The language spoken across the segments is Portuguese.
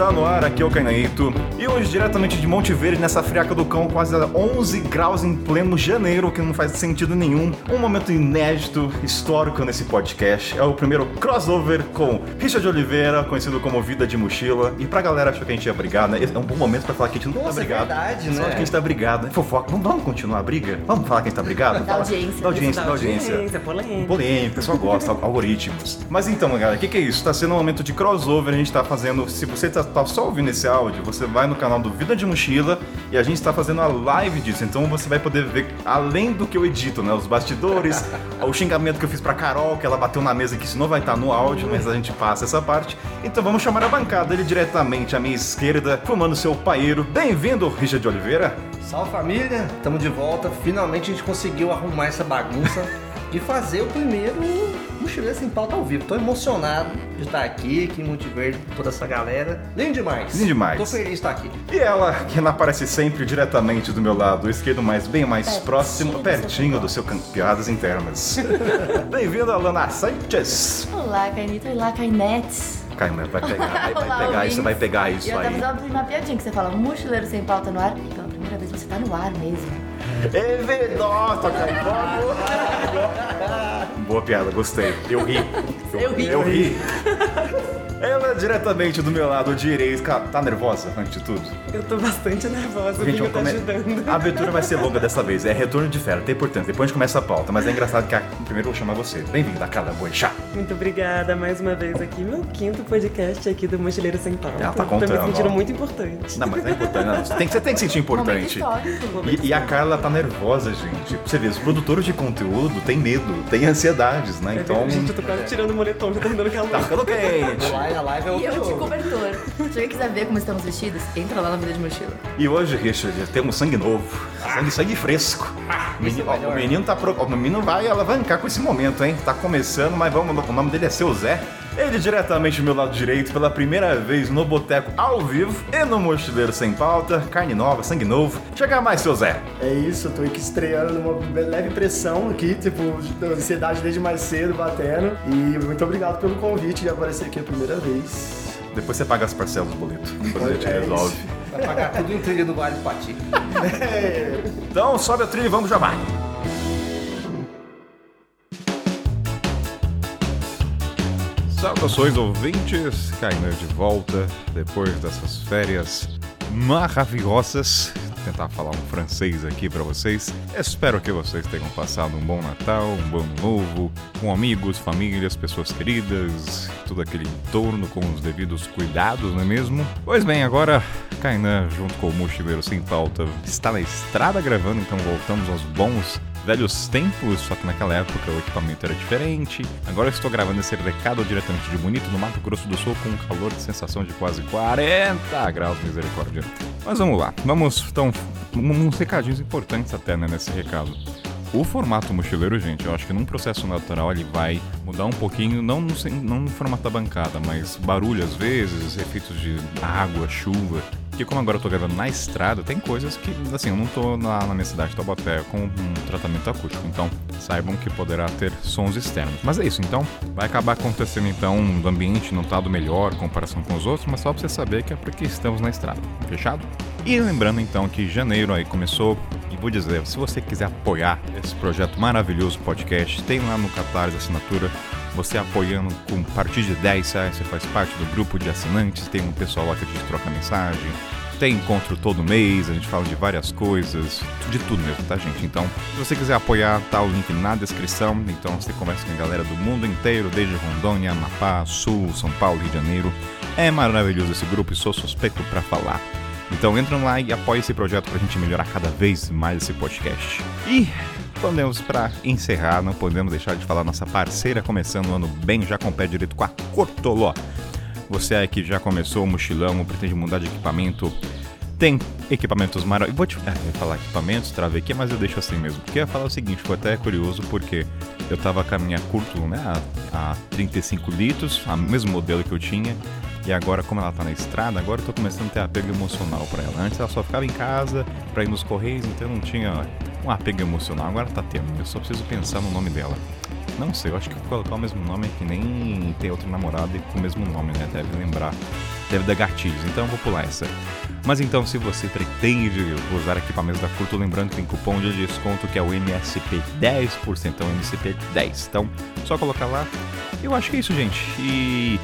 Está no ar, aqui é o Cainaito. E hoje, diretamente de Monte Verde, nessa friaca do cão, quase 11 graus em pleno janeiro, que não faz sentido nenhum. Um momento inédito, histórico nesse podcast. É o primeiro crossover com Richard Oliveira, conhecido como Vida de Mochila. E pra galera achou que a gente ia brigar, né? É um bom momento pra falar que a gente não Nossa, tá é brigado. verdade, Só né? que a gente tá brigado. É fofoca. Vamos, vamos continuar a briga? Vamos falar que a gente tá brigado? Da audiência. Da audiência, da audiência. polêmica. Polêmica, o pessoal gosta, algoritmos. Mas então, galera, o que, que é isso? Tá sendo um momento de crossover, a gente tá fazendo. Se você tá, tá só ouvindo esse áudio, você vai no canal do Vida de Mochila e a gente tá fazendo a live disso. Então você vai poder ver, além do que eu edito, né? Os bastidores, o xingamento que eu fiz pra Carol, que ela bateu na mesa, que isso não vai estar no áudio, mas a gente passa essa parte. Então vamos chamar a bancada ele diretamente à minha esquerda, fumando seu paeiro. Bem-vindo, Richard Oliveira. Salve família, estamos de volta. Finalmente a gente conseguiu arrumar essa bagunça de fazer o primeiro Mochileiro Sem Pauta ao vivo. Tô emocionado de estar aqui, aqui em Monte Verde, com toda essa galera. Lindo demais. Lindo demais. Tô feliz de estar aqui. E ela, que não aparece sempre diretamente do meu lado esquerdo, mas bem mais Pertinho próximo, do seu pertinho do seu Piadas Internas. Bem-vindo, Alana Sanchez. Olá, Cainito. Olá, Cainetes. Caio, vai pegar, vai, vai Olá, pegar isso, vai pegar E isso eu aí. tava fazendo uma piadinha que você fala mochileiro sem pauta no ar. E pela primeira vez você tá no ar mesmo. É nossa, vamos. Boa piada, gostei. Eu ri. Eu ri. Eu ri. Ela diretamente do meu lado direito. Cara, Tá nervosa, antes de tudo? Eu tô bastante nervosa, o Gente, Binho vamos tá come- ajudando. A abertura vai ser longa dessa vez. É retorno de fera, tem importância. Depois a gente começa a pauta. Mas é engraçado que a... primeiro eu vou chamar você. Bem-vinda, Carla Boixá. Muito obrigada mais uma vez aqui. Meu quinto podcast aqui do Mochileiro Sem Pauta. Ela tá Tô me contando, sentindo ó. muito importante. Não, mas é importante. Não, você, tem, que- você tem que sentir importante. E, e a Carla tá nervosa, gente. Você vê, os produtores de conteúdo têm medo, têm ansiedades, né? É Então. Gente, eu tô quase tirando o moletom, já tá me dando calor. Tá ficando quente. Live, a live é E outro eu de jogo. cobertor. Se alguém quiser ver como estamos vestidos, entra lá na vida de mochila. E hoje, Richard, temos sangue novo. Sangue, sangue fresco. O menino, ó, o menino tá pro- ó, o menino vai alavancar com esse momento, hein? Tá começando, mas vamos. O nome dele é seu Zé. Ele diretamente do meu lado direito, pela primeira vez no Boteco ao vivo e no Mochileiro Sem Pauta. Carne nova, sangue novo. Chega mais, seu Zé. É isso, eu tô aqui estreando numa leve pressão aqui, tipo, de ansiedade desde mais cedo, batendo. E muito obrigado pelo convite de aparecer aqui a primeira vez. Depois você paga as parcelas do boleto. Depois a gente É resolve. isso. Vai pagar tudo em trilha do Vale do Pati. Então sobe a trilha e vamos já Saudações ouvintes, Kainan de volta depois dessas férias maravilhosas. Vou tentar falar um francês aqui pra vocês. Espero que vocês tenham passado um bom Natal, um bom Novo, com amigos, famílias, pessoas queridas, tudo aquele entorno com os devidos cuidados, não é mesmo? Pois bem, agora Kainan, junto com o Mochileiro Sem Pauta, está na estrada gravando, então voltamos aos bons velhos tempos, só que naquela época o equipamento era diferente. Agora eu estou gravando esse recado diretamente de Bonito, no Mato Grosso do Sul, com um calor de sensação de quase 40 graus, misericórdia. Mas vamos lá, vamos então, uns recadinhos importantes até né, nesse recado. O formato mochileiro, gente, eu acho que num processo natural ele vai mudar um pouquinho, não no, não no formato da bancada, mas barulho às vezes, efeitos de água, chuva. Como agora eu tô gravando na estrada, tem coisas que, assim, eu não tô na, na minha cidade de Taubaté com um tratamento acústico, então saibam que poderá ter sons externos. Mas é isso, então vai acabar acontecendo então do ambiente não tá do melhor em comparação com os outros, mas só pra você saber que é porque estamos na estrada, fechado? E lembrando então que janeiro aí começou, e vou dizer, se você quiser apoiar esse projeto maravilhoso podcast, tem lá no Catarse assinatura, você apoiando com a partir de 10 reais, você faz parte do grupo de assinantes, tem um pessoal lá que a gente troca mensagem, tem encontro todo mês, a gente fala de várias coisas, de tudo mesmo, tá, gente? Então, se você quiser apoiar, tá o link na descrição. Então, você conversa com a galera do mundo inteiro, desde Rondônia, Amapá, Sul, São Paulo, Rio de Janeiro. É maravilhoso esse grupo e sou suspeito pra falar. Então, entra lá e apoie esse projeto pra gente melhorar cada vez mais esse podcast. E podemos, pra encerrar, não podemos deixar de falar nossa parceira começando o ano bem, já com o pé direito com a Cortoló. Você aí que já começou o mochilão pretende mudar de equipamento, tem equipamentos maravilhosos. Vou te ah, eu falar equipamentos, travei aqui, mas eu deixo assim mesmo. Porque eu ia falar o seguinte, foi até curioso, porque eu tava com a minha curto, né, a, a 35 litros, a mesmo modelo que eu tinha. E agora, como ela tá na estrada, agora eu tô começando a ter apego emocional pra ela. Antes ela só ficava em casa pra ir nos correios, então não tinha um apego emocional. Agora tá tendo. Eu só preciso pensar no nome dela. Não sei, eu acho que colocar o mesmo nome que nem tem outro namorado com o mesmo nome, né? Deve lembrar deve dar gatilhos, então eu vou pular essa. Mas então, se você pretende usar equipamentos da Curto, lembrando que tem cupom de desconto que é o MSP10%, então MSP10. Então, só colocar lá. Eu acho que é isso, gente. E.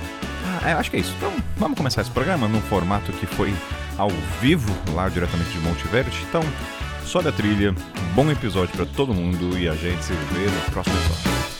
Ah, é, acho que é isso. Então, vamos começar esse programa num formato que foi ao vivo, lá diretamente de Monte Verde. Então, sobe a trilha, bom episódio para todo mundo e a gente se vê no próximo episódio.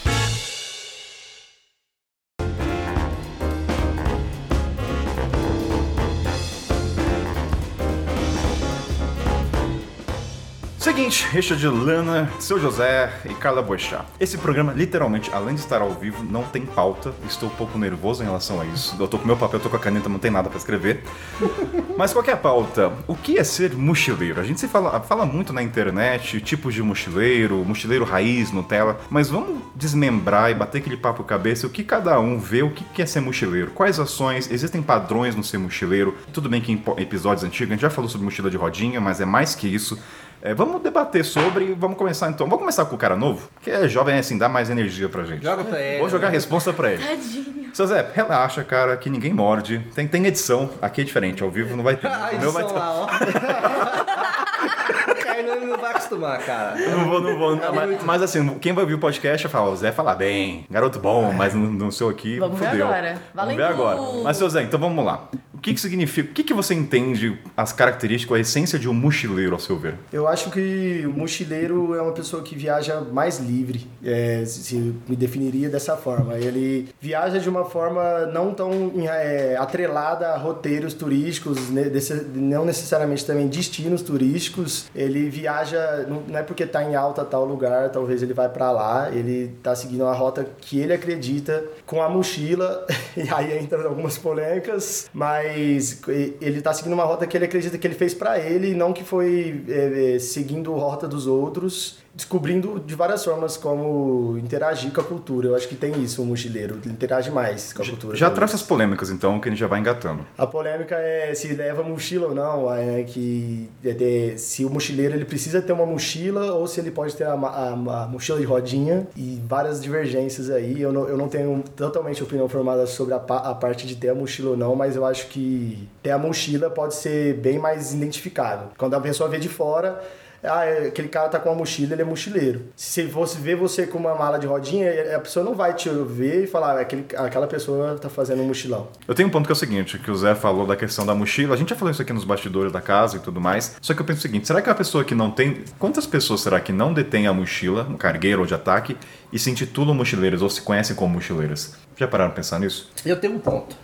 Seguinte, Richard Lana, seu José e Carla Boechat. Esse programa, literalmente, além de estar ao vivo, não tem pauta. Estou um pouco nervoso em relação a isso. Eu tô com meu papel, tô com a caneta, não tem nada para escrever. Mas qual é a pauta? O que é ser mochileiro? A gente se fala, fala muito na internet, tipos de mochileiro, mochileiro raiz, Nutella, mas vamos desmembrar e bater aquele papo cabeça, o que cada um vê, o que é ser mochileiro, quais ações, existem padrões no ser mochileiro. Tudo bem que em episódios antigos a gente já falou sobre mochila de rodinha, mas é mais que isso. É, vamos debater sobre e vamos começar então. Vamos começar com o cara novo, que é jovem assim, dá mais energia pra gente. Joga pra ele. Vou jogar a resposta pra ele. Tadinho. Seu Zé, relaxa, cara, que ninguém morde. Tem, tem edição, aqui é diferente, ao vivo não vai ter. Ah, O meu vai ter. lá, ó. o Kainan não vai acostumar, cara. Não vou, não vou. não, mas, mas assim, quem vai ouvir o podcast vai falar, o Zé fala bem, garoto bom, mas não, não sou aqui, Vamos ver fudeu. agora. Vamos ver agora. Mas, seu Zé, então vamos lá. Que que significa, o que que você entende as características, a essência de um mochileiro, ao seu ver? Eu acho que o mochileiro é uma pessoa que viaja mais livre, é, se me definiria dessa forma. Ele viaja de uma forma não tão é, atrelada a roteiros turísticos, ne- desse- não necessariamente também destinos turísticos. Ele viaja, não é porque está em alta tal lugar, talvez ele vai para lá. Ele está seguindo uma rota que ele acredita com a mochila, e aí entra algumas polêmicas, mas ele está seguindo uma rota que ele acredita que ele fez para ele, não que foi é, é, seguindo a rota dos outros, descobrindo de várias formas como interagir com a cultura. Eu acho que tem isso, o mochileiro, ele interage mais com a cultura. Já talvez. traz as polêmicas, então, que a gente já vai engatando. A polêmica é se leva mochila ou não, é que é de- se o mochileiro ele precisa ter uma mochila ou se ele pode ter a, a- a mochila de rodinha e várias divergências aí. Eu não, eu não tenho totalmente opinião formada sobre a, a parte de ter a mochila ou não, mas eu acho que ter a mochila pode ser bem mais identificável. Quando a pessoa vê de fora, ah, é, aquele cara tá com uma mochila, ele é mochileiro. Se você vê você com uma mala de rodinha, a pessoa não vai te ver e falar, "Ah, aquele, aquela pessoa tá fazendo um mochilão. Eu tenho um ponto que é o seguinte, que o Zé falou da questão da mochila. A gente já falou isso aqui nos bastidores da casa e tudo mais. Só que eu penso o seguinte, será que a pessoa que não tem... Quantas pessoas será que não detém a mochila, um cargueiro ou de ataque, e se intitulam mochileiros ou se conhecem como mochileiras? Já pararam pra pensar nisso? Eu tenho um ponto.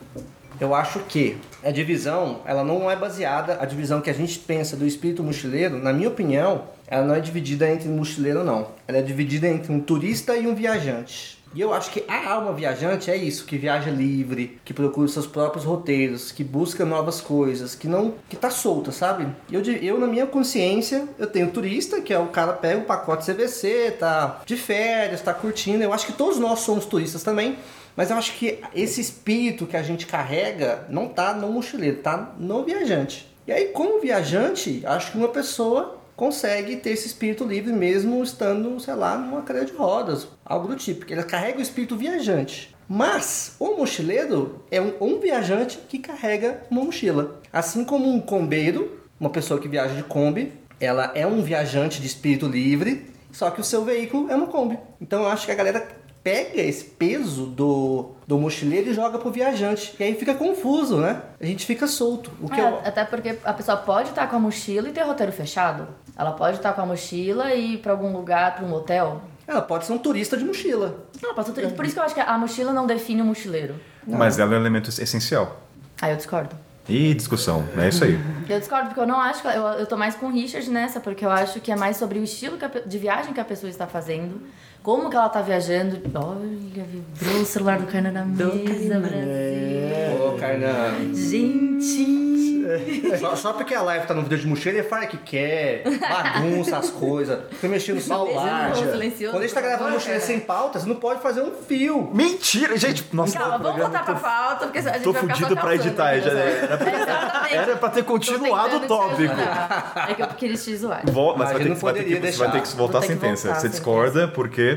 Eu acho que a divisão, ela não é baseada, a divisão que a gente pensa do espírito mochileiro, na minha opinião, ela não é dividida entre mochileiro não. Ela é dividida entre um turista e um viajante. E eu acho que a alma viajante é isso, que viaja livre, que procura seus próprios roteiros, que busca novas coisas, que não, que tá solta, sabe? Eu, eu na minha consciência, eu tenho turista, que é o cara pega o pacote CVC, tá de férias, tá curtindo. Eu acho que todos nós somos turistas também, mas eu acho que esse espírito que a gente carrega não tá no mochileiro, tá no viajante. E aí, como viajante, acho que uma pessoa consegue ter esse espírito livre mesmo estando, sei lá, numa cadeira de rodas, algo do tipo, porque ele carrega o espírito viajante. Mas o mochileiro é um, um viajante que carrega uma mochila. Assim como um combeiro, uma pessoa que viaja de Kombi, ela é um viajante de espírito livre, só que o seu veículo é uma Kombi. Então eu acho que a galera pega esse peso do, do mochileiro e joga pro viajante. E aí fica confuso, né? A gente fica solto. O que É, eu... Até porque a pessoa pode estar com a mochila e ter roteiro fechado. Ela pode estar com a mochila e ir pra algum lugar, pra um hotel. Ela pode ser um turista de mochila. Não, pode ser- por isso que eu acho que a mochila não define o mochileiro. Mas ela é um elemento essencial. Aí eu discordo. E discussão, é isso aí. Eu discordo porque eu não acho que. Eu, eu tô mais com o Richard nessa, porque eu acho que é mais sobre o estilo que a de viagem que a pessoa está fazendo, como que ela tá viajando. Olha, vibrou o celular do Kainan na mesa, Brasil. Ô, Carnan. Gente! Só, só porque a live tá no vídeo de mochila, ele fala que quer, bagunça as coisas, fica mexendo no celular. Quando a gente tá gravando mochila sem pauta, você não pode fazer um fio. Mentira, gente! Nossa, Calma, vamos voltar pra pauta, porque a gente Tô vai ficar só fudido pra editar. Já era, pra, Exatamente. era pra ter continuado o tópico. É que eu queia te zoar. Vol- mas vai ter, que- vai ter poderia que, você vai ter deixar. que voltar a sentença. voltar a Você sentença. discorda porque.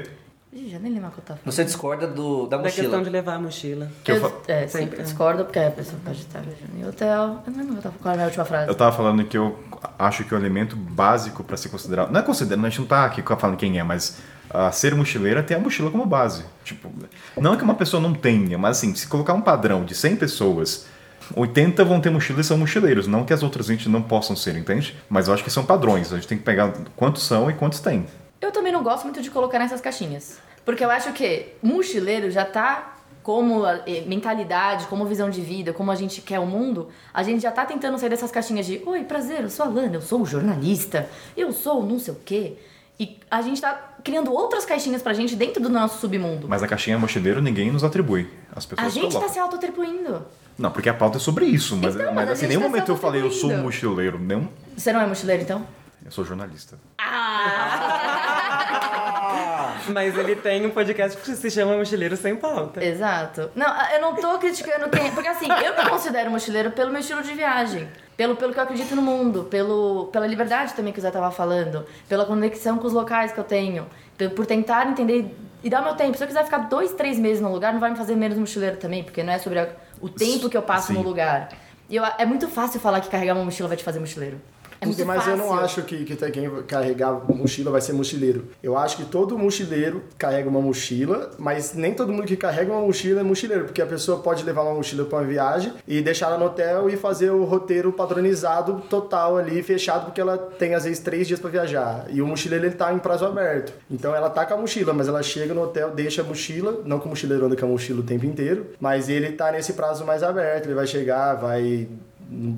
Ih, já nem lembro o que eu tava falando. Você discorda do, da Da mochila. questão de levar a mochila. Que eu eu, fa- é, Sempre, né? discordo, porque a pessoa pode estar viajando em hotel. Eu não lembro qual era a minha última frase. Eu tava falando que eu acho que o elemento básico pra ser considerado. Não é considerado, a gente não tá aqui falando quem é, mas ah, ser mochileira tem a mochila como base. Tipo, não é que uma pessoa não tenha, mas assim, se colocar um padrão de 100 pessoas. 80 vão ter mochila e são mochileiros, não que as outras 20 não possam ser, entende? Mas eu acho que são padrões, a gente tem que pegar quantos são e quantos tem. Eu também não gosto muito de colocar nessas caixinhas. Porque eu acho que mochileiro já tá como mentalidade, como visão de vida, como a gente quer o mundo, a gente já tá tentando sair dessas caixinhas de Oi, prazer, eu sou a Lana, eu sou jornalista, eu sou não sei o quê. E a gente tá criando outras caixinhas pra gente dentro do nosso submundo. Mas a caixinha mochileiro ninguém nos atribui. As pessoas A gente colocam. tá se autoatribuindo. Não, porque a pauta é sobre isso, mas, Então, mas, mas assim, nenhum tá momento eu falei eu sou mochileiro, não. Você não é mochileiro, então? Eu sou jornalista. Mas ele tem um podcast que se chama Mochileiro Sem Pauta. Exato. Não, eu não tô criticando quem. Porque assim, eu me considero mochileiro pelo meu estilo de viagem. Pelo, pelo que eu acredito no mundo, pelo, pela liberdade também que o Zé tava falando, pela conexão com os locais que eu tenho, por tentar entender e dar meu tempo. Se eu quiser ficar dois, três meses no lugar, não vai me fazer menos mochileiro também, porque não é sobre a- o tempo que eu passo Sim. no lugar. E eu, é muito fácil falar que carregar uma mochila vai te fazer mochileiro. É muito mas fácil. eu não acho que, que tem quem carregar mochila vai ser mochileiro. Eu acho que todo mochileiro carrega uma mochila, mas nem todo mundo que carrega uma mochila é mochileiro, porque a pessoa pode levar uma mochila para uma viagem e deixar ela no hotel e fazer o roteiro padronizado total ali, fechado, porque ela tem às vezes três dias para viajar. E o mochileiro ele tá em prazo aberto. Então ela tá com a mochila, mas ela chega no hotel, deixa a mochila, não que o mochileiro anda com a mochila o tempo inteiro, mas ele tá nesse prazo mais aberto, ele vai chegar, vai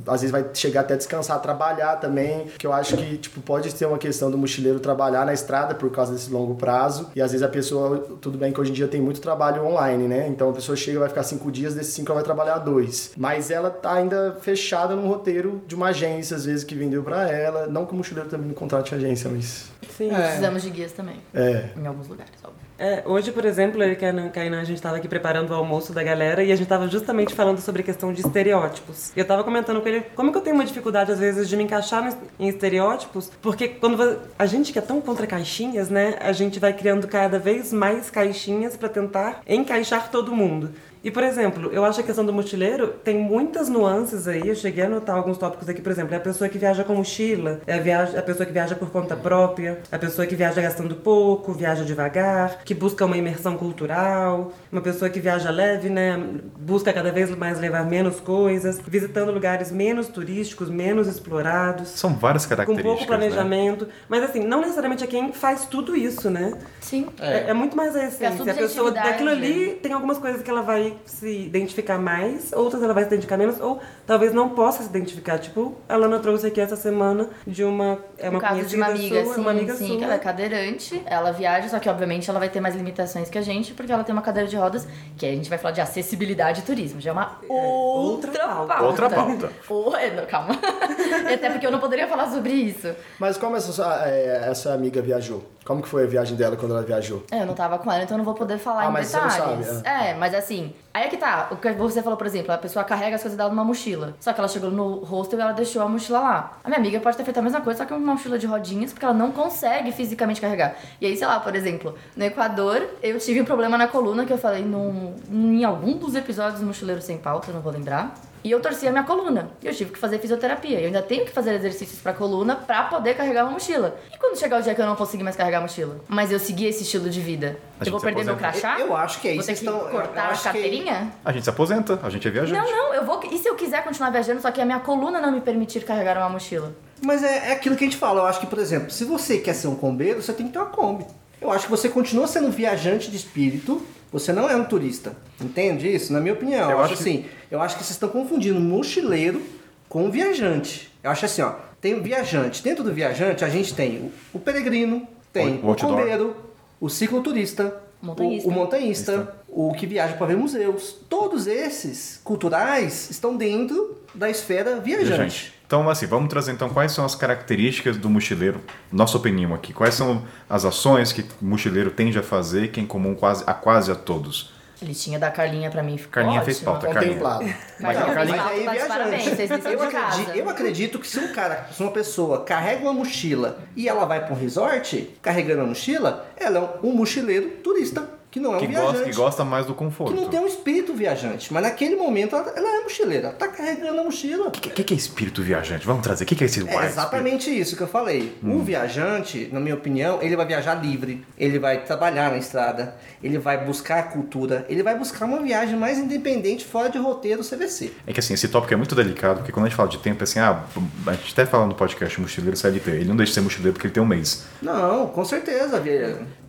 às vezes vai chegar até descansar, trabalhar também, que eu acho que tipo pode ter uma questão do mochileiro trabalhar na estrada por causa desse longo prazo e às vezes a pessoa, tudo bem que hoje em dia tem muito trabalho online, né? Então a pessoa chega vai ficar cinco dias, desses cinco ela vai trabalhar dois, mas ela tá ainda fechada num roteiro de uma agência às vezes que vendeu para ela, não que o mochileiro também não contrate agência, mas Sim. Precisamos de guias também. é Em alguns lugares, óbvio. É, hoje, por exemplo, eu e a Kainan- a gente estava aqui preparando o almoço da galera e a gente estava justamente falando sobre a questão de estereótipos. E eu estava comentando com ele como que eu tenho uma dificuldade, às vezes, de me encaixar em estereótipos, porque quando a gente que é tão contra caixinhas, né, a gente vai criando cada vez mais caixinhas para tentar encaixar todo mundo. E, por exemplo, eu acho que a questão do mochileiro tem muitas nuances aí. Eu cheguei a anotar alguns tópicos aqui, por exemplo, é a pessoa que viaja com mochila, é a, viaja, a pessoa que viaja por conta própria, a pessoa que viaja gastando pouco, viaja devagar, que busca uma imersão cultural, uma pessoa que viaja leve, né? Busca cada vez mais levar menos coisas, visitando lugares menos turísticos, menos explorados. São várias Com características. pouco planejamento. Mas assim, não necessariamente é quem faz tudo isso, né? Sim. É, é muito mais a essência. A pessoa daquilo ali tem algumas coisas que ela vai se identificar mais, outras ela vai se identificar menos, ou talvez não possa se identificar. Tipo, a Lana trouxe aqui essa semana de uma. É uma caso de uma amiga, sua, sim, uma amiga sim, sua. ela é cadeirante, ela viaja, só que obviamente ela vai ter mais limitações que a gente, porque ela tem uma cadeira de rodas, que aí a gente vai falar de acessibilidade e turismo, já é uma outra, outra pauta. pauta. Outra pauta. Ou- é, não, calma. Até porque eu não poderia falar sobre isso. Mas como essa, é, essa amiga viajou? Como que foi a viagem dela quando ela viajou? É, eu não tava com ela, então eu não vou poder falar Ah, em mas você não detalhes. sabe, é. mas assim, aí é que tá. O que você falou, por exemplo, a pessoa carrega as coisas dela numa mochila. Só que ela chegou no hostel e ela deixou a mochila lá. A minha amiga pode ter feito a mesma coisa, só que uma mochila de rodinhas, porque ela não consegue fisicamente carregar. E aí, sei lá, por exemplo, no Equador, eu tive um problema na coluna que eu falei num, em algum dos episódios do Mochileiro Sem Pauta, eu não vou lembrar. E eu torci a minha coluna. E eu tive que fazer fisioterapia. Eu ainda tenho que fazer exercícios pra coluna pra poder carregar uma mochila. E quando chegar o dia que eu não conseguir mais carregar a mochila? Mas eu segui esse estilo de vida. A eu vou perder meu crachá? Eu acho que é Vou isso. ter Vocês que estão- eu cortar a acho que- carteirinha? A gente se aposenta, a gente é viajante. Não, não, eu vou. E se eu quiser continuar viajando, só que a minha coluna não me permitir carregar uma mochila? Mas é, é aquilo que a gente fala. Eu acho que, por exemplo, se você quer ser um combeiro, você tem que ter uma Kombi. Eu acho que você continua sendo um viajante de espírito, você não é um turista. Entende isso? Na minha opinião. Eu, Eu acho acho que- assim, eu acho que vocês estão confundindo mochileiro com viajante. Eu acho assim, ó, tem o viajante. Dentro do viajante, a gente tem o, peregrino, tem O- o o, outdoor. combeiro, o cicloturista, Montanhista. o, o montanhista, o que viaja para ver museus. Todos esses culturais estão dentro da esfera viajante. Viajante. Então, assim, vamos trazer então quais são as características do mochileiro, nossa opinião aqui. Quais são as ações que o mochileiro tende a fazer, que é em comum quase, a quase a todos. Listinha da Carlinha pra mim ficou Carlinha ótima. fez pauta, Carlinha. Contemplado. Mas Não, mas mas aí tá viajante. eu, acredito, eu acredito que se um cara, se uma pessoa carrega uma mochila e ela vai para um resort carregando a mochila, ela é um mochileiro turista. Que não é um Que viajante. gosta, que gosta mais do conforto. que não tem um espírito viajante. Mas naquele momento ela, ela é mochileira. Ela tá carregando a mochila. O que, que, que é espírito viajante? Vamos trazer. O que, que é esse É exatamente isso que eu falei. Hum. Um viajante, na minha opinião, ele vai viajar livre, ele vai trabalhar na estrada, ele vai buscar a cultura, ele vai buscar uma viagem mais independente, fora de roteiro CVC. É que assim, esse tópico é muito delicado, porque quando a gente fala de tempo, é assim, ah, a gente até fala no podcast mochileiro CLT, ele não deixa de ser mochileiro porque ele tem um mês. Não, com certeza.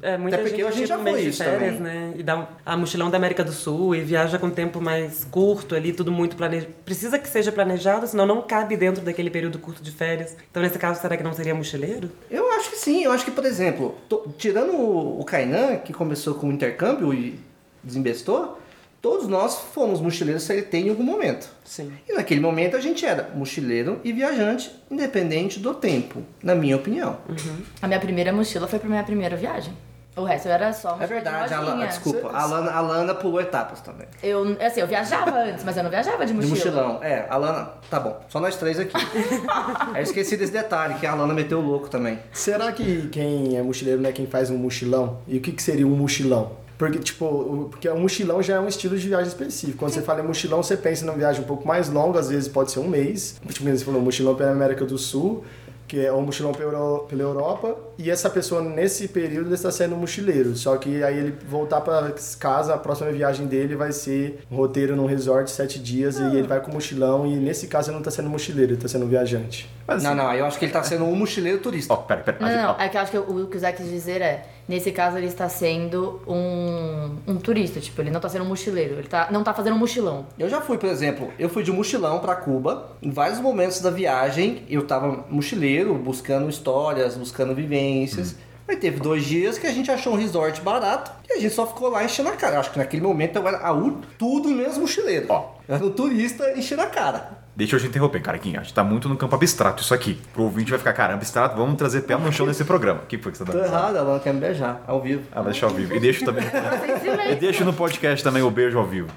É, muita Até porque gente a gente já um foi de isso férias, também. né? E dá um, a mochilão da América do Sul e viaja com tempo mais curto ali, tudo muito planejado. Precisa que seja planejado, senão não cabe dentro daquele período curto de férias. Então, nesse caso, será que não seria mochileiro? Eu acho que sim, eu acho que, por exemplo, to- tirando o, o Kainan, que começou com o intercâmbio e desinvestou, todos nós fomos mochileiros CLT em algum momento. Sim. E naquele momento a gente era mochileiro e viajante, independente do tempo, na minha opinião. A minha primeira mochila foi pra minha primeira viagem. O resto eu era só É de verdade, a Lana, desculpa, a Lana, a Lana pulou etapas também. Eu, assim, eu viajava antes, mas eu não viajava de De mochila. mochilão. É, a Lana. Tá bom, só nós três aqui. Eu esqueci desse detalhe, que a Lana meteu o louco também. Será que quem é mochileiro não é quem faz um mochilão? E o que, que seria um mochilão? Porque, tipo, o- porque o mochilão já é um estilo de viagem específico. Quando você fala em mochilão, você pensa numa viagem um pouco mais longa, às vezes pode ser um mês. Tipo, você falou, mochilão pela América do Sul, que é um mochilão pela Euro- pela Europa. E essa pessoa, nesse período, ele está sendo mochileiro. Só que aí ele voltar para casa, a próxima viagem dele vai ser um roteiro num resort, sete dias, e ele vai com mochilão. E nesse caso, ele não está sendo mochileiro, ele está sendo viajante. Mas, Não, não, eu acho que ele tá sendo um mochileiro turista. Ó, pera, pera. Não, gente- não, ó, não. É que eu acho que o, o que o Zé quis dizer é, nesse caso ele está sendo um, um turista, tipo, ele não está sendo um mochileiro, ele tá, não tá fazendo um mochilão. Eu já fui, por exemplo, eu fui de mochilão pra Cuba. Em vários momentos da viagem, eu tava mochileiro, buscando histórias, buscando vivências. Aí teve dois dias que a gente achou um resort barato e a gente só ficou lá enchendo a cara. Acho que naquele momento eu era a tudo menos mochileiro. Ó. Eu era um turista enchendo a cara. Deixa eu te interromper, Cariquinha. A gente tá muito no campo abstrato isso aqui. Pro ouvinte vai ficar, caramba, abstrato, vamos trazer pé no chão nesse programa. O que foi que você tá Tô errado, ela quer me beijar, ao vivo. Ah, vai deixar ao vivo. E deixa também. e deixa no podcast também o beijo ao vivo.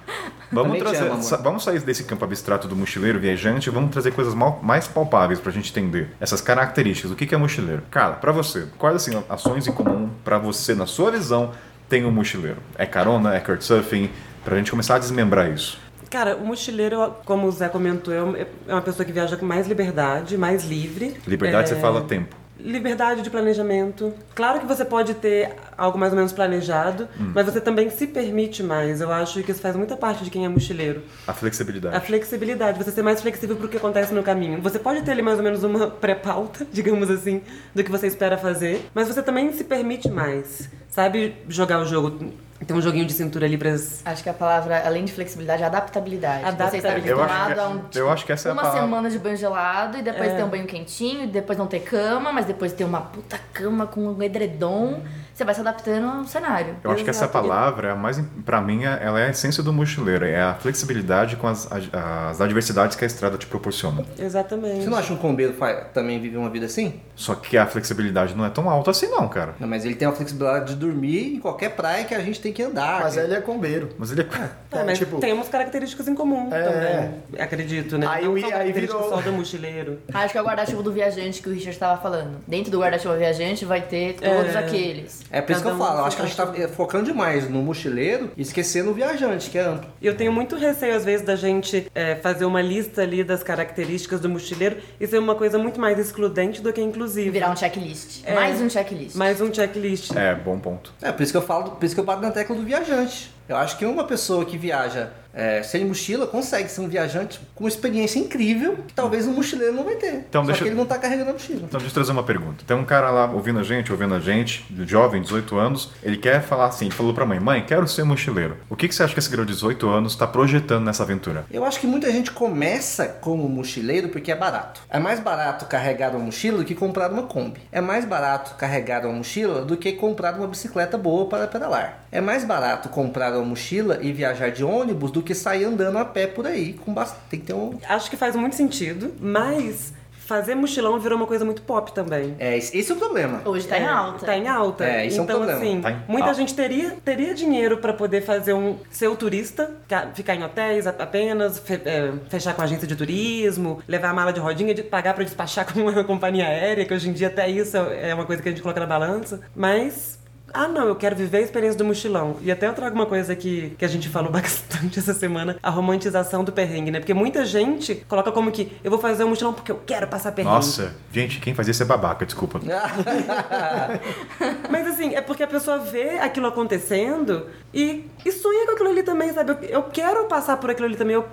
Vamos Também te trazer. amo, amor. vamos sair desse campo abstrato do mochileiro viajante e vamos trazer coisas mal- mais palpáveis pra gente entender essas características. O que que é mochileiro? Cara, pra você, quais assim ações em comum pra você, na sua visão, tem um mochileiro? É carona? É couchsurfing? Pra gente começar a desmembrar isso. Cara, o mochileiro, como o Zé comentou, é é uma pessoa que viaja com mais liberdade, mais livre. Liberdade, É, você fala tempo. Liberdade de planejamento. Claro que você pode ter algo mais ou menos planejado, Hum. mas você também se permite mais. Eu acho que isso faz muita parte de quem é mochileiro. A flexibilidade. A flexibilidade, você ser mais flexível pro que acontece no caminho. Você pode ter ali mais ou menos uma pré-pauta, digamos assim, do que você espera fazer, mas você também se permite mais. Sabe jogar o jogo, tem um joguinho de cintura ali pras. Acho que a palavra, além de flexibilidade, é adaptabilidade. Você está Adaptabilidade. Eu acho habituado que- a um, eu acho que essa é a uma palavra. semana de banho gelado e depois É. ter um banho quentinho, e depois não ter cama, mas depois ter uma puta cama com um edredom. Você vai se adaptando ao cenário. Eu acho que essa palavra, é mais, pra mim, é- ela é a essência do mochileiro. É a flexibilidade com as, as, adversidades que a estrada te proporciona. Exatamente. Você não acha que um combeiro também vive uma vida assim? Só que a flexibilidade não é tão alta assim, não, cara. Não, mas ele tem a flexibilidade de dormir em qualquer praia que a gente tem que andar. Mas ele é combeiro. Mas ele é. É, mas tipo- temos características em comum É. também. Acredito, né? Aí não aí virou- só do mochileiro. Acho que é o guarda-chuva do viajante que o Richard estava falando. Dentro do guarda-chuva viajante vai ter todos É. aqueles. É por isso que eu um falo, eu acho que a gente tá focando demais no mochileiro e esquecendo o viajante, que é amplo. Eu tenho muito receio, às vezes, da gente é, fazer uma lista ali das características do mochileiro e ser uma coisa muito mais excludente do que inclusiva. virar um checklist. É. Mais um checklist. Mais um checklist. É, bom ponto. É por isso que eu falo, por isso que eu bato na tecla do viajante. Eu acho que uma pessoa que viaja é, sem mochila consegue ser um viajante com uma experiência incrível que talvez um mochileiro não vai ter. Então, Só deixa que ele não tá carregando a mochila. Então, deixa eu trazer uma pergunta. Tem um cara lá ouvindo a gente, ouvindo a gente, jovem, 18 anos, ele quer falar assim, falou pra mãe, mãe, quero ser mochileiro. O que, que você acha que esse garoto de 18 anos tá projetando nessa aventura? Eu acho que muita gente começa como mochileiro porque é barato. É mais barato carregar uma mochila do que comprar uma Kombi. É mais barato carregar uma mochila do que comprar uma bicicleta boa para pedalar. É mais barato comprar uma mochila e viajar de ônibus do que sair andando a pé por aí. Com bast... Tem que ter um. Acho que faz muito sentido, mas fazer mochilão virou uma coisa muito pop também. É, esse é o problema. Hoje tá em alta. Tá em alta. É, isso é um então, problema. assim, Tá em muita alta. gente teria, teria dinheiro pra poder fazer um. ser o turista, ca- ficar em hotéis a- apenas, fe- é, fechar com agência de turismo, levar a mala de rodinha, de pagar pra despachar com uma companhia aérea, que hoje em dia até isso é uma coisa que a gente coloca na balança. Mas ah, não, eu quero viver a experiência do mochilão. E até eu trago uma coisa que, que a gente falou bastante essa semana, a romantização do perrengue, né? Porque muita gente coloca como que eu vou fazer um mochilão porque eu quero passar perrengue. Nossa, gente, quem faz isso é babaca, desculpa. Mas assim, é porque a pessoa vê aquilo acontecendo e, e sonha com aquilo ali também, sabe? Eu, eu quero passar por aquilo ali também, eu,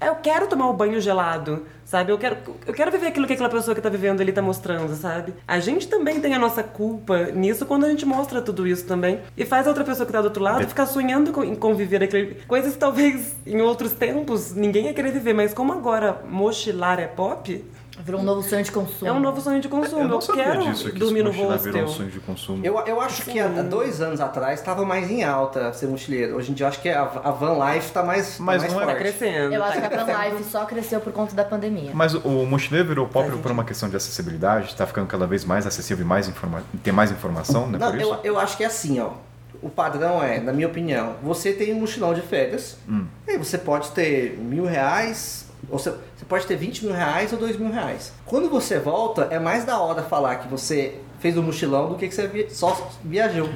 eu quero tomar o um banho gelado, sabe? Eu quero, eu quero viver aquilo que aquela pessoa que tá vivendo ali tá mostrando, sabe? A gente também tem a nossa culpa nisso quando a gente mostra tudo isso também. E faz a outra pessoa que tá do outro lado ficar sonhando com, em conviver aquele. Coisas que talvez em outros tempos ninguém ia querer viver, mas como agora mochilar é pop, Virou um novo sonho de consumo. é um novo sonho de consumo. Eu Eu, quero disso, que dormir no hostel. virou um sonho de consumo. Eu, eu acho que há dois anos atrás estava mais em alta ser mochileiro. Hoje em dia eu acho que a, a van life tá mais, tá Mas mais não é Tá forte. crescendo. Eu acho que a Van Life só cresceu por conta da pandemia. Mas o mochileiro virou pop Faz por uma questão de acessibilidade, tá ficando cada vez mais acessível e mais informa tem mais informação, né? Não, por isso? eu, eu acho que é assim, ó. O padrão é, na minha opinião, você tem um mochilão de férias, Hum. e aí você pode ter mil reais, você, você pode ter 20 mil reais ou dois mil reais. Quando você volta, é mais da hora falar que você fez um mochilão do que que você vi- só viajou.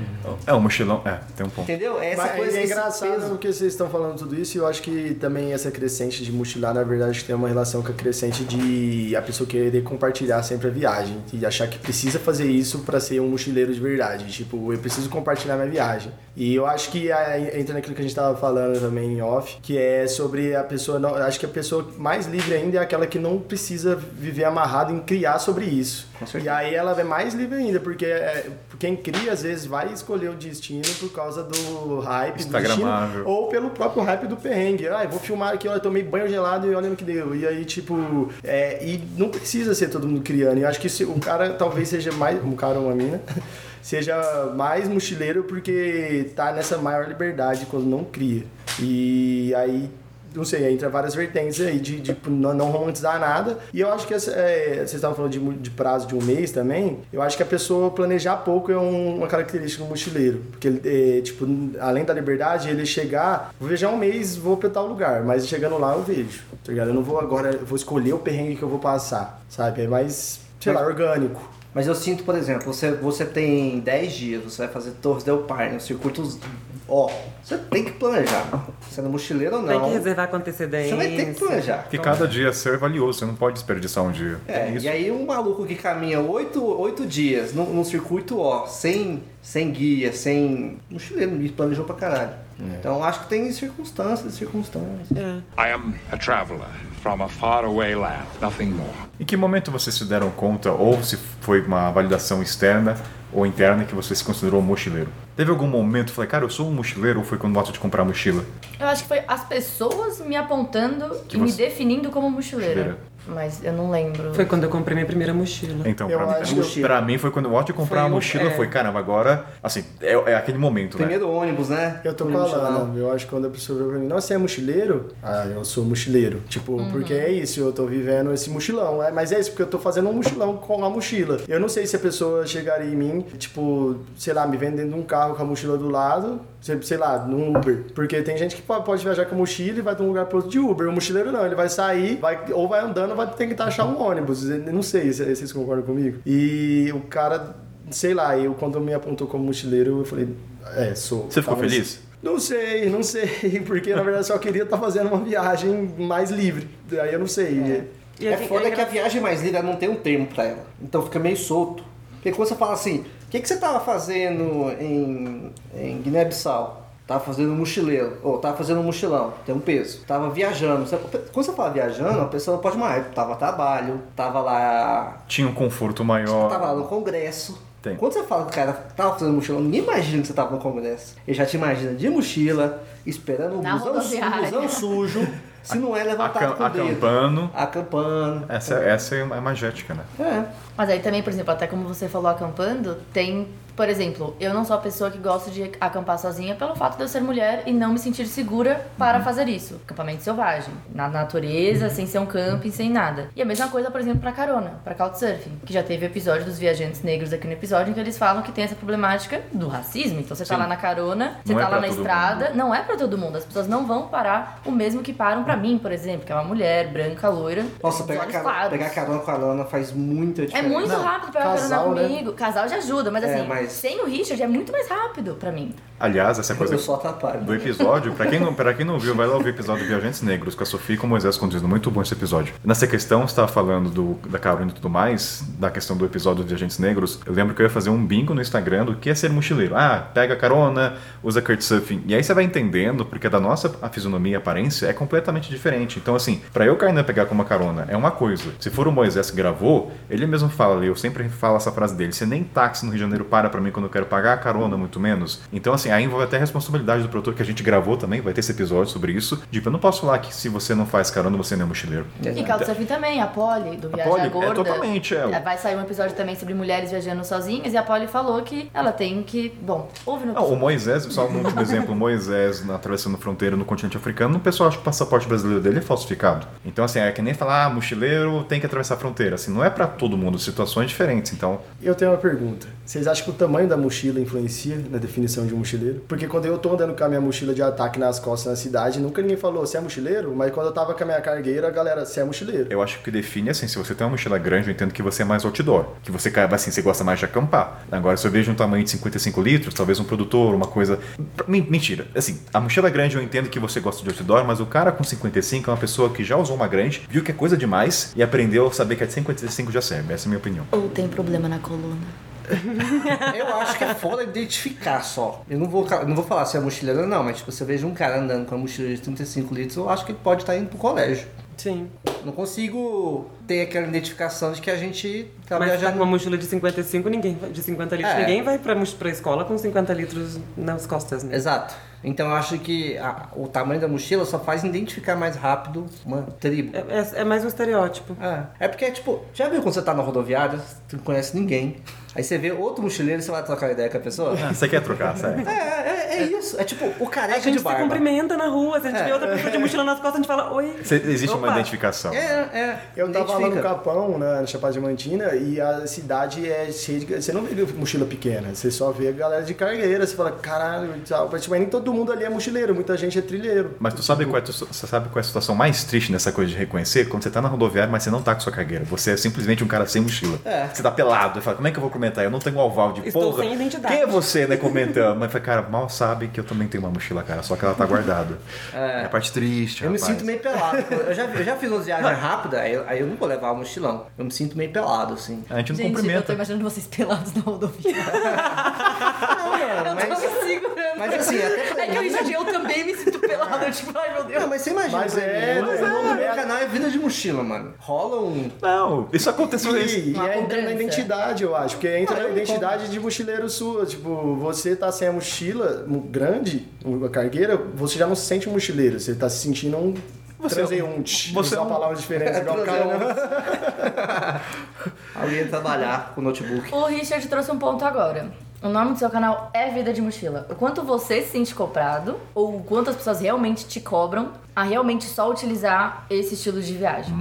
É, o mochilão, é, tem um ponto. Entendeu? É essa Mas coisa é engraçado peso. que vocês estão falando tudo isso e eu acho que também essa crescente de mochilar, na verdade, tem uma relação com a crescente de a pessoa querer compartilhar sempre a viagem e achar que precisa fazer isso pra ser um mochileiro de verdade. Tipo, eu preciso compartilhar minha viagem. E eu acho que a- entra naquilo que a gente tava falando também em off, que é sobre a pessoa, não, eu acho que a pessoa mais livre ainda é aquela que não precisa viver amarrado em criar sobre isso. E aí ela é mais livre ainda, porque é, quem cria às vezes vai escolher o destino por causa do hype do destino ou pelo próprio hype do perrengue. Ah, eu vou filmar aqui, olha, tomei banho gelado e olha no que deu. E aí, tipo, é, e não precisa ser todo mundo criando. E eu acho que se, o cara talvez seja mais, um cara ou uma mina, seja mais mochileiro porque tá nessa maior liberdade quando não cria. E aí não sei, entra várias vertentes aí de, de não, não romantizar nada. E eu acho que é, vocês estavam falando de, de prazo de um mês também. Eu acho que a pessoa planejar pouco é um- uma característica do mochileiro. Porque, é, tipo, além da liberdade, ele chegar, vou viajar um mês, vou pra tal lugar, mas chegando lá eu vejo. Tá ligado? Eu não vou agora, vou escolher o perrengue que eu vou passar, sabe? É mais, sei lá, orgânico. Mas eu sinto, por exemplo, você, você tem 10 dias, você vai fazer Torres del Paine, os circuitos. Ó, você tem que planejar. Sendo mochileiro ou não. Tem que reservar com antecedência. Você vai ter que planejar. Porque cada dia seu é valioso, você não pode desperdiçar um dia. É, isso. e aí um maluco que caminha oito, oito dias num, num circuito, ó, sem, sem guia, sem. Mochileiro, me planejou pra caralho. Então acho que tem circunstâncias, circunstâncias. É. I am a traveler from a faraway land, nothing more. Em que momento vocês se deram conta, ou se foi uma validação externa ou interna, que você se considerou um mochileiro? Teve algum momento que falei, cara, eu sou um mochileiro, ou foi quando gosto de comprar mochila? Eu acho que foi as pessoas me apontando Que e me você- definindo como mochileira. Mochileira. Mas eu não lembro. Foi quando eu comprei minha primeira mochila. Então, Eu pra mim, eu- pra mim foi quando eu gosto de comprar Foi uma o- mochila, é. foi, caramba, agora, assim, é, é aquele momento, né? Primeiro ônibus, né? Eu tô Primeiro falando, eu acho que quando a pessoa vê pra mim, não, você é mochileiro? Ah, eu sou mochileiro. Tipo, porque é isso, eu tô vivendo esse mochilão. É, mas é isso, porque eu tô fazendo um mochilão com a mochila. Eu não sei se a pessoa chegaria em mim, tipo, sei lá, me vendendo um carro com a mochila do lado, sei, lá, num Uber. Porque tem gente que pode, viajar com a mochila e vai de um lugar pro outro de Uber. O mochileiro não, ele vai sair, vai, ou vai andando, ou vai ter que achar um ônibus. Eu Não sei se vocês concordam comigo. E o cara, sei lá, eu quando me apontou como mochileiro, eu falei, é, sou. Você ficou Talvez- feliz? não sei, não sei, porque na verdade eu só queria estar fazendo uma viagem mais livre. Aí eu não sei. E É aqui- foda que a viagem mais livre ela não tem um termo pra ela. Então fica meio solto. Porque quando você fala assim, que, que você tava fazendo em, em Guiné-Bissau? Tava fazendo um mochileiro, ou tava fazendo um mochilão, tem um peso. Tava viajando. Quando você fala viajando, a pessoa pode mais. Tava a trabalho, tava lá. Tinha um conforto maior. Tava lá no congresso. Tem. Quando você fala que o cara tava fazendo mochilão, ninguém imagina que você tava no congresso. Ele já te imagina de mochila, esperando o Na busão, busão sujo, se não é levantado Acam- com o dedo. acampando. Acampando. Essa, essa é a magética, né? É. Mas aí também, por exemplo, até como você falou acampando, tem, por exemplo, eu não sou a pessoa que gosta de acampar sozinha pelo fato de eu ser mulher e não me sentir segura para Uhum. fazer isso. Acampamento selvagem, na natureza, sem ser um camping, sem nada. E a mesma coisa, por exemplo, pra carona, pra couchsurfing, que já teve episódio dos viajantes negros aqui no episódio em que eles falam que tem essa problemática do racismo. Então você tá Sim. lá na carona, você Não é tá lá pra na estrada, não é pra todo mundo. As pessoas não vão parar o mesmo que param pra mim, por exemplo, que é uma mulher branca, loira, Nossa, pegar, claros. pegar carona com a Lana faz muita É diferença. muito Não, rápido pegar casal, carona né? comigo. Casal já ajuda, mas É, assim, mas mas Sem o Richard é muito mais rápido pra mim. Aliás, essa coisa eu só atrapalho. do episódio, pra quem, não, pra quem não viu, vai lá ouvir o episódio do Viajantes Negros com a Sofia e com o Moisés conduzindo. Muito bom esse episódio. Nessa questão, você estava falando do, da Carolina e tudo mais, da questão do episódio do Viajantes Negros. Eu lembro que eu ia fazer um bingo no Instagram do que é ser mochileiro. Ah, pega carona, usa Surfing. E aí você vai entendendo, porque da nossa a fisionomia e aparência é completamente diferente. Então, assim, pra eu, Kainan, pegar como carona é uma coisa. Se for o Moisés que gravou, ele mesmo fala, eu sempre falo essa frase dele, você nem táxi no Rio de Janeiro para pra mim quando eu quero pagar a carona, muito menos. Então, assim, aí envolve até a responsabilidade do produtor que a gente gravou também, vai ter esse episódio sobre isso. Tipo, eu não posso falar que se você não faz carona, você não é mochileiro. E Couchsurfing também, a Polly, do Viajar Polly, é Gorda. totalmente, é. Vai sair um episódio também sobre mulheres viajando sozinhas e a Polly falou que ela tem que... Bom, ouve no Não, o Moisés, só um último exemplo, o Moisés na- atravessando fronteira no continente africano, o pessoal acha que o passaporte brasileiro dele é falsificado. Então, assim, é que nem falar, ah, mochileiro tem que atravessar a fronteira. Assim, não é pra todo mundo, situações diferentes. Então, Eu tenho uma pergunta. Vocês acham que o tamanho da mochila influencia na definição de um mochileiro? Porque quando eu tô andando com a minha mochila de ataque nas costas na cidade, nunca ninguém falou, você é mochileiro? Mas quando eu tava com a minha cargueira, a galera, você é mochileiro. eu acho que o que define, assim, se você tem uma mochila grande, eu entendo que você é mais outdoor. Que você, cara, assim, você gosta mais de acampar. Agora, se eu vejo um tamanho de 55 litros, talvez um produtor, uma coisa... Men- Mentira. Assim, a mochila grande eu entendo que você gosta de outdoor, mas o cara com 55 é uma pessoa que já usou uma grande, viu que é coisa demais e aprendeu a saber que a de 55 já serve. Essa é a minha opinião. Ou tem problema na coluna. Eu acho que é foda identificar só. Eu não vou, eu não vou falar se é mochileiro ou não, mas tipo, você veja um cara andando com uma mochila de 35 litros, eu acho que ele pode estar indo pro colégio. Sim. Não consigo ter aquela identificação de que a gente tá Mas tá viajando. com uma mochila de 55, ninguém vai- de 50 litros, É. ninguém vai pra, pra escola com 50 litros nas costas, né? Exato. Então eu acho que a- o tamanho da mochila só faz identificar mais rápido uma tribo. É, é- é mais um estereótipo. É, é porque, tipo, já viu quando você tá na rodoviária, você não conhece ninguém. Aí você vê outro mochileiro e você vai trocar ideia com a pessoa? Você quer trocar, sério? É, é, é isso. É tipo, o A careca gente de se barba. cumprimenta na rua, se a gente É. vê outra pessoa de mochila nas costas, a gente fala, oi. Cê- Existe uma Opa. identificação. É, é. Eu tava lá no. Capão, na Chapada Diamantina, e a cidade é cheia de. Você não vê mochila pequena, você só vê a galera de cargueira. Você fala, caralho. Mas nem todo mundo ali é mochileiro, muita gente é trilheiro. Mas tu sabe qual é, tu, você sabe qual é a situação mais triste nessa coisa de reconhecer? Quando você tá na rodoviária, mas você não tá com sua cargueira. Você é simplesmente um cara sem mochila. É. Você tá pelado. Eu falo, como é que eu vou comentar? Eu não tenho um alval de Estou porra. sem identidade. Quem é você, né, comentando? Mas fala, cara, mal sabe que eu também tenho uma mochila, cara. Só que ela tá guardada. É, a parte triste, Eu me rapaz. sinto meio pelado. Eu já, eu já fiz umas viagens rápidas, aí, eu- aí eu não vou levar o mochilão. Eu me sinto meio pelado, assim. A gente não Gente, eu tô cumprimenta. imaginando vocês pelados na rodovia. Não, Eu tô mas, me segurando. mas assim, até pra É que o Richard, eu também me sinto pelado. Eu tipo, ai meu Deus. Não, mas você imagina, Mas pra é, mim, o mas nome do é. meu canal é Vida de Mochila, mano. Rola um... Não, isso aconteceu isso. E, e Uma é entra na cobrança. identidade, eu acho. Porque entra Ah, na eu identidade de mochileiro sua. Tipo, você tá sem a mochila grande, a cargueira, você já não se sente um mochileiro. Você tá se sentindo um Você- transeunte. você Usar é um- palavras diferentes, igual o Transeunte. Carol. Alguém ia trabalhar com o notebook. O Richard trouxe um ponto agora. O nome do seu canal é Vida de Mochila. O quanto você se sente cobrado, ou o quanto as pessoas realmente te cobram a realmente só utilizar esse estilo de viagem.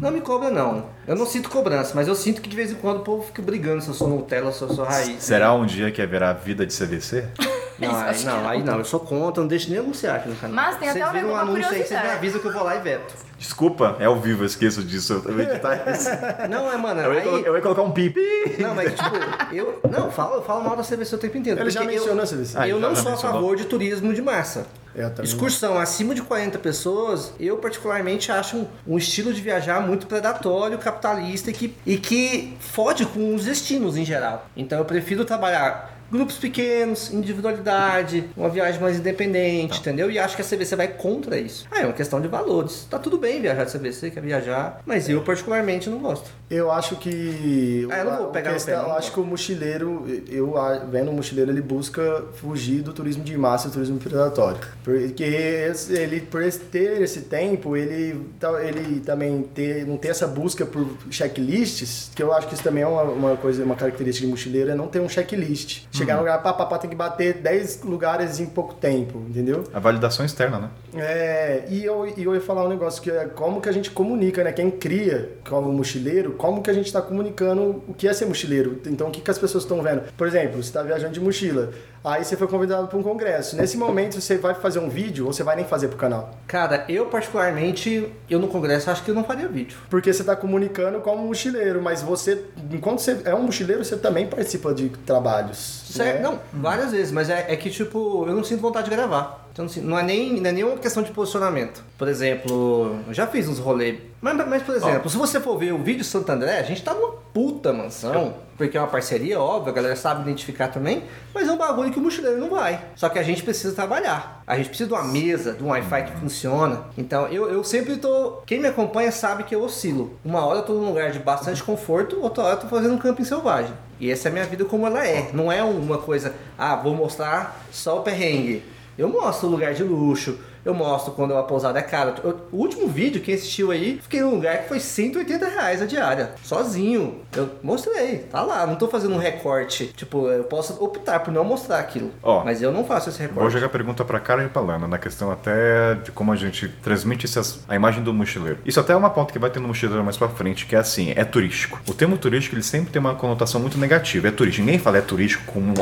Não me cobra, não. Eu não sinto cobrança, mas eu sinto que de vez em quando o povo fica brigando se eu sou Nutella, se eu sou raiz. Será um dia que haverá vida de CVC? Não, aí não, aí não. Eu sou contra, não deixo nem anunciar aqui no canal. Mas tem até Vocês um viram um anúncio aí, vocês me avisam que eu vou lá e veto. Desculpa, é ao vivo, eu esqueço disso. Eu vou editar isso. Não, é, mano, Eu ia, aí... eu ia colocar um pipi. Não, mas tipo, eu... Não, eu falo, eu falo mal da CVC o tempo inteiro. Ele já eu- mencionou a CVC. Ah, eu não sou a favor de turismo de massa. Também Excursão acima de 40 pessoas, eu particularmente acho um, um estilo de viajar muito predatório, capitalista e que, e que fode com os destinos em geral. Então eu prefiro trabalhar grupos pequenos, individualidade, uma viagem mais independente, entendeu? E acho que a CVC vai contra isso. Ah, é uma questão de valores. Tá tudo bem viajar de CVC, quer viajar, mas eu particularmente não gosto. Eu acho que. Ah, eu não vou pegar questão- pé, não. Eu acho que o mochileiro, eu vendo o mochileiro, ele busca fugir do turismo de massa e do turismo predatório. Porque ele, por ter esse tempo, ele, tá- ele também ter, não ter essa busca por checklists, que eu acho que isso também é uma, uma coisa, uma característica de mochileiro, é não ter um checklist Chegar no lugar, pá, pá, pá, tem que bater 10 lugares em pouco tempo, entendeu? A validação externa, né? É, e eu, e eu ia falar um negócio que é como que a gente comunica, né? Quem cria como mochileiro, como que a gente tá comunicando o que é ser mochileiro. Então, o que, que as pessoas estão vendo? Por exemplo, você tá viajando de mochila, aí você foi convidado para um congresso. Nesse momento, você vai fazer um vídeo ou você vai nem fazer pro canal? Cara, eu particularmente, eu no congresso acho que eu não faria vídeo. Porque você tá comunicando como mochileiro, mas você, enquanto você é um mochileiro, você também participa de trabalhos. Certo? né? Não, várias vezes, mas é, é que, tipo, eu não sinto vontade de gravar. Então, assim, não, é nem, não é nenhuma questão de posicionamento. Por exemplo, eu já fiz uns rolês. Mas, mas, por exemplo, se você for ver o vídeo Santo André, a gente tá numa puta mansão. Porque é uma parceria, óbvio, a galera sabe identificar também. Mas é um bagulho que o mochileiro não vai. Só que a gente precisa trabalhar. A gente precisa de uma mesa, de um Wi-Fi que funciona. Então, eu, eu sempre tô... Quem me acompanha sabe que eu oscilo. Uma hora eu tô num lugar de bastante conforto, outra hora eu tô fazendo um camping selvagem. E essa é a minha vida como ela é. Não é uma coisa, ah, vou mostrar só o perrengue. Eu mostro o lugar de luxo, eu mostro quando a pousada é cara. Eu- o último vídeo, quem assistiu aí, fiquei num lugar que foi 180 reais a diária, sozinho. Eu mostrei, tá lá. Não tô fazendo um recorte. Tipo, eu posso optar por não mostrar aquilo. Ó, mas eu não faço esse Vou recorte. jogar a pergunta pra cara e pra Lana, na questão até de como a gente transmite essas, a imagem do mochileiro. Isso até é uma pauta que vai ter no mochileiro mais pra frente, que é assim, é turístico. O termo turístico, ele sempre tem uma conotação muito negativa. É turístico. Ninguém fala é turístico com um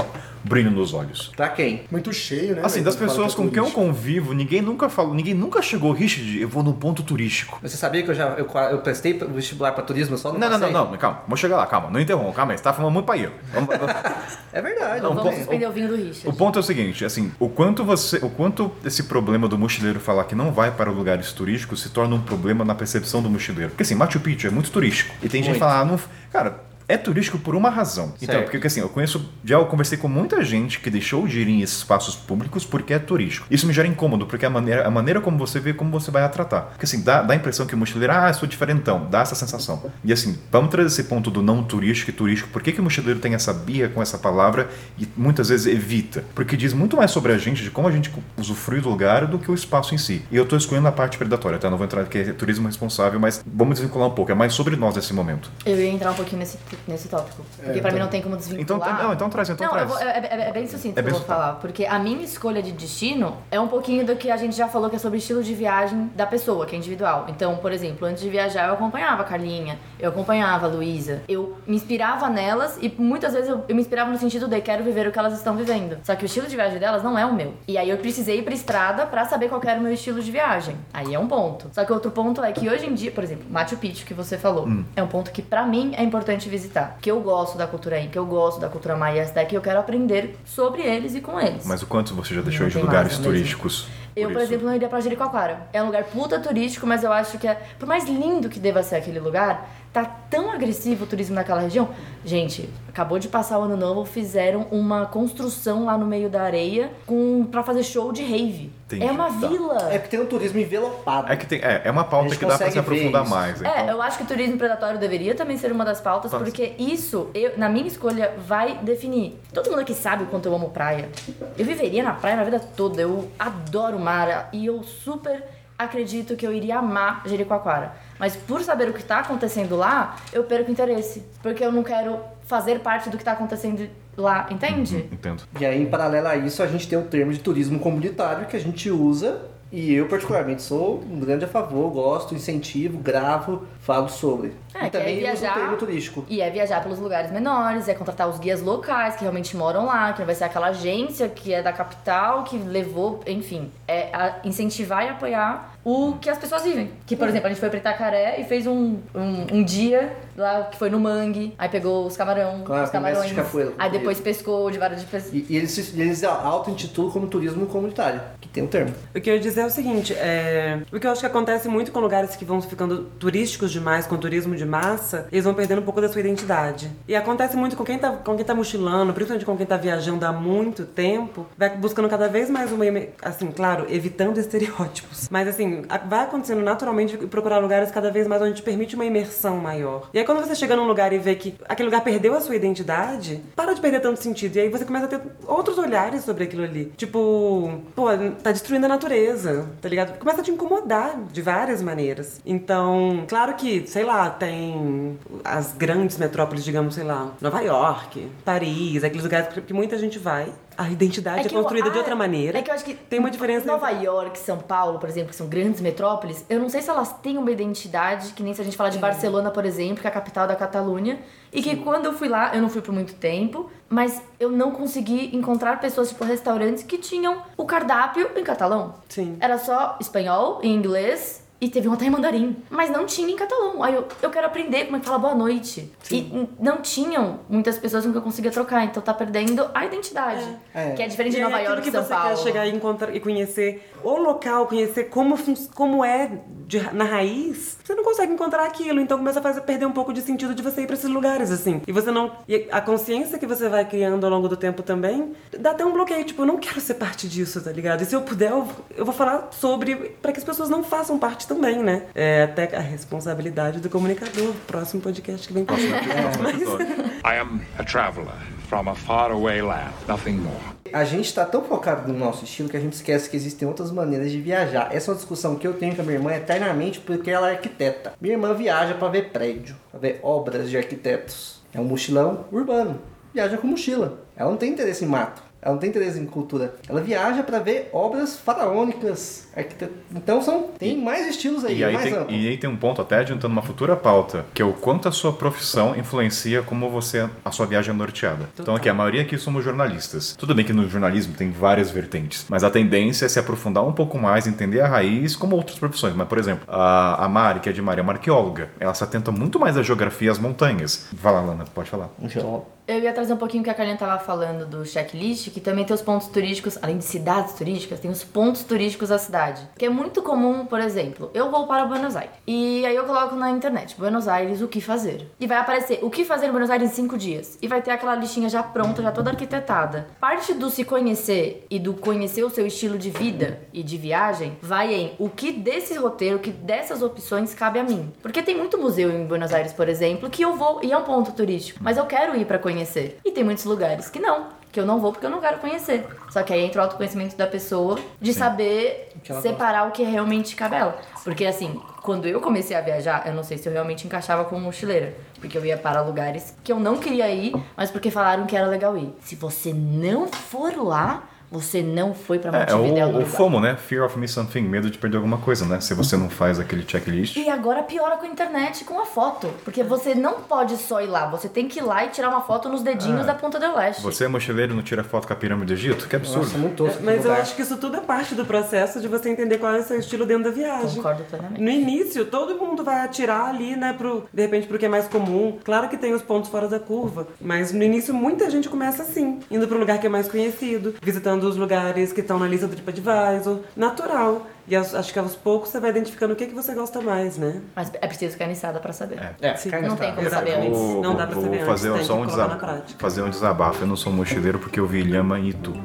brilho nos olhos. Pra quem? Muito cheio, né? Assim, das pessoas que é com quem eu convivo, ninguém nunca falou, ninguém nunca chegou, Richard, eu vou num ponto turístico. Você sabia que eu já eu, eu prestei vestibular pra turismo só não Não, não, não, não, calma, vamos chegar lá, calma, não interrompa, calma aí, você tá falando muito pra ir. Vamos- É verdade. Não, vamos suspender o vinho do Richard. O ponto é o seguinte, assim, o quanto você, o quanto esse problema do mochileiro falar que não vai para lugares turísticos se torna um problema na percepção do mochileiro. Porque assim, Machu Picchu é muito turístico. E tem gente que Muito. fala, ah, não, cara, é turístico por uma razão. Então, Certo. porque assim, eu conheço, já eu conversei com muita gente que deixou de ir em esses espaços públicos porque é turístico. Isso me gera incômodo, porque a maneira, a maneira como você vê, como você vai a tratar. Porque assim, dá, dá a impressão que o mochileiro, ah, eu sou diferentão, dá essa sensação. E assim, vamos trazer esse ponto do não turístico e turístico. Por que, que o mochileiro tem essa birra com essa palavra e muitas vezes evita? Porque diz muito mais sobre a gente, de como a gente usufrui do lugar, do que o espaço em si. E eu tô escolhendo a parte predatória, tá? Não vou entrar porque é turismo responsável, mas vamos desvincular um pouco. É mais sobre nós nesse momento. Eu ia entrar um pouquinho nesse, nesse tópico. Porque pra mim não tem como desvincular. Então tá- não, então traz, então não, traz. vou- é, é- é bem sucinto É que eu vou sucinto. falar. Porque a minha escolha de destino é um pouquinho do que a gente já falou, que é sobre o estilo de viagem da pessoa, que é individual. Então, por exemplo, antes de viajar, eu acompanhava a Carlinha, eu acompanhava a Luísa. Eu me inspirava nelas e muitas vezes eu, eu me inspirava no sentido de quero viver o que elas estão vivendo. Só que o estilo de viagem delas não é o meu. E aí eu precisei ir pra estrada pra saber qual era o meu estilo de viagem. Aí é um ponto. Só que outro ponto é que hoje em dia, por exemplo, Machu Picchu, que você falou, Hum. é um ponto que pra mim é importante visitar. Que eu gosto da cultura inca, eu gosto da cultura maia, essa daqui eu quero aprender sobre eles e com eles. Mas o quanto você já deixou de lugares mais, mesmo. turísticos? Eu, por isso? exemplo, não iria pra Jericoacoara. É um lugar puta turístico, mas eu acho que é. Por mais lindo que deva ser aquele lugar, tá tão agressivo o turismo naquela região. Gente, acabou de passar o ano novo, fizeram uma construção lá no meio da areia com para fazer show de rave. Entendi, é uma tá. vila. É que tem um turismo envelopado. É que tem, é, é uma pauta que dá pra se aprofundar isso. mais. É, então. eu acho que o turismo predatório deveria também ser uma das pautas, Pode porque isso, eu, na minha escolha, vai definir. Todo mundo aqui sabe o quanto eu amo praia. Eu viveria na praia na vida toda, eu adoro mar e eu super acredito que eu iria amar Jericoacoara. Mas por saber o que tá acontecendo lá, eu perco interesse. Porque eu não quero fazer parte do que tá acontecendo lá, entende? Entendo. E aí, em paralelo a isso, a gente tem o termo de turismo comunitário que a gente usa. E eu, particularmente, sou um grande a favor, gosto, incentivo, gravo, falo sobre. É, e é também uso o viajar- termo turístico. E é viajar pelos lugares menores, é contratar os guias locais que realmente moram lá, que não vai ser aquela agência que é da capital, que levou, enfim, é a incentivar e apoiar o que as pessoas vivem. Que, por exemplo, a gente foi pra Itacaré e fez um, um, um dia lá que foi no mangue, aí pegou os camarão, Claro, os camarões, de capoeira. aí depois pescou de vara de pesca. E, e eles, se- eles auto-intitulam como turismo comunitário, que tem um termo. O que eu ia dizer é o seguinte, é... o que eu acho que acontece muito com lugares que vão ficando turísticos demais, com turismo de massa, eles vão perdendo um pouco da sua identidade. E acontece muito com quem tá, com quem tá mochilando, principalmente com quem tá viajando há muito tempo, vai buscando cada vez mais uma, assim, claro, evitando estereótipos. Mas assim, vai acontecendo naturalmente de procurar lugares cada vez mais onde te permite uma imersão maior. E é quando você chega num lugar e vê que aquele lugar perdeu a sua identidade, para de perder tanto sentido. E aí você começa a ter outros olhares sobre aquilo ali. Tipo, pô, tá destruindo a natureza, tá ligado? Começa a te incomodar de várias maneiras. Então, claro que, sei lá, tem as grandes metrópoles, digamos, sei lá, Nova York, Paris, aqueles lugares que muita gente vai. A identidade é, que construída eu- de ah, outra maneira. É que eu acho que tem uma diferença Nova entre- York, São Paulo, por exemplo, que são grandes metrópoles, eu não sei se elas têm uma identidade, que nem se a gente falar de Barcelona, por exemplo, que é a capital da Catalunha, e que quando eu fui lá, eu não fui por muito tempo, mas eu não consegui encontrar pessoas, tipo, restaurantes que tinham o cardápio em catalão. Sim. Era só espanhol, em inglês e teve um até em mandarim. Mas não tinha em catalão. Aí eu, eu quero aprender como é que fala boa noite. E n- não tinham muitas pessoas com que eu conseguia trocar. Então tá perdendo a identidade. É. Que é diferente E de Nova aquilo York que e São você Paulo. quer chegar e encontrar e conhecer o local, conhecer como, como é de na raiz, você não consegue encontrar aquilo. Então começa a fazer, perder um pouco de sentido de você ir pra esses lugares, assim. E você não. E a consciência que você vai criando ao longo do tempo também dá até um bloqueio. Tipo, eu não quero ser parte disso, tá ligado? E se eu puder, eu, eu vou falar sobre. para que as pessoas não façam parte também, né? É até a responsabilidade do comunicador. Próximo podcast que vem pra I am a traveler from a faraway land, nothing more. A gente tá tão focado no nosso estilo que a gente esquece que existem outras maneiras de viajar. Essa é uma discussão que eu tenho com a minha irmã eternamente porque ela é arquiteta. Minha irmã viaja pra ver prédio, pra ver obras de arquitetos. É um mochilão urbano. Viaja com mochila. Ela não tem interesse em mato. Ela não tem interesse em cultura. Ela viaja pra ver obras faraônicas. arquite- Então são tem mais estilos aí, E aí, mais tem, amplo. e aí tem um ponto até adiantando uma futura pauta, que é o quanto a sua profissão influencia como você a sua viagem é norteada. Então aqui a maioria aqui somos jornalistas. Tudo bem que no jornalismo tem várias vertentes, mas a tendência é se aprofundar um pouco mais, entender a raiz, como outras profissões. Mas por exemplo, a, a Mari, que é de Mari, é uma arqueóloga. Ela se atenta muito mais à geografia e às montanhas. Vai lá, Lana, pode falar. Então, Eu ia trazer um pouquinho o que a Karine tava falando do checklist, que também tem os pontos turísticos, além de cidades turísticas, tem os pontos turísticos da cidade. Que é muito comum, por exemplo, eu vou para Buenos Aires. E aí eu coloco na internet, Buenos Aires, o que fazer. E vai aparecer o que fazer em Buenos Aires em cinco dias. E vai ter aquela listinha já pronta, já toda arquitetada. Parte do se conhecer e do conhecer o seu estilo de vida e de viagem vai em o que desse roteiro, o que dessas opções cabe a mim. Porque tem muito museu em Buenos Aires, por exemplo, que eu vou e é um ponto turístico, mas eu quero ir pra conhecer. E tem muitos lugares que não, que eu não vou porque eu não quero conhecer. Só que aí entra o autoconhecimento da pessoa de saber que ela separar o que realmente cabe a ela. Porque assim, quando eu comecei a viajar, eu não sei se eu realmente encaixava como mochileira. Porque eu ia para lugares que eu não queria ir, mas porque falaram que era legal ir. Se você não for lá, você não foi pra É, é Montevideo no o, o. FOMO, né? Fear of Missing Something, medo de perder alguma coisa, né? Se você não faz aquele checklist. E agora piora com a internet, com a foto. Porque você não pode só ir lá, você tem que ir lá e tirar uma foto nos dedinhos da Ponta do Leste. Você é mochileiro e não tira foto com a pirâmide do Egito? Que absurdo. nossa, muito tosco. Mas eu acho que isso tudo é parte do processo de você entender qual é o seu estilo dentro da viagem. Concordo plenamente. No início, todo mundo vai atirar ali, né, pro, de repente, pro que é mais comum. Claro que tem os pontos fora da curva, mas no início muita gente começa assim, indo pro lugar que é mais conhecido, visitando os lugares que estão na lista do TripAdvisor, natural. E aos- acho que aos poucos você vai identificando o que, que você gosta mais, né? Mas é preciso ficar iniciada pra saber. É, Sim, carne não tem como saber antes. Vou, Não dá pra vou saber antes, fazer tem só um, colocar na desabafo, prática. fazer um desabafo. Eu não sou mochileiro porque eu vi lhama em Itu.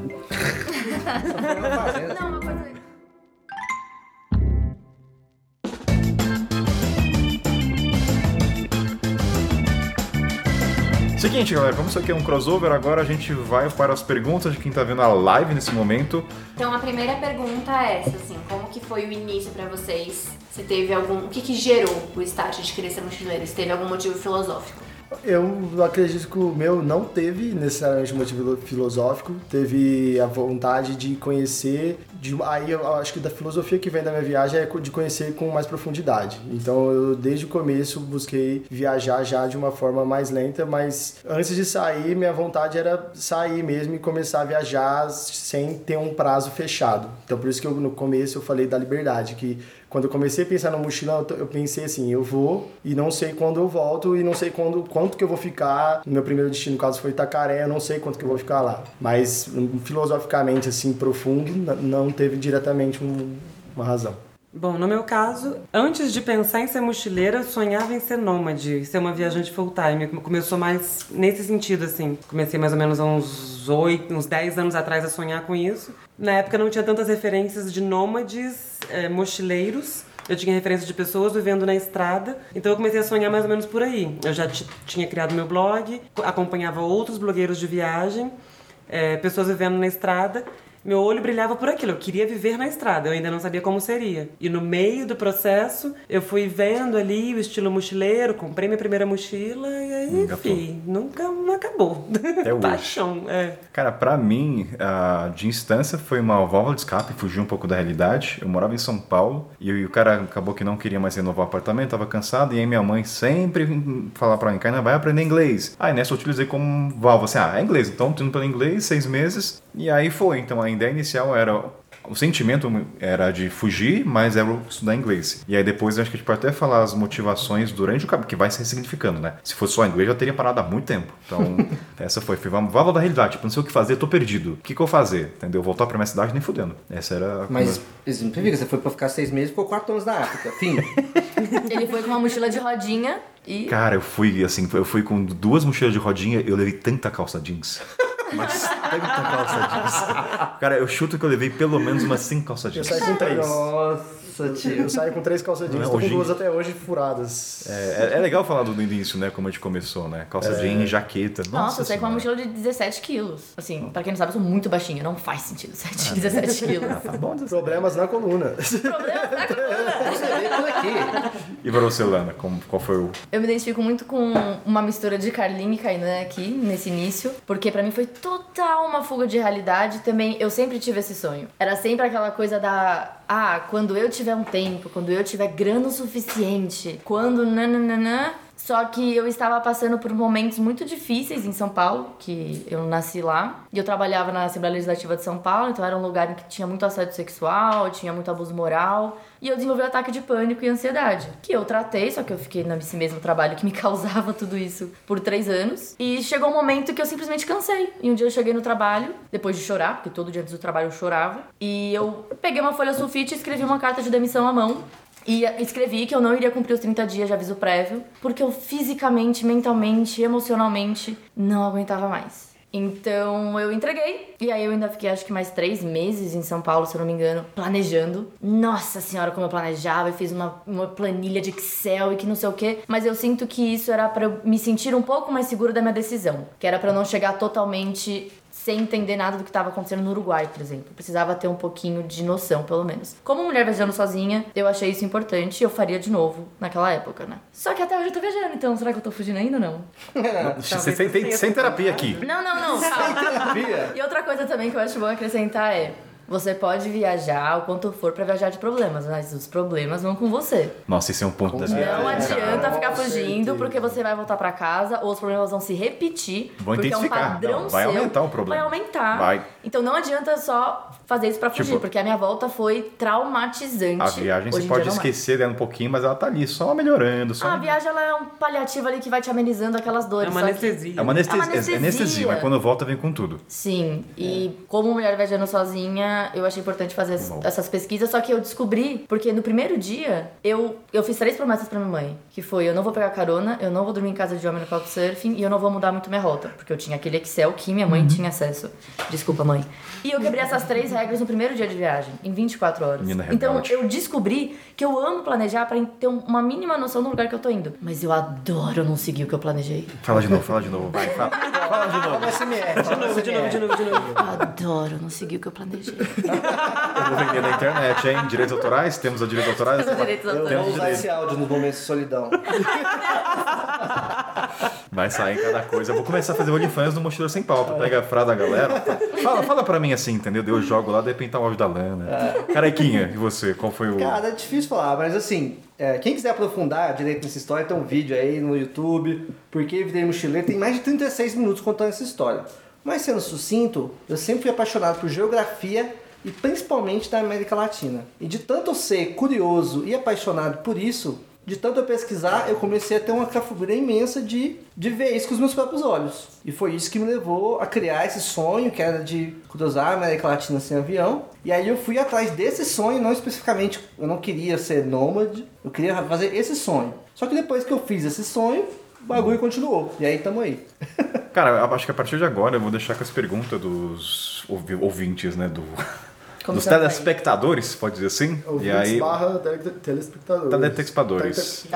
Não, uma coisa. Seguinte, galera, como isso aqui é um crossover, agora a gente vai para as perguntas de quem tá vendo a live nesse momento. Então a primeira pergunta é essa, assim, como que foi o início pra vocês? Se teve algum, o que que gerou o start de querer ser mochileiro? Se teve algum motivo filosófico? Eu acredito que o meu não teve necessariamente motivo filosófico, teve a vontade de conhecer, de, aí eu acho que da filosofia que vem da minha viagem é de conhecer com mais profundidade. Então eu desde o começo busquei viajar já de uma forma mais lenta, mas antes de sair minha vontade era sair mesmo e começar a viajar sem ter um prazo fechado. Então por isso que eu, no começo eu falei da liberdade, que quando eu comecei a pensar no mochilão, eu, pensei assim, eu vou e não sei quando eu volto e não sei quando, quanto que eu vou ficar. No meu primeiro destino, no caso, foi Itacaré, eu não sei quanto que eu vou ficar lá. Mas filosoficamente, assim, profundo, não teve diretamente um- uma razão. Bom, no meu caso, antes de pensar em ser mochileira, eu sonhava em ser nômade, ser uma viajante full time. Começou mais nesse sentido, assim. Comecei mais ou menos há uns oito, uns 10 anos atrás a sonhar com isso. Na época não tinha tantas referências de nômades, eh, mochileiros. eu tinha referência de pessoas vivendo na estrada, então eu comecei a sonhar mais ou menos por aí. Eu já tinha criado meu blog, acompanhava outros blogueiros de viagem, é, pessoas vivendo na estrada, meu olho brilhava por aquilo. Eu queria viver na estrada, eu ainda não sabia como seria. E no meio do processo, eu fui vendo ali o estilo mochileiro, comprei minha primeira mochila e aí, Engatou. enfim, nunca hoje. Até hoje. Paixão, é. Cara, pra mim, de instância foi uma válvula de escape, fugir um pouco da realidade. Eu morava em São Paulo e, eu- o cara acabou que não queria mais renovar o apartamento, tava cansado, e aí minha mãe sempre falava pra mim, Kaina, vai aprender inglês. Aí nessa eu utilizei como válvula, assim, ah, é inglês, então tô indo pelo inglês, seis meses, e aí foi. Então a ideia inicial era o sentimento era de fugir, mas era estudar inglês. E aí depois acho que a gente pode até falar as motivações durante o caminho, que vai se ressignificando, né? Se fosse só inglês, eu já teria parado há muito tempo. Então, essa foi. Foi uma válvula da realidade. Tipo, não sei o que fazer, tô perdido. O que, que eu vou fazer? Entendeu? Voltar pra minha cidade nem fudendo. Essa era. a- Mas exemplifica, você foi pra ficar seis meses e ficou quatro anos na África. Fim. Ele foi com uma mochila de rodinha e. Cara, eu fui assim, eu fui com duas mochilas de rodinha, eu levei tanta calça jeans. Mas tanta calça jeans. Cara, eu chuto que eu levei pelo menos umas cinco calças Eu jeans. saio com três. Nossa, tio. Eu saio com três calças jeans. Não é Tô com duas até hoje furadas. É, é- é legal falar do, início, né? Como a gente começou, né? Calça jeans, jaqueta. Nossa, Nossa, eu saí com uma mochila de 17 quilos. Assim, pra quem não sabe, eu sou muito baixinha. Não faz sentido 7, 17 quilos. Tá bom, Problemas na coluna. Problema com Você veio por aqui. E pra você, Lana, como, qual foi o. Eu me identifico muito com uma mistura de Carlinhos e Kainan aqui, nesse início, porque pra mim foi total uma fuga de realidade. Também, eu sempre tive esse sonho. Era sempre aquela coisa da. Ah, quando eu tiver um tempo, quando eu tiver grana o suficiente, quando nananana. Só que eu estava passando por momentos muito difíceis em São Paulo, que eu nasci lá. E eu trabalhava na Assembleia Legislativa de São Paulo, então era um lugar em que tinha muito assédio sexual, tinha muito abuso moral. E eu desenvolvi um ataque de pânico e ansiedade, que eu tratei, só que eu fiquei nesse mesmo trabalho que me causava tudo isso por três anos. E chegou um momento que eu simplesmente cansei. E um dia eu cheguei no trabalho, depois de chorar, porque todo dia antes do trabalho eu chorava. E eu peguei uma folha sulfite e escrevi uma carta de demissão à mão. E escrevi que eu não iria cumprir os 30 dias de aviso prévio, porque eu fisicamente, mentalmente, emocionalmente não aguentava mais. Então eu entreguei, e aí eu ainda fiquei acho que mais três meses em São Paulo, se eu não me engano, planejando. Nossa senhora, como eu planejava, eu fiz uma, uma planilha de Excel e que não sei o que, mas eu sinto que isso era eu me sentir um pouco mais seguro da minha decisão, que era eu não chegar totalmente sem entender nada do que estava acontecendo no Uruguai, por exemplo. Eu precisava ter um pouquinho de noção, pelo menos. Como mulher viajando sozinha, eu achei isso importante e eu faria de novo naquela época, né? Só que até hoje eu tô viajando, então será que eu tô fugindo ainda ou não? Você tem, tem, sem terapia aqui. Não, não, não, calma. Terapia. E outra coisa também que eu acho bom acrescentar é. Você pode viajar o quanto for pra viajar de problemas, mas os problemas vão com você. Nossa, esse é um ponto da Não certeza. adianta ficar fugindo certeza. porque você vai voltar pra casa ou os problemas vão se repetir. Vão porque é um intensificar. padrão Não, vai seu, aumentar o problema. Vai aumentar. Vai. Então não adianta só fazer isso pra fugir, Tipo, porque a minha volta foi traumatizante. A viagem você pode mais. esquecer dela um pouquinho, mas ela tá ali, só melhorando. Só Ah, a viagem ela é um paliativo ali que vai te amenizando aquelas É dores. uma só que- anestesia. É uma anestesia, É uma anestesia. é anestesia, mas quando volta vem com tudo. Sim, e como mulher viajando sozinha, eu achei importante fazer essas pesquisas, só que eu descobri, porque no primeiro dia, eu, eu fiz três promessas pra minha mãe, que foi, eu não vou pegar carona, eu não vou dormir em casa de homem no couchsurfing e eu não vou mudar muito minha rota, porque eu tinha aquele Excel que minha Uhum. mãe tinha acesso. Desculpa, mãe. E eu quebrei essas três regras no primeiro dia de viagem, em 24 horas. Menina então rebelde. eu descobri que eu amo planejar pra ter um- uma mínima noção do lugar que eu tô indo. Mas eu adoro não seguir o que eu planejei. Fala de novo, fala de novo, vai, fala. Fala de novo. Fala SMR. De novo, de novo, de novo, de novo. Eu adoro não seguir o que eu planejei. Eu vou vender na internet, hein? Direitos autorais? Temos a direitos autorais? Direitos Eu autorais. vou usar esse áudio nos momentos de solidão. Vai sair em cada coisa. Eu vou começar a fazer OnlyFans no Mochileiro Sem Pauta. Pega a frase da galera. Fala, fala pra mim assim, entendeu? Eu jogo lá, de repente tá o áudio da Lana. Carequinha, e você? Qual foi o. Cara, é difícil falar, mas assim, é, quem quiser aprofundar direito nessa história, tem um vídeo aí no YouTube, porque Virei Mochileiro tem mais de 36 minutos contando essa história. Mas sendo sucinto, eu sempre fui apaixonado por geografia e principalmente da América Latina. E de tanto eu ser curioso e apaixonado por isso, de tanto eu pesquisar, eu comecei a ter uma cafobria imensa de, de ver isso com os meus próprios olhos. E foi isso que me levou a criar esse sonho, que era de cruzar a América Latina sem avião. E aí eu fui atrás desse sonho, não especificamente, eu não queria ser nômade, eu queria fazer esse sonho. Só que depois que eu fiz esse sonho, o bagulho continuou. E aí tamo aí. Cara, acho que a partir de agora eu vou deixar com as perguntas dos ouvi- ouvintes, né? Do, dos vai? telespectadores, pode dizer assim. Ouvintes e aí, barra tele- telespectadores. telespectadores.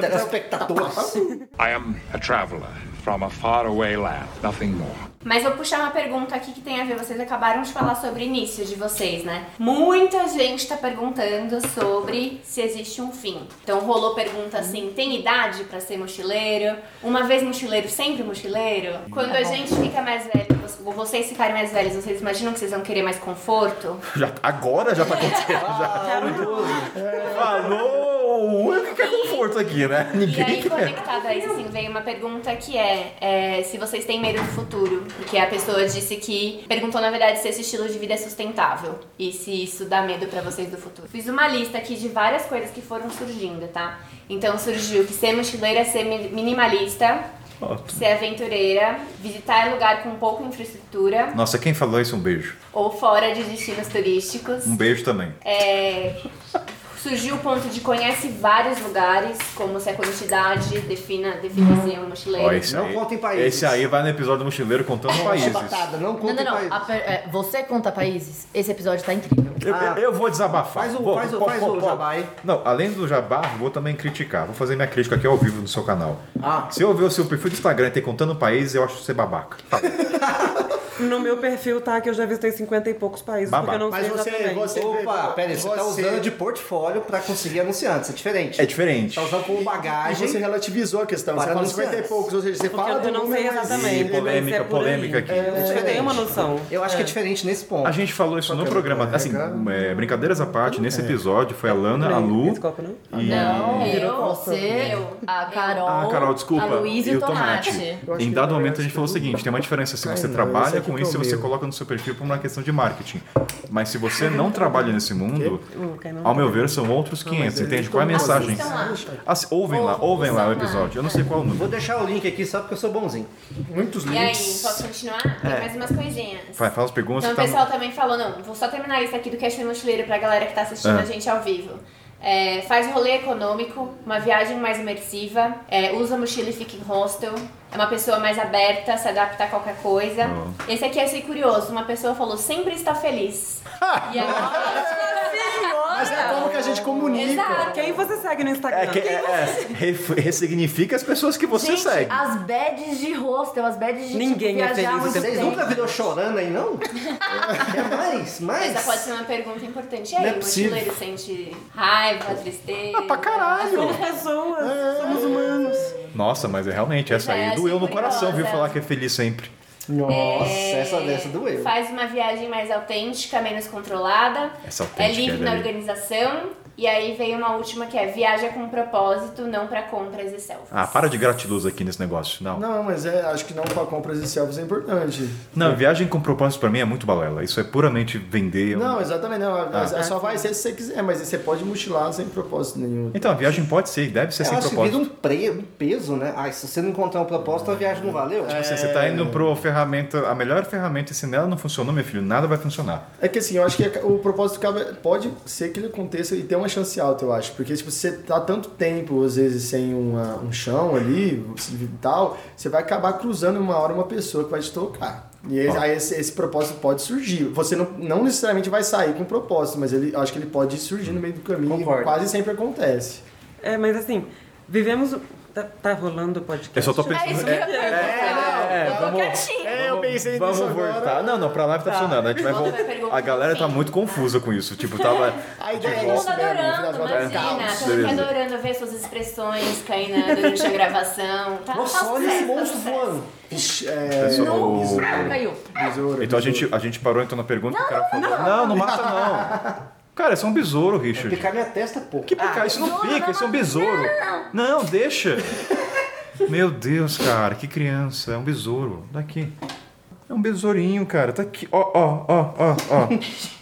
Telespectadores. I am a traveler from a faraway land, nothing more. Mas vou puxar uma pergunta aqui que tem a ver, vocês acabaram de falar sobre o início de vocês, né? Muita gente tá perguntando sobre se existe um fim. Então rolou pergunta assim, tem idade pra ser mochileiro? Uma vez mochileiro, sempre mochileiro? Quando a gente fica mais velho, ou vocês ficarem mais velhos, vocês imaginam que vocês vão querer mais conforto? Já- agora já tá acontecendo. já. Falou! O que que é conforto aqui, né? E Ninguém aí, quer. conectado a isso, assim, veio uma pergunta que é, é, se vocês têm medo do futuro. Porque a pessoa disse que perguntou, na verdade, se esse estilo de vida é sustentável. E se isso dá medo pra vocês do futuro. Fiz uma lista aqui de várias coisas que foram surgindo, tá? Então surgiu que ser mochileira é ser mi- minimalista, ser aventureira, visitar lugar com pouca infraestrutura Nossa, quem falou isso, um beijo. ou fora de destinos turísticos. Um beijo também. É, surgiu o ponto de conhece vários lugares, como se a quantidade defina, define-se um mochileiro. Ó, esse Não aí, contem países. Esse aí vai no episódio do Mochileiro contando países. Batada, não Não, contem não, não. países. A per- é, você conta países? Esse episódio tá incrível. Eu, eu- eu vou desabafar. Faz o- Vou- faz o- faz vou- o jabá aí. Não, além do jabá, vou também criticar. Vou fazer minha crítica aqui ao vivo no seu canal. Ah. Se eu ver o seu perfil do Instagram e ter contando países, eu acho você babaca. Tá. No meu perfil tá que eu já visitei 50 e poucos países, Babá. porque eu não Mas sei você, exatamente. você Opa, pera aí, você, tá você- usando de portfólio pra conseguir anunciantes, é diferente. É diferente. Tá usando como E bagagem. você relativizou a questão. Você Para fala 50 e poucos, ou seja, você Porque fala eu do não sei mas- exatamente. Ih, polêmica, é polêmica aqui. Eu tenho uma noção. Eu acho que é diferente nesse ponto. A gente falou isso no programa. Assim, é, brincadeiras à parte, nesse episódio foi a Lana, a Lu não? e. Não, Eu? você, Eu. a Carol, Ah, Carol, desculpa. a Luísa e o Tomate. Acho Em dado momento a gente falou o seguinte: tem uma diferença se você Ai, trabalha com é isso e você coloca no seu perfil por uma questão de marketing. Mas se você não trabalha nesse mundo, ao meu ver, são outros 500. Entende? Qual é a mensagem? Ouvem lá, ouvem lá o episódio. Eu não sei qual é o Vou número. deixar o link aqui só porque eu sou bonzinho. Muitos E aí, links. posso continuar? Tem mais umas coisinhas. Vai, fala as perguntas. Então o tá- pessoal também falou, não, vou só terminar isso aqui do Cash Mochileiro pra galera que tá assistindo Ah. a gente ao vivo. É, faz um rolê econômico, uma viagem mais imersiva, é, usa mochila e fica em hostel, é uma pessoa mais aberta, se adapta a qualquer coisa. Oh. Esse aqui é ser curioso, uma pessoa falou, sempre está feliz. e aí, Mas é como que a gente comunica. Exato. Quem você segue no Instagram? É, que, é, é, ref- ressignifica as pessoas que você Gente, segue. as badges de hostel, as badges de Ninguém tipo, é viajar feliz, muito você Vocês tempo. nunca viram chorando aí, não? É mais, mais. Essa pode ser uma pergunta importante. E aí, Não é o possível. mochileiro sente raiva, tristeza? Ah, pra caralho! Somos pessoas, somos humanos. Nossa, mas é realmente essa aí É, doeu no assim, coração, viu? Falar que é feliz sempre. Nossa, É, essa dessa doeu. Faz uma viagem mais autêntica, menos controlada. Essa É autêntica livre na daí. organização. E aí veio uma última que é viaja com propósito, não pra compras e selfies. Ah, para de gratiluz aqui nesse negócio. Não. Não, mas é, acho que não para compras e selfies é importante. Não, viagem com propósito pra mim é muito balela. Isso é puramente vender. um- Não, exatamente não. Ah. É só vai ser se você quiser, mas você pode mochilar sem propósito nenhum. Então, a viagem pode ser, deve ser Eu sem acho que vira propósito. um, pre- um peso, né? Ai, se você não encontrar um propósito, a viagem não valeu. Tipo assim, Você tá indo pro ferramenta, a melhor ferramenta, e se nela não funcionou, meu filho, nada vai funcionar. É que assim, eu acho que o propósito cabe- pode ser que ele aconteça e ter uma chance alta, eu acho. Porque tipo, você tá tanto tempo, às vezes, sem uma- um chão ali e tal, você vai acabar cruzando uma hora uma pessoa que vai te tocar. E aí, aí esse, esse propósito pode surgir. Você não, não necessariamente vai sair com propósito, mas ele, eu acho que ele pode surgir no meio do caminho. Concordo. E quase sempre acontece. É, mas assim, vivemos. Tá, tá rolando o podcast. Eu só tô pensando. É isso que eu ia perguntar. é, Eu tô vamos- quietinha. É, eu pensei Vamos nisso voltar. agora. Não, não, pra live tá funcionando. A gente vai Volta voltar. A galera tá muito confusa com isso. Tipo, tava. A ideia Todo é mundo isso adorando, é imagina. Todo mundo adorando ver suas expressões caindo durante a gravação. Tá, Nossa, tá olha esse monstro tá sucesso. voando. Ixi, é, Pessoal, Não, caiu. besouro, Então a gente, a gente parou então na pergunta que o cara falou. Não, não mata não. Cara, isso é um besouro, Richard. Picar minha testa, pô. Que picar? Isso não pica, isso é um besouro. Não, deixa. Meu Deus, cara, que criança. É um besouro. Daqui. É um besourinho, cara. Tá aqui. Ó, ó, ó, ó, ó.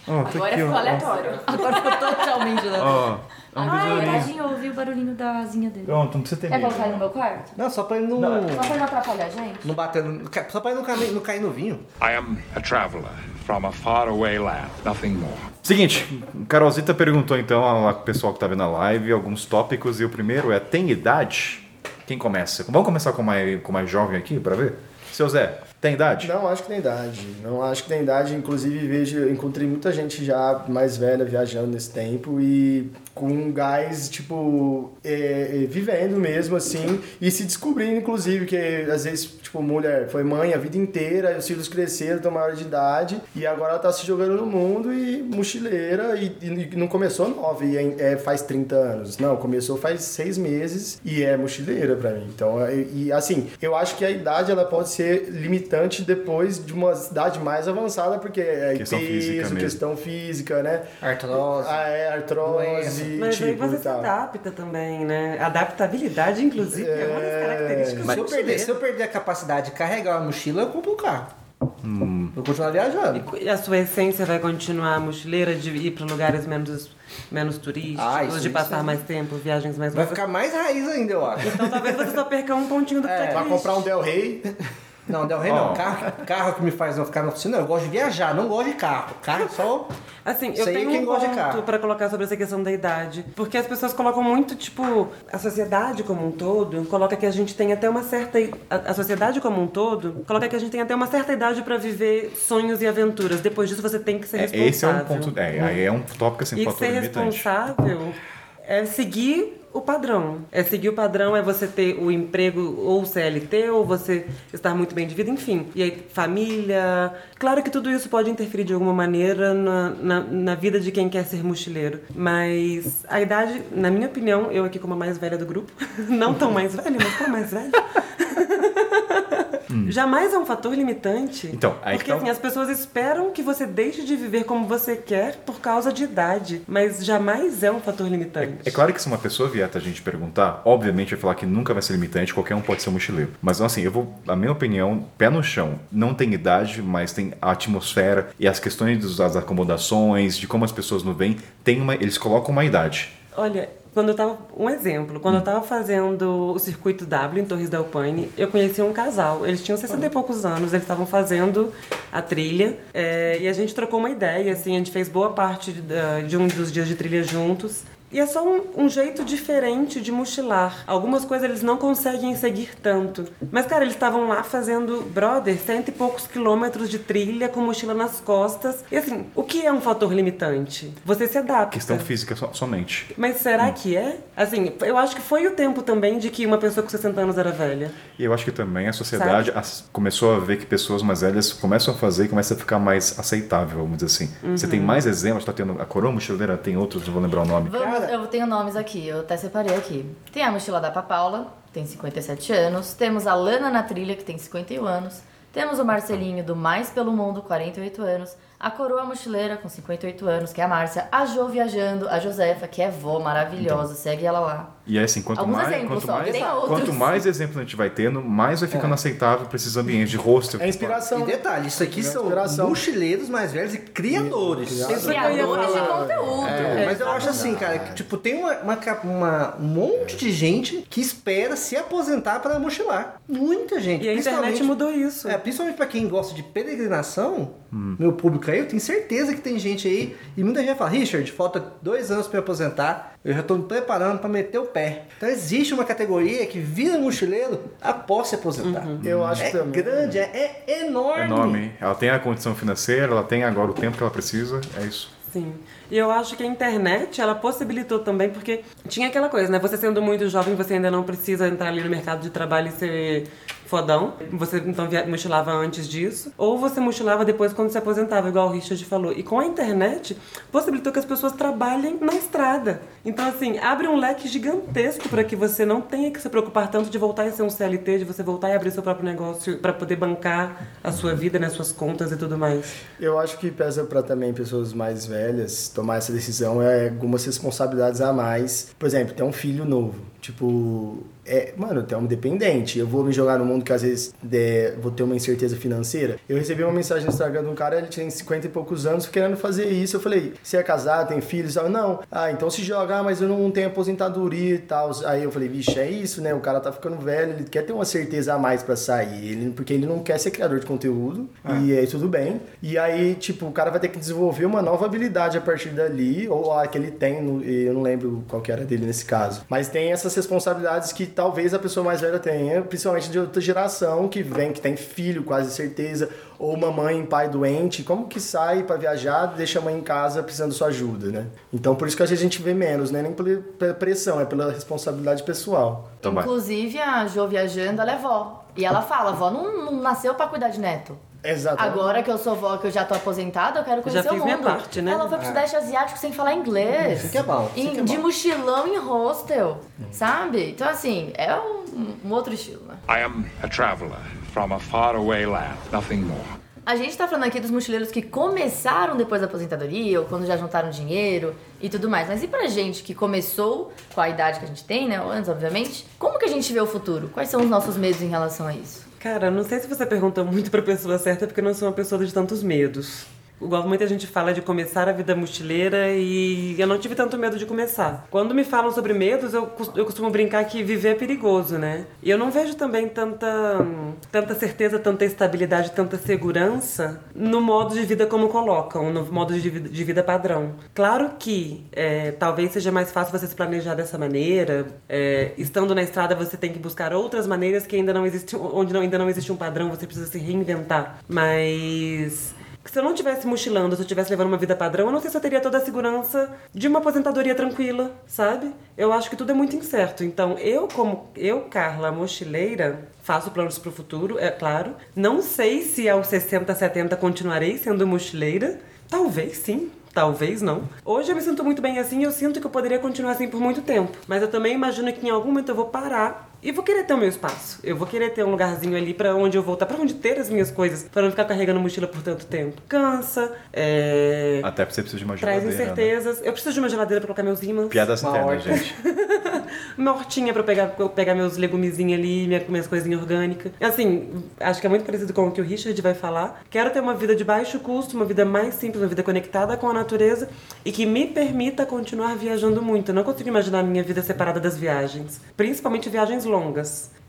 Ó, tá Agora aqui, ficou ó. aleatório. Agora ficou totalmente lá. Ó, é um Ai, besourinho. tadinho, eu ouvi o barulhinho da asinha dele. Pronto, não precisa ter Quer medo. colocar ele no meu quarto? Não, só pra ele não. Só pra não atrapalhar a gente? Não bater no. Só pra ele não cair, não cair no vinho. I am a traveler from a faraway land, nothing more. Seguinte, Carolzita perguntou então ao pessoal que tá vendo a live alguns tópicos e o primeiro é: tem idade? Quem começa? Vamos começar com o mais, com o mais jovem aqui pra ver? Seu Zé, Tem idade? Não acho que tem idade. Não acho que tem idade. Inclusive, vejo, encontrei muita gente já mais velha viajando nesse tempo e com um gás, tipo, é, é, vivendo mesmo, assim, e se descobrindo, inclusive, que às vezes, tipo, mulher foi mãe a vida inteira, os filhos cresceram, estão maior de idade, e agora ela tá se jogando no mundo e mochileira, e, e não começou nove, e é, é, faz 30 anos. Não, começou faz seis meses e é mochileira pra mim. Então, é, e assim, eu acho que a idade ela pode ser limitante depois de uma idade mais avançada, porque é Questão peso, física mesmo. questão física, né? Artrose. Ah, é, artrose, Mas aí tipo, você e se adapta também, né? Adaptabilidade, inclusive, é, uma das características Se do eu, perder, se eu perder a capacidade de carregar uma mochila, eu compro o carro. Vou continuar viajando. E a sua essência vai continuar mochileira de ir para lugares menos, menos turísticos, Ah, isso- de passar isso- mais tempo, viagens mais Vai ficar mais raiz ainda, eu acho. Então talvez você só perca um pontinho do É. Vai comprar um Del Rey. Não, Del Rey não. Carro, carro que me faz eu ficar na oficina, eu gosto de viajar, não gosto de carro. Carro só. Assim, eu é tenho quem um gosta de ponto carro. pra colocar sobre essa questão da idade. Porque as pessoas colocam muito, tipo, a sociedade como um todo coloca que a gente tem até uma certa. A, a sociedade como um todo coloca que a gente tem até uma certa idade pra viver sonhos e aventuras. Depois disso você tem que ser É, responsável. esse é um ponto. É, aí é um tópico assim, E fator ser limitante. responsável é seguir o padrão. É seguir o padrão, é você ter o emprego ou CLT, ou você estar muito bem de vida, enfim. E aí, família. Claro que tudo isso pode interferir de alguma maneira na, na, na vida de quem quer ser mochileiro. Mas a idade, na minha opinião, eu aqui como a mais velha do grupo, não tão mais velha, mas tão mais velha. Jamais é um fator limitante. Então, aí que porque tá assim, as pessoas esperam que você deixe de viver como você quer por causa de idade, mas jamais é um fator limitante. É claro que se uma pessoa vier até a gente perguntar, obviamente vai falar que nunca vai ser limitante, qualquer um pode ser mochileiro. Mas assim, eu vou, a minha opinião, pé no chão, não tem idade, mas tem a atmosfera e as questões das acomodações, de como as pessoas não veem, tem uma, eles colocam uma idade. Olha, quando eu tava. Um exemplo, quando eu tava fazendo o circuito W em Torres del Paine, eu conheci um casal. Eles tinham 60 e poucos anos, eles estavam fazendo a trilha. é, e a gente trocou uma ideia, assim, a gente fez boa parte da- de um dos dias de trilha juntos. E é só um, um jeito diferente de mochilar. Algumas coisas eles não conseguem seguir tanto. Mas, cara, eles estavam lá fazendo, brother, cento e poucos quilômetros de trilha com mochila nas costas. E assim, o que é um fator limitante? Você se adapta. Questão física so- somente. Mas será que é? Assim, eu acho que foi o tempo também de que uma pessoa com 60 anos era velha. E eu acho que também a sociedade as- começou a ver que pessoas mais velhas começam a fazer e começa a ficar mais aceitável, vamos dizer assim. Você tem mais exemplos, tá tendo a coroa mochileira, tem outros, não vou lembrar o nome. Vamos, eu tenho nomes aqui, eu até separei aqui. Tem a mochila da Papaula, tem 57 anos. Temos a Lana na trilha, que tem 51 anos. Temos o Marcelinho do Mais Pelo Mundo, 48 anos. A Coroa Mochileira, com 58 anos, que é a Márcia. A Jo Viajando, a Josefa, que é vó maravilhosa, segue ela lá. E aí, assim, quanto Alguns mais, exemplos quanto mais, quanto mais exemplos a gente vai tendo, mais vai ficando aceitável para esses ambientes de hostel. É inspiração. E detalhe, isso aqui são Inspiração. mochileiros mais velhos e criadores. Ia Criadores de conteúdo. É, mas eu acho assim, cara, que tipo, tem uma, uma, uma- um monte de gente que espera se aposentar para mochilar. Muita gente. E a internet mudou isso. É, principalmente pra quem gosta de peregrinação, meu público aí, eu tenho certeza que tem gente aí, e muita gente fala, Richard, falta dois anos pra me aposentar, eu já tô me preparando pra meter o pé. Então existe uma categoria que vira mochileiro após se aposentar. Eu acho É também. grande, é, é enorme. É enorme. hein? Ela tem a condição financeira, ela tem agora o tempo que ela precisa, é isso. Sim. E eu acho que a internet, ela possibilitou também, porque tinha aquela coisa, né? Você sendo muito jovem, você ainda não precisa entrar ali no mercado de trabalho e ser fodão. Você então mochilava antes disso. Ou você mochilava depois quando se aposentava, igual o Richard falou. E com a internet, possibilitou que as pessoas trabalhem na estrada. Então, assim, abre um leque gigantesco para que você não tenha que se preocupar tanto de voltar a ser um CLT, de você voltar e abrir seu próprio negócio para poder bancar a sua vida, né? Suas contas e tudo mais. Eu acho que pesa para também pessoas mais velhas tomar essa decisão é algumas responsabilidades a mais. Por exemplo, ter um filho novo. Tipo, é, mano, tu é um dependente. Eu vou me jogar no mundo que às vezes é, vou ter uma incerteza financeira. Eu recebi uma mensagem no Instagram de um cara, ele tinha 50 e poucos anos, querendo fazer isso. Eu falei, você é casado, tem filhos? Ele não. Ah, então se joga, ah, mas eu não tenho aposentadoria e tal. Aí eu falei, vixe, é isso, né? O cara tá ficando velho, ele quer ter uma certeza a mais pra sair. Ele, porque ele não quer ser criador de conteúdo. E aí tudo bem. E aí, tipo, o cara vai ter que desenvolver uma nova habilidade a partir dali, ou a que ele tem, eu não lembro qual que era dele nesse caso. Mas tem essas responsabilidades que talvez a pessoa mais velha tenha, principalmente de outra geração que vem, que tem filho, quase certeza, ou uma mãe, pai doente, como que sai para viajar, deixa a mãe em casa precisando da sua ajuda, né? Então por isso que a gente vê menos, né? Nem pela pressão, é pela responsabilidade pessoal. Inclusive, a Jo viajando, ela é vó. E ela fala, vó não, não nasceu pra cuidar de neto. Exatamente. Agora que eu sou vó, que eu já tô aposentada, eu quero conhecer já o fiz mundo. minha parte, né? Ela foi pro Sudeste Asiático sem falar inglês. Isso que é bom, isso Em- que é de bom. mochilão em hostel, sabe? Então, assim, é um, um outro estilo, né? I am a traveler from a faraway land, nothing more. A gente tá falando aqui dos mochileiros que começaram depois da aposentadoria, ou quando já juntaram dinheiro e tudo mais. Mas e pra gente que começou com a idade que a gente tem, né? Ou antes, obviamente. Como que a gente vê o futuro? Quais são os nossos medos em relação a isso? Cara, não sei se você pergunta muito pra pessoa certa, porque eu não sou uma pessoa de tantos medos. Igual muita gente fala de começar a vida mochileira e eu não tive tanto medo de começar. Quando me falam sobre medos, eu, eu costumo brincar que viver é perigoso, né? E eu não vejo também tanta, tanta certeza, tanta estabilidade, tanta segurança no modo de vida como colocam, no modo de vida, de vida padrão. Claro que é, talvez seja mais fácil você se planejar dessa maneira. é, estando na estrada, você tem que buscar outras maneiras que ainda não existe, onde não- ainda não existe um padrão, você precisa se reinventar. Mas se eu não tivesse mochilando, se eu tivesse levando uma vida padrão, eu não sei se eu teria toda a segurança de uma aposentadoria tranquila, sabe? Eu acho que tudo é muito incerto. Então, eu como eu, Carla, mochileira, faço planos pro futuro, é claro. Não sei se aos 60, 70 continuarei sendo mochileira. Talvez sim. Talvez não. Hoje eu me sinto muito bem assim eu sinto que eu poderia continuar assim por muito tempo. Mas eu também imagino que em algum momento eu vou parar e vou querer ter o meu espaço. Eu vou querer ter um lugarzinho ali pra onde eu voltar, pra onde ter as minhas coisas, pra não ficar carregando mochila por tanto tempo. Cansa, é... Até porque você precisa de uma traz geladeira. né? incertezas. Eu preciso de uma geladeira pra colocar meus ímãs. Piadas internas, gente. Uma hortinha pra eu pegar, pra pegar meus legumezinhos ali, minha, minhas coisinhas orgânicas. Assim, acho que é muito parecido com o que o Richard vai falar. Quero ter uma vida de baixo custo, uma vida mais simples, uma vida conectada com a natureza e que me permita continuar viajando muito. Eu não consigo imaginar a minha vida separada das viagens, principalmente viagens longas.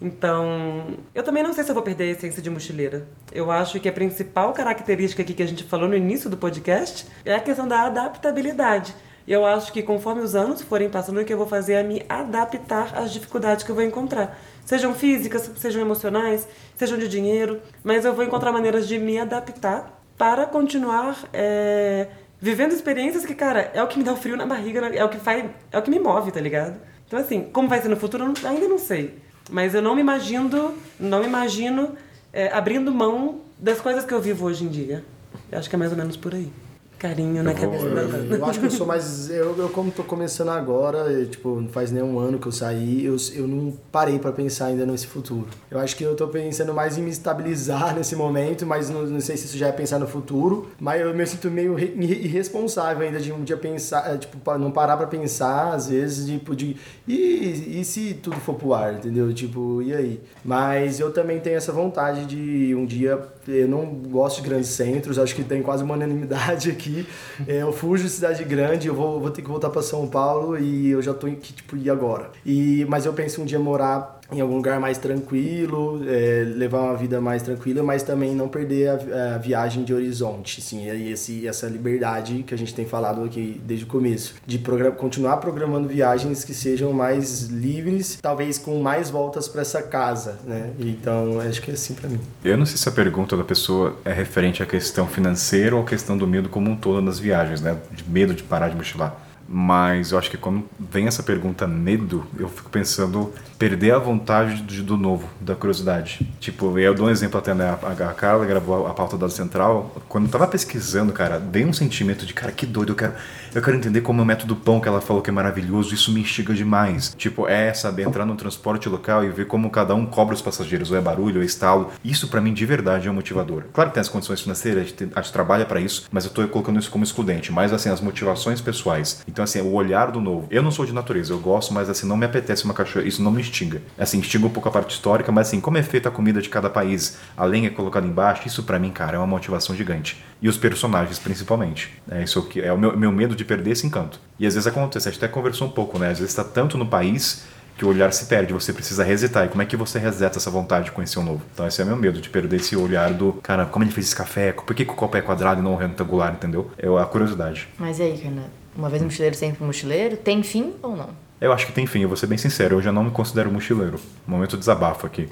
Então, eu também não sei se eu vou perder a essência de mochileira. Eu acho que a principal característica aqui que a gente falou no início do podcast é a questão da adaptabilidade. Eu acho que conforme os anos forem passando, o que eu vou fazer é me adaptar às dificuldades que eu vou encontrar. Sejam físicas, sejam emocionais, sejam de dinheiro, mas eu vou encontrar maneiras de me adaptar para continuar é, vivendo experiências que, cara, é o que me dá o frio na barriga, é o que faz, é o que me move, tá ligado? Então assim, como vai ser no futuro, ainda não sei. Mas eu não me imagino, não me imagino é, abrindo mão das coisas que eu vivo hoje em dia. Eu acho que é mais ou menos por aí. Carinho na cabeça da Ana. Eu acho que eu sou mais. Eu, eu como tô começando agora, eu, tipo, não faz nem um ano que eu saí, eu, eu não parei pra pensar ainda nesse futuro. Eu acho que eu tô pensando mais em me estabilizar nesse momento, mas não, não sei se isso já é pensar no futuro. Mas eu me sinto meio re- irre- irresponsável ainda de um dia pensar, é, tipo, não parar pra pensar, às vezes, tipo, de. E, e se tudo for pro ar, entendeu? Tipo, e aí? Mas eu também tenho essa vontade de um dia. Eu não gosto de grandes centros, acho que tem quase uma unanimidade aqui. É, eu fujo de cidade grande, eu vou, vou ter que voltar para São Paulo e eu já tô aqui, tipo, e agora? E, mas eu penso um dia morar em algum lugar mais tranquilo, é, levar uma vida mais tranquila, mas também não perder a, a viagem de horizonte, sim, e esse, essa liberdade que a gente tem falado aqui desde o começo, de progra- continuar programando viagens que sejam mais livres, talvez com mais voltas para essa casa, né? Então, acho que é assim para mim. Eu não sei se a pergunta da pessoa é referente à questão financeira ou à questão do medo como um todo nas viagens, né? De medo de parar de mochilar. Mas eu acho que quando vem essa pergunta medo, eu fico pensando perder a vontade de- do novo, da curiosidade. Tipo, eu dou um exemplo até, né? A, a Carla gravou a pauta da Central. Quando eu tava pesquisando, cara, dei um sentimento de, cara, que doido, eu quero, eu quero entender como é o método pão que ela falou que é maravilhoso, isso me instiga demais. Tipo, é saber entrar no transporte local e ver como cada um cobra os passageiros, ou é barulho, ou é estalo. Isso pra mim de verdade é um motivador. Claro que tem as condições financeiras, a gente, a gente trabalha pra isso, mas eu tô colocando isso como excludente. Mas assim, as motivações pessoais. Então assim, o olhar do novo. Eu não sou de natureza, eu gosto, mas assim, não me apetece uma cachoeira, isso não me instiga. Assim, instiga um pouco a parte histórica, mas assim, como é feita a comida de cada país, a lenha é colocada embaixo, isso pra mim, cara, é uma motivação gigante. E os personagens, principalmente. É isso que é o meu, meu medo de perder esse encanto. E às vezes acontece, a gente até conversou um pouco, né? Às vezes tá tanto no país que o olhar se perde, você precisa resetar. E como é que você reseta essa vontade de conhecer o novo? Então esse é meu medo, de perder esse olhar do, cara, como ele fez esse café? Por que, que o copo é quadrado e não retangular, entendeu? É a curiosidade. Mas e aí, Karina? Uma vez mochileiro, sempre mochileiro? Tem fim ou não? Eu acho que tem fim, eu vou ser bem sincero, eu já não me considero mochileiro. Momento de desabafo aqui.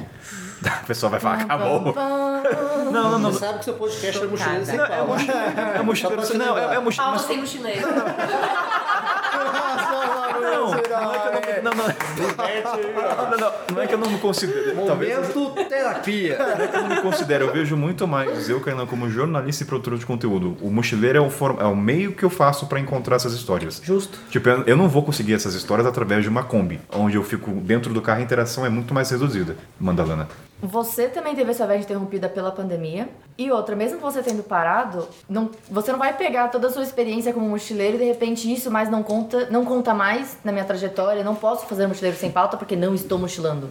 A pessoa vai falar, acabou. Não, não, não. Você sabe que seu podcast é mochileiro sem Não, é pau. mochileiro, é mochileiro, não, é, é mochileiro. sem mochileiro. Não, não é que eu não, não, não, não, não, não é que eu não me considero. Talvez Momento terapia. não é que eu não me considero. Eu vejo muito mais eu, Kainan, como jornalista e produtor de conteúdo. O mochileiro é o, form, é o meio que eu faço pra encontrar essas histórias. Justo. Tipo, eu eu não vou conseguir essas histórias através de uma Kombi, onde eu fico dentro do carro, a interação é muito mais reduzida. Mandalana. Você também teve a sua viagem interrompida pela pandemia. E outra, mesmo você tendo parado, não, você não vai pegar toda a sua experiência como mochileiro e de repente isso mais não conta, não conta mais na minha trajetória. Não posso fazer mochileiro sem pauta porque não estou mochilando.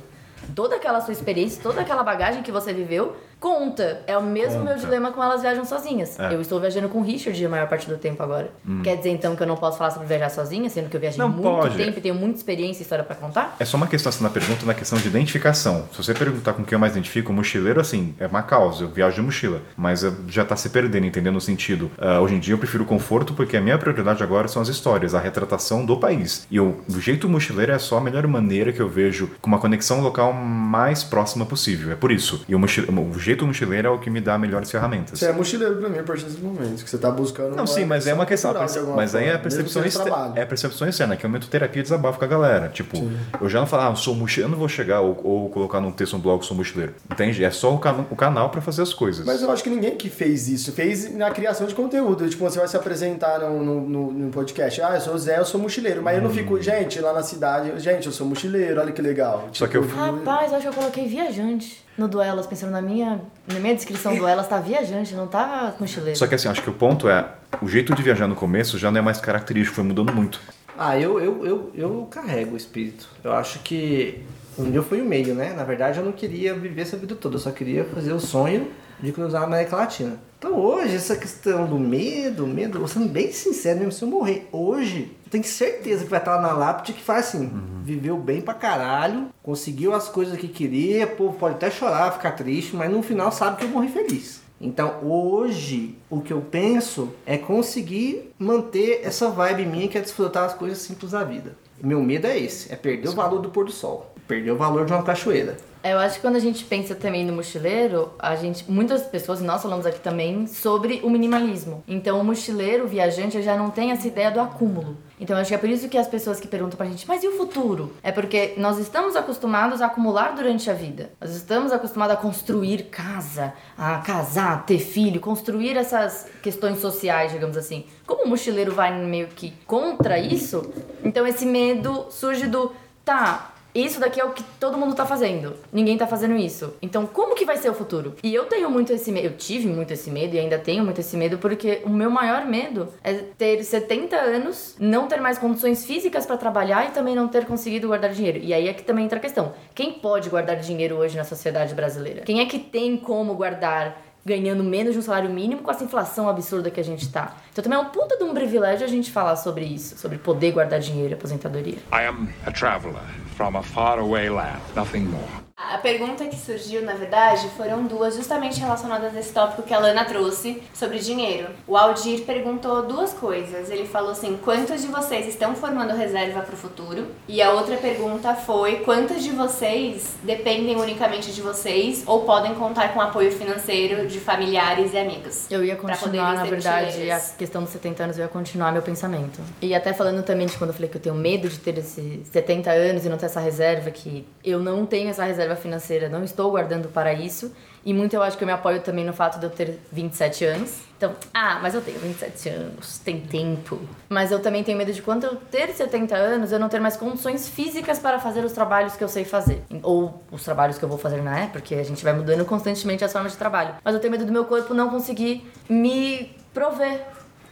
Toda aquela sua experiência, toda aquela bagagem que você viveu, conta. É o mesmo meu Conta. dilema com elas viajam sozinhas. É. Eu estou viajando com o Richard a maior parte do tempo agora. Quer dizer então que eu não posso falar sobre viajar sozinha, sendo que eu viajei Não muito pode. tempo e tenho muita experiência e história pra contar? É só uma questão assim, na pergunta, na questão de identificação. Se você perguntar com quem eu mais identifico, mochileiro, assim, é uma causa, eu viajo de mochila. Mas eh, já tá se perdendo, entendendo no sentido. ah, hoje em dia eu prefiro o conforto porque a minha prioridade agora são as histórias, a retratação do país. E eu, o jeito mochileiro é só a melhor maneira que eu vejo com uma conexão local mais próxima possível. É por isso. E o, mochi- o jeito mochileiro é o que me dá melhores ferramentas. Você é mochileiro pra mim a partir desse momento, que você tá buscando. Não, sim, mas é uma questão. cultural de alguma Mas aí é a forma, percepção externa. É a percepção externa, que é o momento terapia e desabafo com a galera. Tipo, eu já não falo, ah, eu sou mochileiro, eu não vou chegar ou, ou colocar num texto, um blog, sou mochileiro. Entende? É só o, cana o canal pra fazer as coisas. Mas eu acho que ninguém que fez isso fez na criação de conteúdo. Tipo, você vai se apresentar no, no, no- no podcast. Ah, eu sou o Zé, eu sou mochileiro. Mas eu não Hum. fico, gente, lá na cidade, gente, eu sou mochileiro, olha que legal. Só que eu- Rapaz, eu acho que eu coloquei viajante no Duelas, pensando na minha, na minha descrição do Duelas, tá viajante, não tá mochileiro. Só que assim, acho que o ponto é, o jeito de viajar no começo já não é mais característico, foi mudando muito. Ah, eu, eu, eu, eu carrego o espírito. Eu acho que o meu foi o meio, né? Na verdade, eu não queria viver essa vida toda. Eu só queria fazer o sonho de cruzar a América Latina. Então hoje, essa questão do medo, medo, vou sendo bem sincero mesmo, se eu morrer hoje, eu tenho certeza que vai estar lá na lápide que faz assim, viveu bem pra caralho, conseguiu as coisas que queria, pô, pode até chorar, ficar triste, mas no final sabe que eu morri feliz. Então hoje o que eu penso é conseguir manter essa vibe minha que é desfrutar as coisas simples da vida. Meu medo é esse, é perder o valor do pôr do sol, perder o valor de uma cachoeira. Eu acho que quando a gente pensa também no mochileiro, a gente, muitas pessoas, nós falamos aqui também, sobre o minimalismo. Então, o mochileiro, o viajante, já não tem essa ideia do acúmulo. Então, acho que é por isso que as pessoas que perguntam pra gente, mas e o futuro? É porque nós estamos acostumados a acumular durante a vida. Nós estamos acostumados a construir casa, a casar, ter filho, construir essas questões sociais, digamos assim. Como o mochileiro vai meio que contra isso, então esse medo surge do, tá, isso daqui é o que todo mundo tá fazendo. Ninguém tá fazendo isso. Então, como que vai ser o futuro? E eu tenho muito esse medo. Eu tive muito esse medo e ainda tenho muito esse medo porque o meu maior medo é ter 70 anos, não ter mais condições físicas pra trabalhar e também não ter conseguido guardar dinheiro. E aí é que também entra a questão. Quem pode guardar dinheiro hoje na sociedade brasileira? Quem é que tem como guardar ganhando menos de um salário mínimo com essa inflação absurda que a gente tá? Então também é um puta de um privilégio a gente falar sobre isso, sobre poder guardar dinheiro e aposentadoria. I am a traveler from a faraway land, nothing more. A pergunta que surgiu, na verdade, foram duas justamente relacionadas a esse tópico que a Lana trouxe sobre dinheiro. O Aldir perguntou duas coisas. Ele falou assim: quantos de vocês estão formando reserva para o futuro? E a outra pergunta foi: quantos de vocês dependem unicamente de vocês ou podem contar com apoio financeiro de familiares e amigos? Eu ia continuar, na verdade, a questão dos 70 anos, eu ia continuar meu pensamento. E até falando também de quando eu falei que eu tenho medo de ter esses 70 anos e não ter essa reserva, que eu não tenho essa reserva financeira, não estou guardando para isso. E muito eu acho que eu me apoio também no fato de eu ter 27 anos. Então, ah, mas eu tenho 27 anos, tem tempo. Mas eu também tenho medo de quando eu ter 70 anos, eu não ter mais condições físicas para fazer os trabalhos que eu sei fazer. Ou os trabalhos que eu vou fazer na época, porque a gente vai mudando constantemente as formas de trabalho. Mas eu tenho medo do meu corpo não conseguir me prover,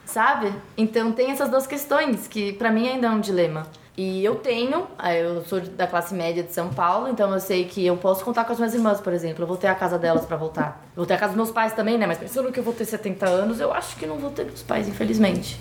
sabe? Então tem essas duas questões que pra mim ainda é um dilema. E eu tenho, eu sou da classe média de São Paulo, então eu sei que eu posso contar com as minhas irmãs, por exemplo. Eu vou ter a casa delas pra voltar. Eu vou ter a casa dos meus pais também, né? Mas pensando que eu vou ter 70 anos, eu acho que não vou ter meus pais, infelizmente.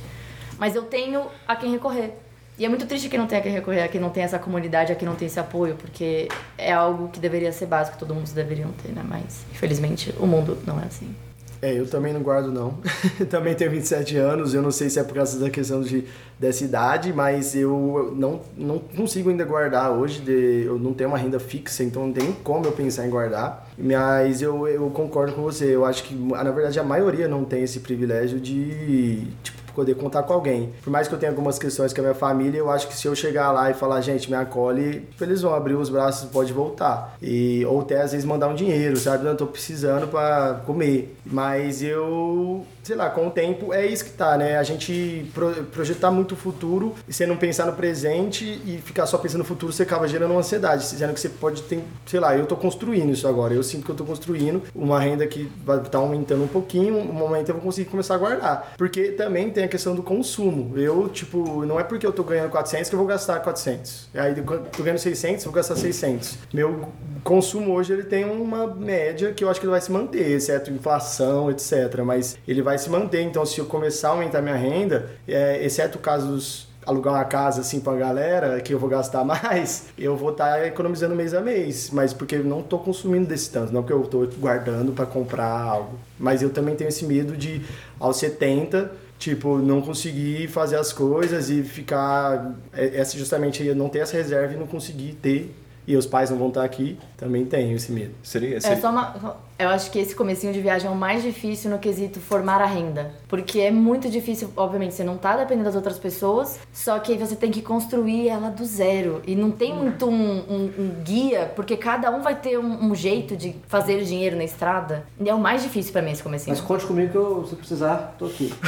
Mas eu tenho a quem recorrer. E é muito triste quem não tem a quem recorrer, a quem não tem essa comunidade, a quem não tem esse apoio, porque é algo que deveria ser básico, todo mundo deveriam ter, né? Mas, infelizmente, o mundo não é assim. É, eu também não guardo não. também tenho 27 anos, eu não sei se é por causa da questão de, dessa idade, mas eu não, não consigo ainda guardar hoje, de, eu não tenho uma renda fixa, então não tem como eu pensar em guardar. Mas eu, eu concordo com você, eu acho que na verdade a maioria não tem esse privilégio de tipo, poder contar com alguém. Por mais que eu tenha algumas questões com a minha família, eu acho que se eu chegar lá e falar, gente, me acolhe, eles vão abrir os braços, pode voltar. E, ou até às vezes mandar um dinheiro, sabe? Eu tô precisando para comer. Mas eu sei lá, com o tempo é isso que tá, né? A gente pro, projetar muito o futuro e você não pensar no presente e ficar só pensando no futuro, você acaba gerando uma ansiedade, sendo que você pode ter, sei lá, eu tô construindo isso agora, eu sinto que eu tô construindo uma renda que vai tá aumentando um pouquinho, um momento eu vou conseguir começar a guardar. Porque também tem a questão do consumo. Eu, tipo, não é porque eu tô ganhando 400 que eu vou gastar 400. Aí tô ganhando 600, vou gastar 600. Meu consumo hoje ele tem uma média que eu acho que ele vai se manter, exceto inflação, etc. Mas ele vai se manter. Então, se eu começar a aumentar minha renda, é, exceto casos alugar uma casa assim pra galera, que eu vou gastar mais, eu vou estar tá economizando mês a mês, mas porque eu não tô consumindo desse tanto, não porque eu tô guardando para comprar algo. Mas eu também tenho esse medo de aos 70 tipo, não conseguir fazer as coisas e ficar. É, essa justamente não ter essa reserva e não conseguir ter. E os pais não vão estar aqui, também tenho esse medo. Seria, seria... É só uma, eu acho que esse comecinho de viagem é o mais difícil no quesito formar a renda. Porque é muito difícil, obviamente, você não tá dependendo das outras pessoas, só que aí você tem que construir ela do zero. E não tem muito um, um, um guia, porque cada um vai ter um, um, jeito de fazer o dinheiro na estrada. E é o mais difícil para mim esse comecinho. Mas conte comigo que eu, se precisar, tô aqui.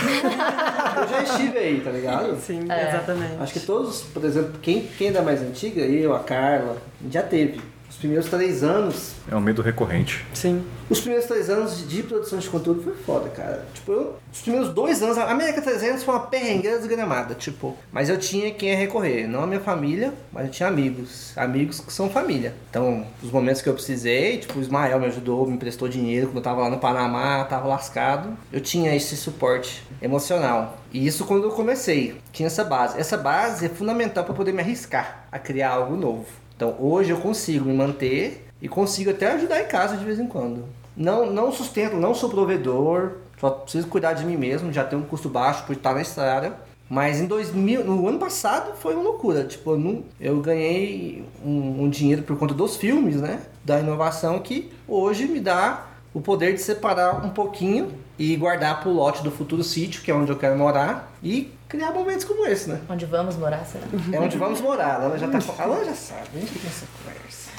eu já estive aí, tá ligado? Sim, é. exatamente. Acho que todos, por exemplo, quem, quem é da mais antiga, eu, a Carla, já teve primeiros três anos. É um medo recorrente. Sim. Os primeiros três anos de produção de conteúdo foi foda, cara. Tipo, eu, os primeiros dois anos, a América 300 foi uma perrengueira desgramada, tipo. Mas eu tinha quem ia recorrer. Não a minha família, mas eu tinha amigos. Amigos que são família. Então, os momentos que eu precisei, tipo, o Ismael me ajudou, me emprestou dinheiro quando eu tava lá no Panamá, tava lascado. Eu tinha esse suporte emocional. E isso quando eu comecei. Tinha essa base. Essa base é fundamental para poder me arriscar a criar algo novo. Então hoje eu consigo me manter e consigo até ajudar em casa de vez em quando. Não, não sustento, não sou provedor, só preciso cuidar de mim mesmo, já tenho um custo baixo por estar nessa área. Mas em 2000, no ano passado foi uma loucura. Tipo, eu, não, eu ganhei um, um, dinheiro por conta dos filmes, né? Da inovação que hoje me dá o poder de separar um pouquinho e guardar pro lote do futuro sítio, que é onde eu quero morar, e criar momentos como esse, né? Onde vamos morar, será? É onde vamos morar. Ela já tá Ela já sabe, a gente tem essa conversa.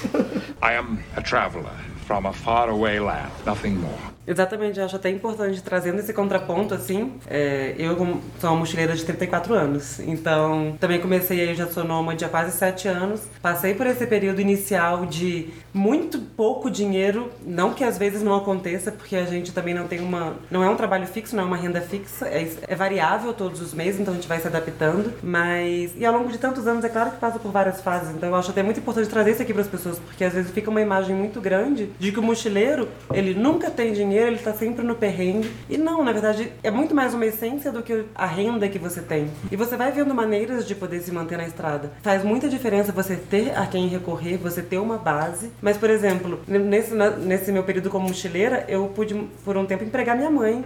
I am a traveler from a faraway land, nothing more. Exatamente, acho até importante trazendo esse contraponto, assim. É, eu sou uma mochileira de 34 anos, então também comecei aí, já sou nômade há quase 7 anos. Passei por esse período inicial de muito pouco dinheiro, não que às vezes não aconteça, porque a gente também não tem uma. Não é um trabalho fixo, não é uma renda fixa, é, é variável todos os meses, então a gente vai se adaptando. Mas. E ao longo de tantos anos, é claro que passa por várias fases, então eu acho até muito importante trazer isso aqui para as pessoas, porque às vezes fica uma imagem muito grande de que o mochileiro, ele nunca tem dinheiro ele está sempre no perrengue. E não, na verdade, é muito mais uma essência do que a renda que você tem. E você vai vendo maneiras de poder se manter na estrada. Faz muita diferença você ter a quem recorrer, você ter uma base. Mas, por exemplo, nesse, nesse meu período como mochileira, eu pude, por um tempo, empregar minha mãe.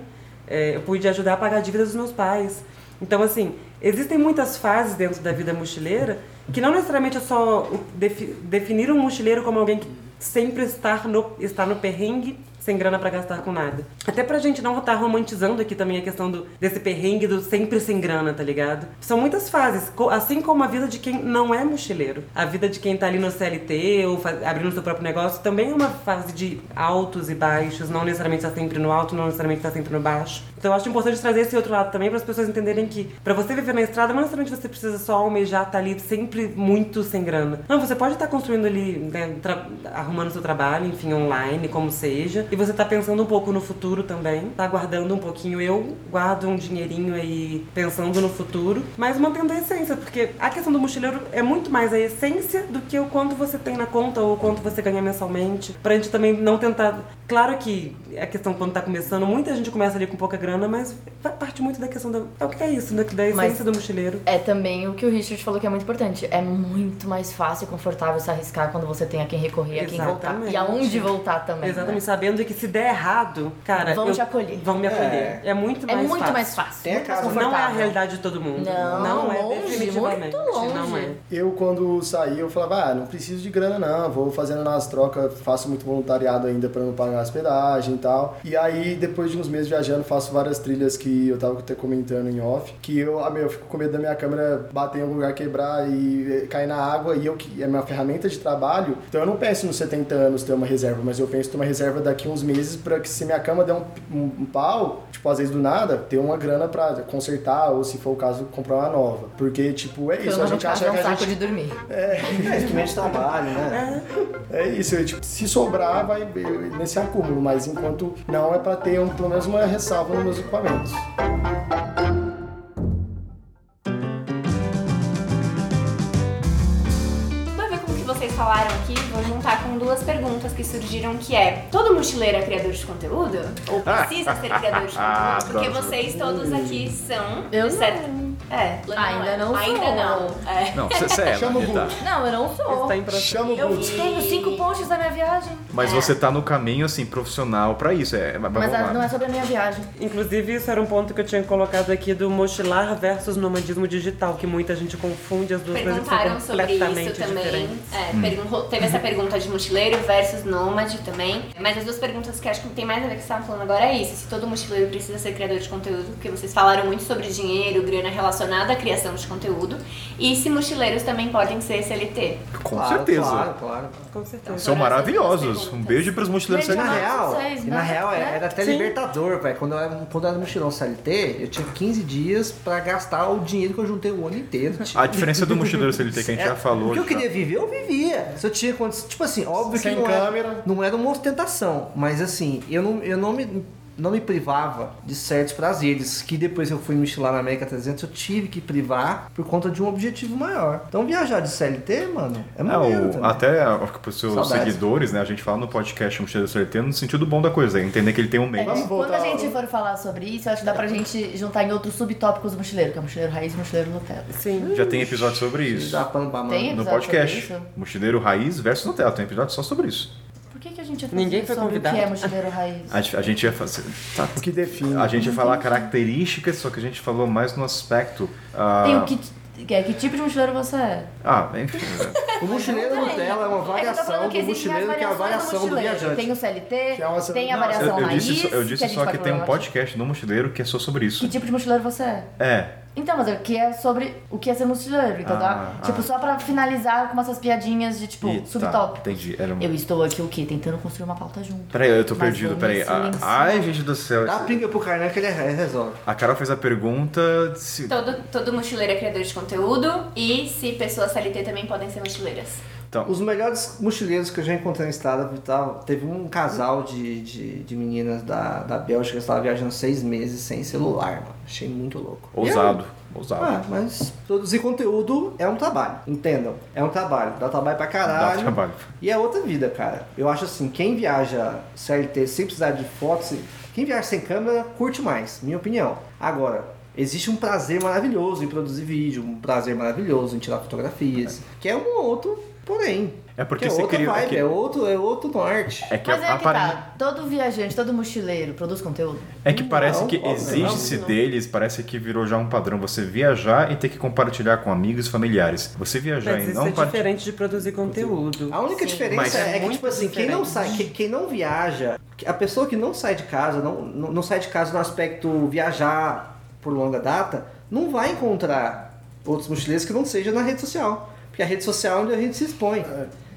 É, eu pude ajudar a pagar dívidas dos meus pais. Então, assim, existem muitas fases dentro da vida mochileira que não necessariamente é só definir um mochileiro como alguém que sempre está no, está no perrengue sem grana para gastar com nada. Até pra gente não estar tá romantizando aqui também a questão do, desse perrengue do sempre sem grana, tá ligado? São muitas fases, assim como a vida de quem não é mochileiro. A vida de quem tá ali no CLT ou abrindo seu próprio negócio também é uma fase de altos e baixos, não necessariamente está sempre no alto, não necessariamente está sempre no baixo. Então eu acho importante trazer esse outro lado também para as pessoas entenderem que para você viver na estrada, não necessariamente você precisa só almejar estar tá ali sempre muito sem grana. Não, você pode estar tá construindo ali, né, arrumando seu trabalho, enfim, online, como seja, e você tá pensando um pouco no futuro também, tá guardando um pouquinho. Eu guardo um dinheirinho aí pensando no futuro, mas mantendo a essência, porque a questão do mochileiro é muito mais a essência do que o quanto você tem na conta ou o quanto você ganha mensalmente, pra gente também não tentar Claro que a questão quando tá começando, muita gente começa ali com pouca grana, mas parte muito da questão da. É o que é isso, né? Da essência Mas- do mochileiro. É também o que o Richard falou que é muito importante. É muito mais fácil e confortável se arriscar quando você tem a quem recorrer, a quem voltar. E aonde voltar também. Exatamente, né? sabendo que se der errado, cara. Vão eu- te acolher. Vão me acolher. É, muito É mais muito fácil. mais fácil. Tem muito mais Não é a realidade de todo mundo. Não, é longe, definitivamente. muito longe. Não é. Eu, quando saí, eu falava, ah, não preciso de grana não, vou fazendo nas trocas, faço muito voluntariado ainda pra não pagar hospedagem e tal. E aí, depois de uns meses viajando, faço várias trilhas que eu tava até comentando em off, que eu, ah, meu, eu fico com medo da minha câmera bater em algum lugar, quebrar e eh, cair na água, e eu que é minha ferramenta de trabalho, então eu não penso nos 70 anos ter uma reserva, mas eu penso ter uma reserva daqui uns meses pra que se minha cama der um, um, um pau, tipo, às vezes do nada, ter uma grana pra consertar, ou se for o caso, comprar uma nova. Porque, tipo, é isso, a gente acha é um que a saco gente... de dormir. É, de trabalho, né? É isso, eu, tipo, se sobrar, vai nesse acúmulo, mas enquanto não é pra ter um, pelo menos uma ressalva nos meus equipamentos. Vocês falaram aqui, vou juntar com duas perguntas que surgiram que é todo mochileiro é criador de conteúdo? Ou precisa ser criador de conteúdo? Porque Adoro. vocês todos aqui são, Eu de certa... É, Ainda não Ainda sou. não. É. Não, você é, Chama o. Guto. Não, eu não sou. Está em processo. Chama o Eu Guto. tenho cinco posts da minha viagem. Mas você tá no caminho, assim, profissional pra isso. É, mas Mas não é sobre a minha viagem. Inclusive, isso era um ponto que eu tinha colocado aqui do mochilar versus nomadismo digital, que muita gente confunde as duas coisas que são Perguntaram sobre completamente isso também. diferentes. É, Hum. pergun- teve essa pergunta de mochileiro versus nômade também. Mas as duas perguntas que acho que tem mais a ver com o que você estava falando agora é isso. Se todo mochileiro precisa ser criador de conteúdo, porque vocês falaram muito sobre dinheiro, grana relacionada à criação de conteúdo. E se mochileiros também podem ser CLT. Com Claro, certeza. Claro, claro. Com certeza. São essas duas maravilhosos. Um beijo pros mochileiros Gente, E na CLT. mas- real, vocês, na real é- era até Sim. libertador, velho. Quando eu era, quando eu era mochilão CLT, eu tinha 15 dias pra gastar o dinheiro que eu juntei o ano inteiro. A diferença do mochileiro CLT que a gente É, já falou. O que eu já. queria viver, eu vivia. Se eu tinha condições. Tipo assim, óbvio Sem que não câmera. Era, não era uma ostentação, mas assim, eu não, eu não me. Não me privava de certos prazeres que depois eu fui mochilar na América 300 eu tive que privar por conta de um objetivo maior. Então viajar de CLT, mano, é É, maneiro o, também. até para os seus Saudades. seguidores, né? A gente fala no podcast Mochileiro CLT no sentido bom da coisa, é entender que ele tem um meio. Vamos Quando voltar a gente for falar sobre isso, eu acho que dá pra gente juntar em outros subtópicos do mochileiro, que é mochileiro raiz e mochileiro Nutella. Sim. Já tem episódio sobre isso. Pano pra mão. Tem? No podcast. sobre isso? Mochileiro Raiz versus Nutella. Tem episódio só sobre isso. Por que, que a gente ia fazer Ninguém foi sobre convidado. o que é mochileiro raiz? A, gente- a gente ia fazer. tá, O que define. A gente ia falar características, só que a gente falou mais no aspecto. ah, Tem o que, que, é, que tipo de mochileiro você é? Ah, enfim. O mochileiro Nutella é uma É que eu tô variação falando do que as mochileiro que é a variações variação do mochileiro. viajante. Tem o CLT, Que é uma- tem a Não, variação Eu, eu raiz. disse, só- eu disse a gente só pode que tem um falar podcast no Mochileiro que é só sobre isso. Que tipo de mochileiro você é? É. Então, mas é que é sobre o que é ser mochileiro, entendeu? Ah, tipo, ah. só pra finalizar com essas piadinhas de, tipo, E- tá, subtópico. entendi. Era um... Eu estou aqui o quê? Tentando construir uma pauta junto. Peraí, eu tô Mas perdido, peraí. Ah. Ai, gente do céu. Dá a pinga pro Kainan que ele resolve. A Carol fez a pergunta se. Todo, todo mochileiro é criador de conteúdo e se pessoas CLT também podem ser mochileiras. Então, Os melhores mochileiros que eu já encontrei na estrada tal, teve um casal de, de, de meninas da, da Bélgica que estavam viajando seis meses sem celular, mano. Achei muito louco. ousado. Ousado. Ah, mas produzir conteúdo é um trabalho, entendam. É um trabalho, dá trabalho pra Dá caralho. trabalho. E é outra vida, cara. Eu acho assim, quem viaja CLT sem precisar de fotos, quem viaja sem câmera, curte mais, minha opinião. Agora, existe um prazer maravilhoso em produzir vídeo, um prazer maravilhoso em tirar fotografias, que é um outro porém. É porque que é você outra cria- é vibe, que- é, outro, é outro norte. É que Mas é que tá, todo viajante, todo mochileiro produz conteúdo? É que parece Não, que exige-se deles, parece que virou já um padrão você viajar e ter que compartilhar com amigos e familiares. Você viajar Mas e isso não é partilhar. diferente de produzir conteúdo. A única Sim. diferença Mas é é, que, tipo assim, quem não, sai, quem, quem não viaja, a pessoa que não sai de casa, não, não, não sai de casa no aspecto viajar por longa data, não vai encontrar outros mochileiros que não seja na rede social. Porque a rede social é onde a gente se expõe.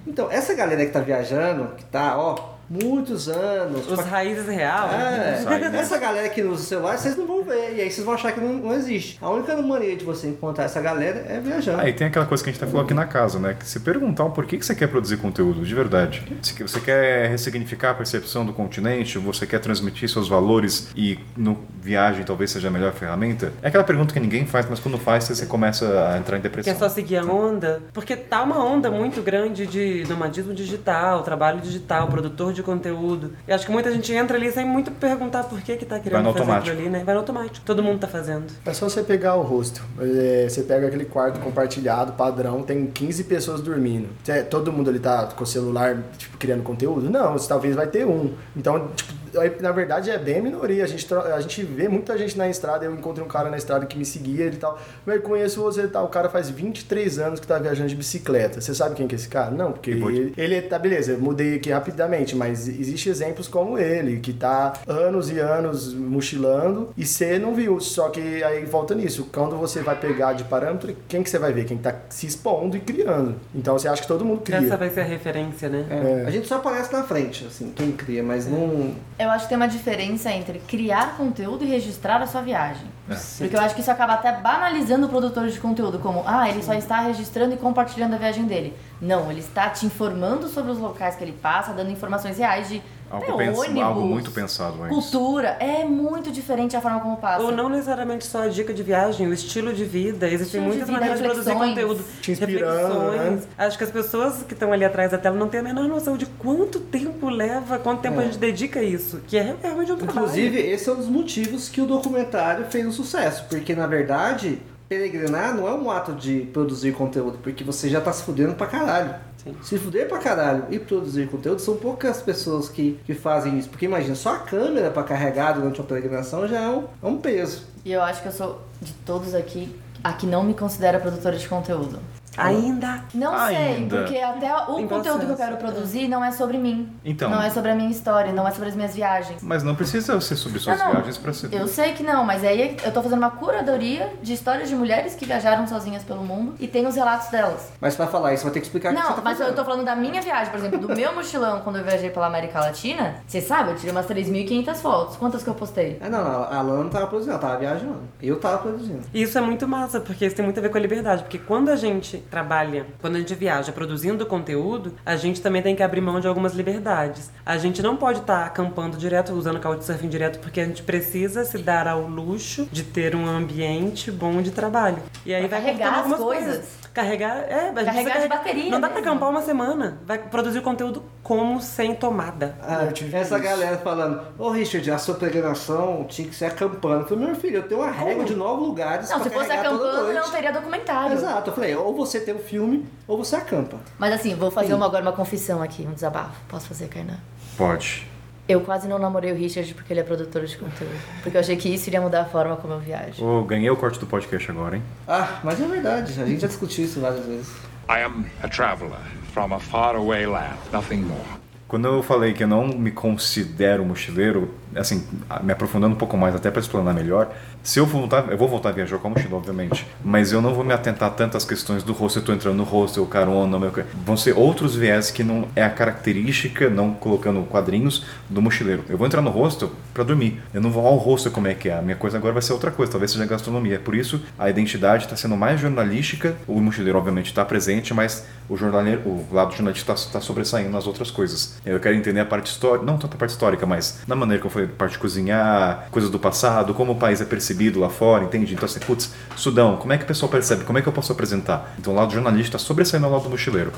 Então, essa galera que tá viajando, que tá, ó, muitos anos. Os raízes real. É, né? essa galera que usa o celular, vocês não vão ver. E aí vocês vão achar que não, não existe. A única maneira de você encontrar essa galera é viajando. Aí tem aquela coisa que a gente até falou aqui na casa, né? Que se perguntar o porquê que você quer produzir conteúdo, de verdade. Se você quer ressignificar a percepção do continente, ou você quer transmitir seus valores e no- viagem talvez seja a melhor ferramenta? É aquela pergunta que ninguém faz, mas quando faz, você começa a entrar em depressão. é só seguir a onda. Porque tá uma onda muito grande de nomadismo digital, trabalho digital, produtor de conteúdo. E acho que muita gente entra ali sem muito perguntar por que que tá querendo fazer automático. aquilo ali, né? Vai no automático. Todo mundo tá fazendo. É só você pegar o rosto. É, você pega aquele quarto compartilhado, padrão, tem 15 pessoas dormindo. Todo mundo ali tá com o celular, tipo, criando conteúdo? Não, você talvez vai ter um. Então, tipo, na verdade é bem a minoria. A gente, a gente vê muita gente na estrada. Eu encontrei um cara na estrada que me seguia ele e tal. Eu conheço você e tal. O cara faz 23 anos que tá viajando de bicicleta. Você sabe quem que é esse cara? Não, porque ele, ele tá, beleza, eu mudei aqui rapidamente, mas existe exemplos como ele, que tá anos e anos mochilando e você não viu. Só que aí volta nisso, quando você vai pegar de parâmetro, quem que você vai ver? Quem tá se expondo e criando. Então você acha que todo mundo Essa cria. vai ser a referência, né? É, A gente só aparece na frente, assim, quem cria, mas não. Eu acho que tem uma diferença entre criar conteúdo e registrar a sua viagem. É. Porque eu acho que isso acaba até banalizando o produtor de conteúdo, como, ah, ele só está registrando e compartilhando a viagem dele. Não, ele está te informando sobre os locais que ele passa, dando informações reais de Algo, pens- ônibus, algo muito pensado antes. cultura. É muito diferente a forma como passa. Ou não necessariamente só a dica de viagem, o estilo de vida. Existem Estilo de muitas vida, maneiras de produzir conteúdo. Te inspirando, Reflexões. né? Acho que as pessoas que estão ali atrás da tela não têm a menor noção de quanto tempo leva, quanto tempo a gente dedica a isso. Que é realmente um trabalho. Inclusive, esse é um dos motivos que o documentário fez um sucesso. Porque, na verdade, peregrinar não é um ato de produzir conteúdo, porque você já tá se fudendo pra caralho. Sim. Se fuder pra caralho e produzir conteúdo, são poucas pessoas que, que fazem isso. Porque imagina, só a câmera pra carregar durante uma peregrinação já é um, é um peso. E eu acho que eu sou, de todos aqui, a que não me considera produtora de conteúdo. Ainda. Não sei, Ainda. porque até o Tem conteúdo que eu processo. quero produzir não é sobre mim. Então. Não é sobre a minha história, não é sobre as minhas viagens. Mas não precisa ser sobre suas Não, não. viagens pra ser. Eu sei que não, mas aí eu tô fazendo uma curadoria de histórias de mulheres que viajaram sozinhas pelo mundo e tem os relatos delas. Mas pra falar isso, vai ter que explicar o que você Não, tá mas eu fazendo. tô falando da minha viagem, por exemplo, do meu mochilão quando eu viajei pela América Latina. Você sabe, eu tirei umas 3.500 fotos. Quantas que eu postei? Ah, não, não, a Lana não tava produzindo, ela tava viajando. Eu tava produzindo. E isso é muito massa, porque isso tem muito a ver com a liberdade. Porque quando a gente trabalha, quando a gente viaja produzindo conteúdo, a gente também tem que abrir mão de algumas liberdades. A gente não pode estar acampando direto, usando couchsurfing direto, porque a gente precisa se dar ao luxo de ter um ambiente bom de trabalho. E aí Pra vai carregar algumas coisas. Carregar, é, Carregar de bateria Não dá pra mesmo. acampar uma semana. Vai produzir conteúdo como sem tomada. Ah, Eu tive essa isso. galera falando, ô Richard, a sua peregrinação tinha que ser acampando. Eu falei, meu filho, eu tenho uma régua de nove lugares Não, pra se fosse acampando, não teria documentário. Exato, eu falei, ou você tem o filme, ou você acampa. Mas assim, vou fazer Sim. uma, agora uma confissão aqui, um desabafo. Posso fazer, Kainan? Pode. Eu quase não namorei o Richard porque ele é produtor de conteúdo. Porque eu achei que isso iria mudar a forma como eu viajo. Ô, ganhei o corte do podcast agora, hein? Ah, mas é verdade, a gente já discutiu isso várias vezes. I am a traveler from a faraway land, nothing more. Quando eu falei que eu não me considero mochileiro, assim, me aprofundando um pouco mais até para explanar melhor, se eu voltar, eu vou voltar a viajar com a mochila, obviamente, mas eu não vou me atentar tanto às questões do hostel, eu tô entrando no hostel, carona, meu... vão ser outros viés que não é a característica, não colocando quadrinhos, do mochileiro. Eu vou entrar no hostel para dormir, eu não vou ao hostel como é que é, a minha coisa agora vai ser outra coisa, talvez seja gastronomia. Por isso, a identidade está sendo mais jornalística, o mochileiro obviamente está presente, mas o jornaleiro, o lado jornalista está sobressaindo nas outras coisas. Eu quero entender a parte histórica, não tanto a parte histórica, mas na maneira que eu fui parte de cozinhar, coisas do passado, como o país é percebido lá fora, entende? Então assim, putz, Sudão, como é que o pessoal percebe? Como é que eu posso apresentar? Então o lado jornalista está sobressaindo ao lado do mochileiro.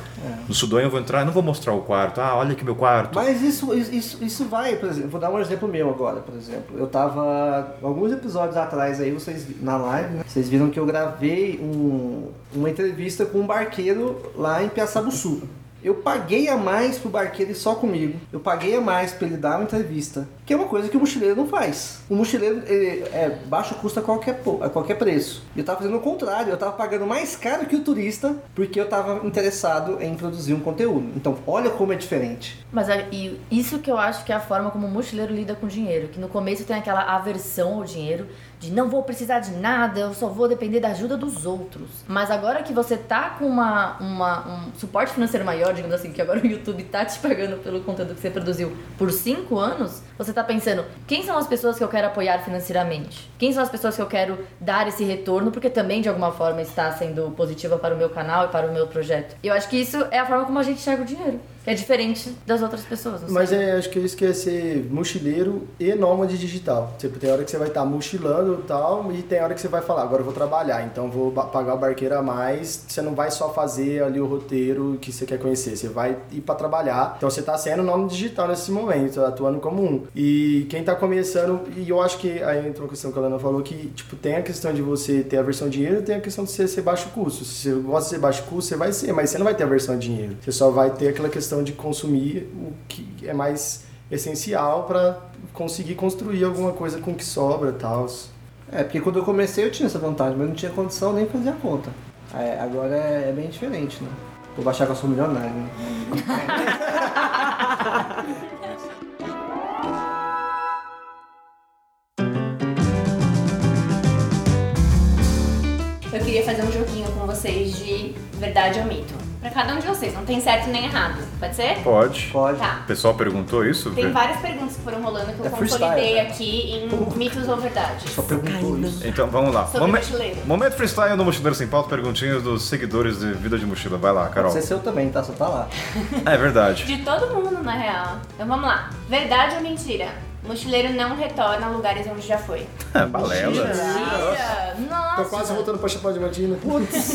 No Sudão eu vou entrar, eu não vou mostrar o quarto, ah, olha aqui meu quarto. Mas isso, isso, isso vai, por exemplo, vou dar um exemplo meu agora, por exemplo. Eu tava, alguns episódios atrás aí, vocês, na live, né? Vocês viram que eu gravei um, uma entrevista com um barqueiro lá em Piaçabuçu. Eu paguei a mais pro barqueiro ir só comigo. Eu paguei a mais pra ele dar uma entrevista. Que é uma coisa que o mochileiro não faz. O mochileiro ele, é baixo custo a qualquer, a qualquer preço. E eu tava fazendo o contrário. Eu tava pagando mais caro que o turista porque eu tava interessado em produzir um conteúdo. Então, olha como é diferente. Mas a- e isso que eu acho que é a forma como o mochileiro lida com dinheiro. Que no começo tem aquela aversão ao dinheiro, de não vou precisar de nada, eu só vou depender da ajuda dos outros. Mas agora que você tá com uma, uma- um suporte financeiro maior, digamos assim, que agora o YouTube tá te pagando pelo conteúdo que você produziu por cinco anos, você tá pensando, quem são as pessoas que eu quero apoiar financeiramente? Quem são as pessoas que eu quero dar esse retorno, porque também de alguma forma está sendo positiva para o meu canal e para o meu projeto. Eu acho que isso é a forma como a gente enxerga o dinheiro. Que é diferente das outras pessoas. Mas é, acho que isso que é ser mochileiro e nômade digital. Tipo, tem hora que você vai estar mochilando e tal, e tem hora que você vai falar, agora eu vou trabalhar, então vou pagar o barqueiro a mais. Você não vai só fazer ali o roteiro que você quer conhecer, você vai ir pra trabalhar. Então você tá sendo nômade digital nesse momento, atuando como um. E quem tá começando, e eu acho que aí entrou a questão que a Lana falou, que tipo, tem a questão de você ter a versão dinheiro e tem a questão de você ser baixo custo. Se você gosta de ser baixo custo, você vai ser, mas você não vai ter a versão dinheiro. Você só vai ter aquela questão de consumir o que é mais essencial para conseguir construir alguma coisa com o que sobra e tal. É, porque quando eu comecei eu tinha essa vantagem, mas não tinha condição nem fazer a conta. É, agora é, é bem diferente, né? Vou baixar que eu sou milionário, né? queria fazer um joguinho com vocês de verdade ou mito. Pra cada um de vocês, não tem certo nem errado. Pode ser? Pode. Pode. Tá. O pessoal perguntou isso? Tem várias perguntas que foram rolando que eu É consolidei né? aqui em mitos ou verdades. Só perguntou isso. Então vamos lá. Sobre Momen- mochileiro. Momento freestyle no Mochileiro Sem Pauta, perguntinhas dos seguidores de Vida de Mochila. Vai lá, Carol. Você é seu também, tá? Só tá lá. É verdade. De todo mundo, na real. Então vamos lá. Verdade ou mentira? Mochileiro não retorna a lugares onde já foi. É, balela. Mentira! Nossa! Tô quase voltando pra Chapada Diamantina.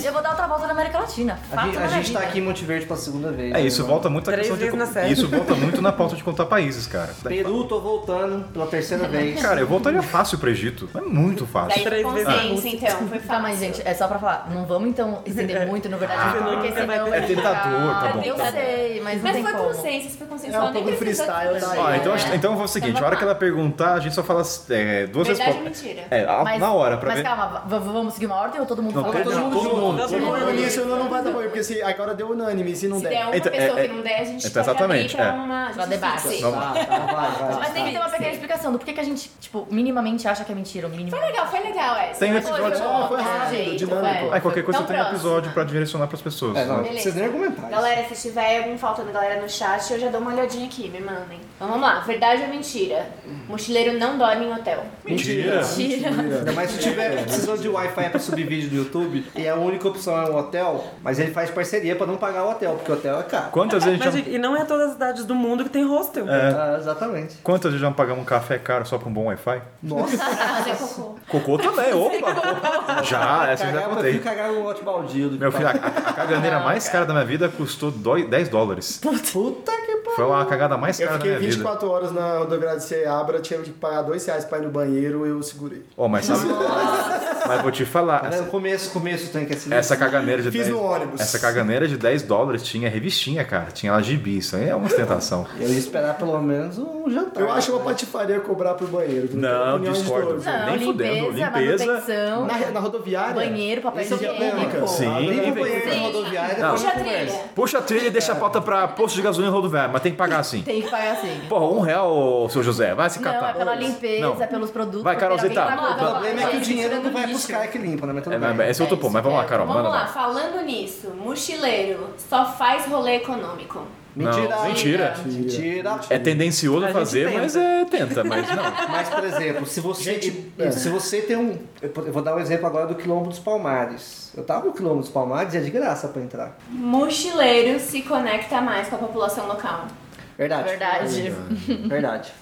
Eu vou dar outra volta na América Latina. A Fato a gente tá aqui em Monte Verde pela segunda vez. É, né, isso volta muito à Três questão de. vezes na série. Isso volta muito na pauta de contar países, cara. Peru, tô voltando pela terceira vez. Cara, eu voltaria fácil pro Egito. É muito fácil. Daí Três foi vezes consenso, então. Foi Tá, fácil. mas gente, é só pra falar. Não vamos então estender muito no verdade, senão porque vai senão... É tentador, tá bom, Eu tá bom. sei, mas não Mas tem foi como. consenso, isso foi consensual. É um pouco freestyle, tá. Ó, então, É. então foi o seguinte, Então a hora que ela perguntar, a gente só fala é, duas Verdade ou respostas. mentira? É, a- Mas, na hora, pra mas ver. calma, vamos seguir uma ordem ou todo mundo Não, fala? todo Todo mundo, todo mundo. junto? todo mundo. Isso não, não vai dar bom, porque se agora deu unânime, se não Se der der. uma Então, pessoa é- que não der, a gente então, pode abrir exatamente, pra é. uma Pra debate. Vamos. Tá, tá, vai, vai. Mas tem que ter uma pequena explicação do porquê que a gente, tipo, minimamente acha que é mentira. O mínimo. Foi legal, foi legal essa. Tem um episódio- foi rápido, gente? dinâmico. Aí qualquer coisa Então, tem um episódio pra direcionar pras pessoas. É, né? precisa nem argumentar. Galera, se tiver algum faltando galera no chat, eu já dou uma olhadinha aqui, me mandem. Então vamos lá, verdade ou mentira? Mochileiro não dorme em hotel. Mentira. Mentira. Ainda mais se tiver precisando de Wi-Fi pra subir vídeo do YouTube e a única opção é um hotel, mas ele faz parceria pra não pagar o hotel, porque o hotel é caro. Quantas vezes Mas, já... e não é todas as cidades do mundo que tem hostel. Ah, exatamente. Quantas vezes já pagamos um café caro só pra um bom Wi-Fi? Nossa. Fazer cocô. Cocô também, opa! Já, essa eu já Cagar, eu contei. fui cagar no lote baldio. Meu filho, a, pagar. a- caganeira mais cara da minha vida custou dói- 10 dólares. Puta que pariu. Foi a cagada mais Eu cara da minha vida. 24 horas na rodoviária de Ceabra, tinha que pagar 2 reais pra ir no banheiro, eu segurei. Ó, mas sabe... mas vou te falar, No essa, começo, começo tem que assinar. essa caganeira de Fiz 10... no ônibus. Essa caganeira de 10 dólares tinha revistinha, cara. Tinha lá gibi, isso aí é uma ostentação. Eu ia esperar pelo menos um jantar. Eu acho uma patifaria cobrar pro banheiro. Não, discordo. Não, Nem fudendo, limpeza, limpeza. manutenção, Na, na rodoviária. banheiro, papel higiênico. problema. Sim. Limpa o banheiro Sim. na rodoviária Puxa a trilha. Puxa a trilha e deixa a pauta pra posto de gasolina rodoviária, mas tem que pagar assim. Tem que pagar assim. Porra, um real, seu José, vai se Não, catar. é pela limpeza, Não. é pelos produtos. Vai, porque Carolzita. alguém vai O problema é que o dinheiro não vai pros caras que limpam, né? Mas tudo É, bem. esse é outro É ponto, mas vamos lá, isso, Carol, Vamos manda lá, lá. falando nisso, mochileiro só faz rolê econômico. Mentira. Não, mentira. Mentira. É tendencioso A fazer, tenta. mas é tenta, mas não. Mas, por exemplo, se você, Gente, e- se você tem um. Eu vou dar um exemplo agora do Quilombo dos Palmares. Eu tava no Quilombo dos Palmares e é de graça pra entrar. Mochileiro se conecta mais com a população local. Verdade. Verdade. Verdade.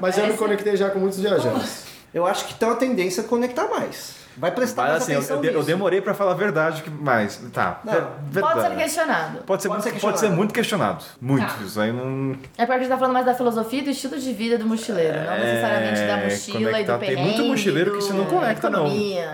Mas eu me conectei já com muitos viajantes. Eu acho que tem uma tendência a conectar mais. Vai prestar Mas mais assim, eu, atenção eu de- eu nisso. demorei pra falar a verdade, que- mas tá. Não, ver- Pode ser verdade. questionado. Pode ser, Pode muito, ser pode questionado. ser muito questionado. Muito. Tá. Isso aí não. É porque a gente tá falando mais da filosofia e do estilo de vida do mochileiro, não necessariamente da É, mochila e conectar. do Tem perrengue. muito mochileiro que do- se não conecta, não.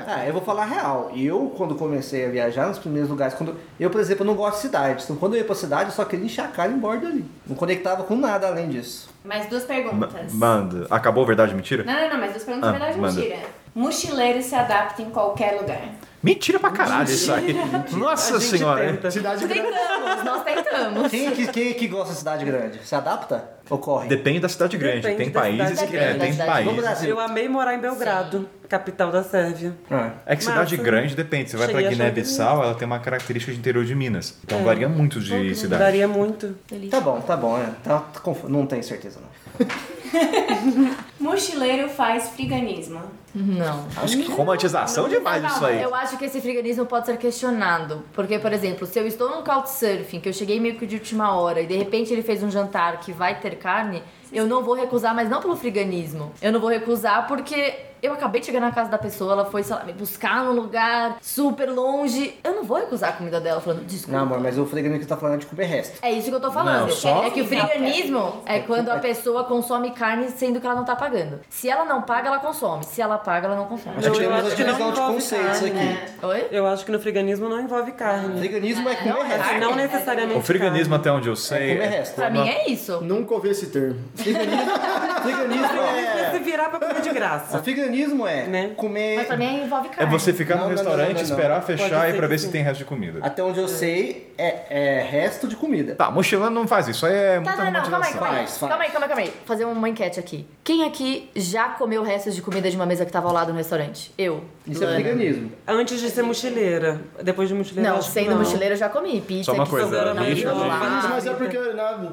Ah, eu vou falar a real. Eu, quando comecei a viajar nos primeiros lugares, quando eu, por exemplo, não gosto de cidade. Então, quando eu ia pra cidade, eu só queria cara e ir embora dali. Não conectava com nada além disso. Mais duas Ma- perguntas. Manda. Acabou verdade mentira? Não, não, não, mais duas perguntas, Ah, verdade ou manda. mentira? Mochileiro se adapta em qualquer lugar. Mentira pra caralho isso aí. Nossa senhora. tenta. Cidade grande. Tentamos, nós tentamos. Quem é que, quem é que gosta de cidade grande? Se adapta ou corre? Depende da cidade grande. Depende tem países que. É, tem países. Eu amei morar em Belgrado, capital da Sérvia. Ah. É que cidade Massa. grande depende. Você vai pra Guiné-Bissau, ela tem uma característica de interior de Minas. Então varia muito de cidade. Daria muito. Tá bom, tá bom. É. Tá, não tenho certeza, não. Mochileiro faz friganismo. Não. Acho que romantização demais isso aí. Eu acho que esse friganismo pode ser questionado. Porque, por exemplo, se eu estou num couchsurfing, que eu cheguei meio que de última hora, e de repente ele fez um jantar que vai ter carne, eu não vou recusar, mas não pelo friganismo. Eu não vou recusar porque eu acabei de chegar na casa da pessoa, ela foi, sei lá, me buscar num lugar super longe. Eu não vou recusar a comida dela falando, desculpa. Não, amor, mas o freganismo que você tá falando é de comer resto. É isso que eu tô falando. Não, só- É que o friganismo é quando a pessoa consome carne sendo que ela não tá pagando. Se ela não paga, ela consome. Se ela paga, ela não consome. Temos acho a que não divisão de envolve conceitos carne, aqui. né? Oi? Eu acho que no friganismo não envolve carne. Friganismo é comer Acho que resto. não necessariamente. O friganismo, até onde eu É sei. comer resto. Pra mim é isso. Nunca ouvi esse termo. Friganismo carne. Se é... virar pra comer de O graça. friganismo é Né? comer... Mas pra mim envolve É carne. você ficar Não, no restaurante, não, não. esperar fechar e pra ver se tem resto de comida. Até onde eu sei, é, é resto de comida. Tá, mochilando não faz isso, aí é muita Tá, não, não, calma aí, calma aí. Faz, faz. Calma aí, calma aí, calma aí. Fazer uma enquete aqui. Quem aqui já comeu restos de comida de uma mesa que tava ao lado no restaurante? Eu. Isso é Luana. friganismo. Antes de ser mochileira. Depois de mochileira. Não, sendo não. mochileiro eu já comi. Pizza Só uma que coisa. Mas é porque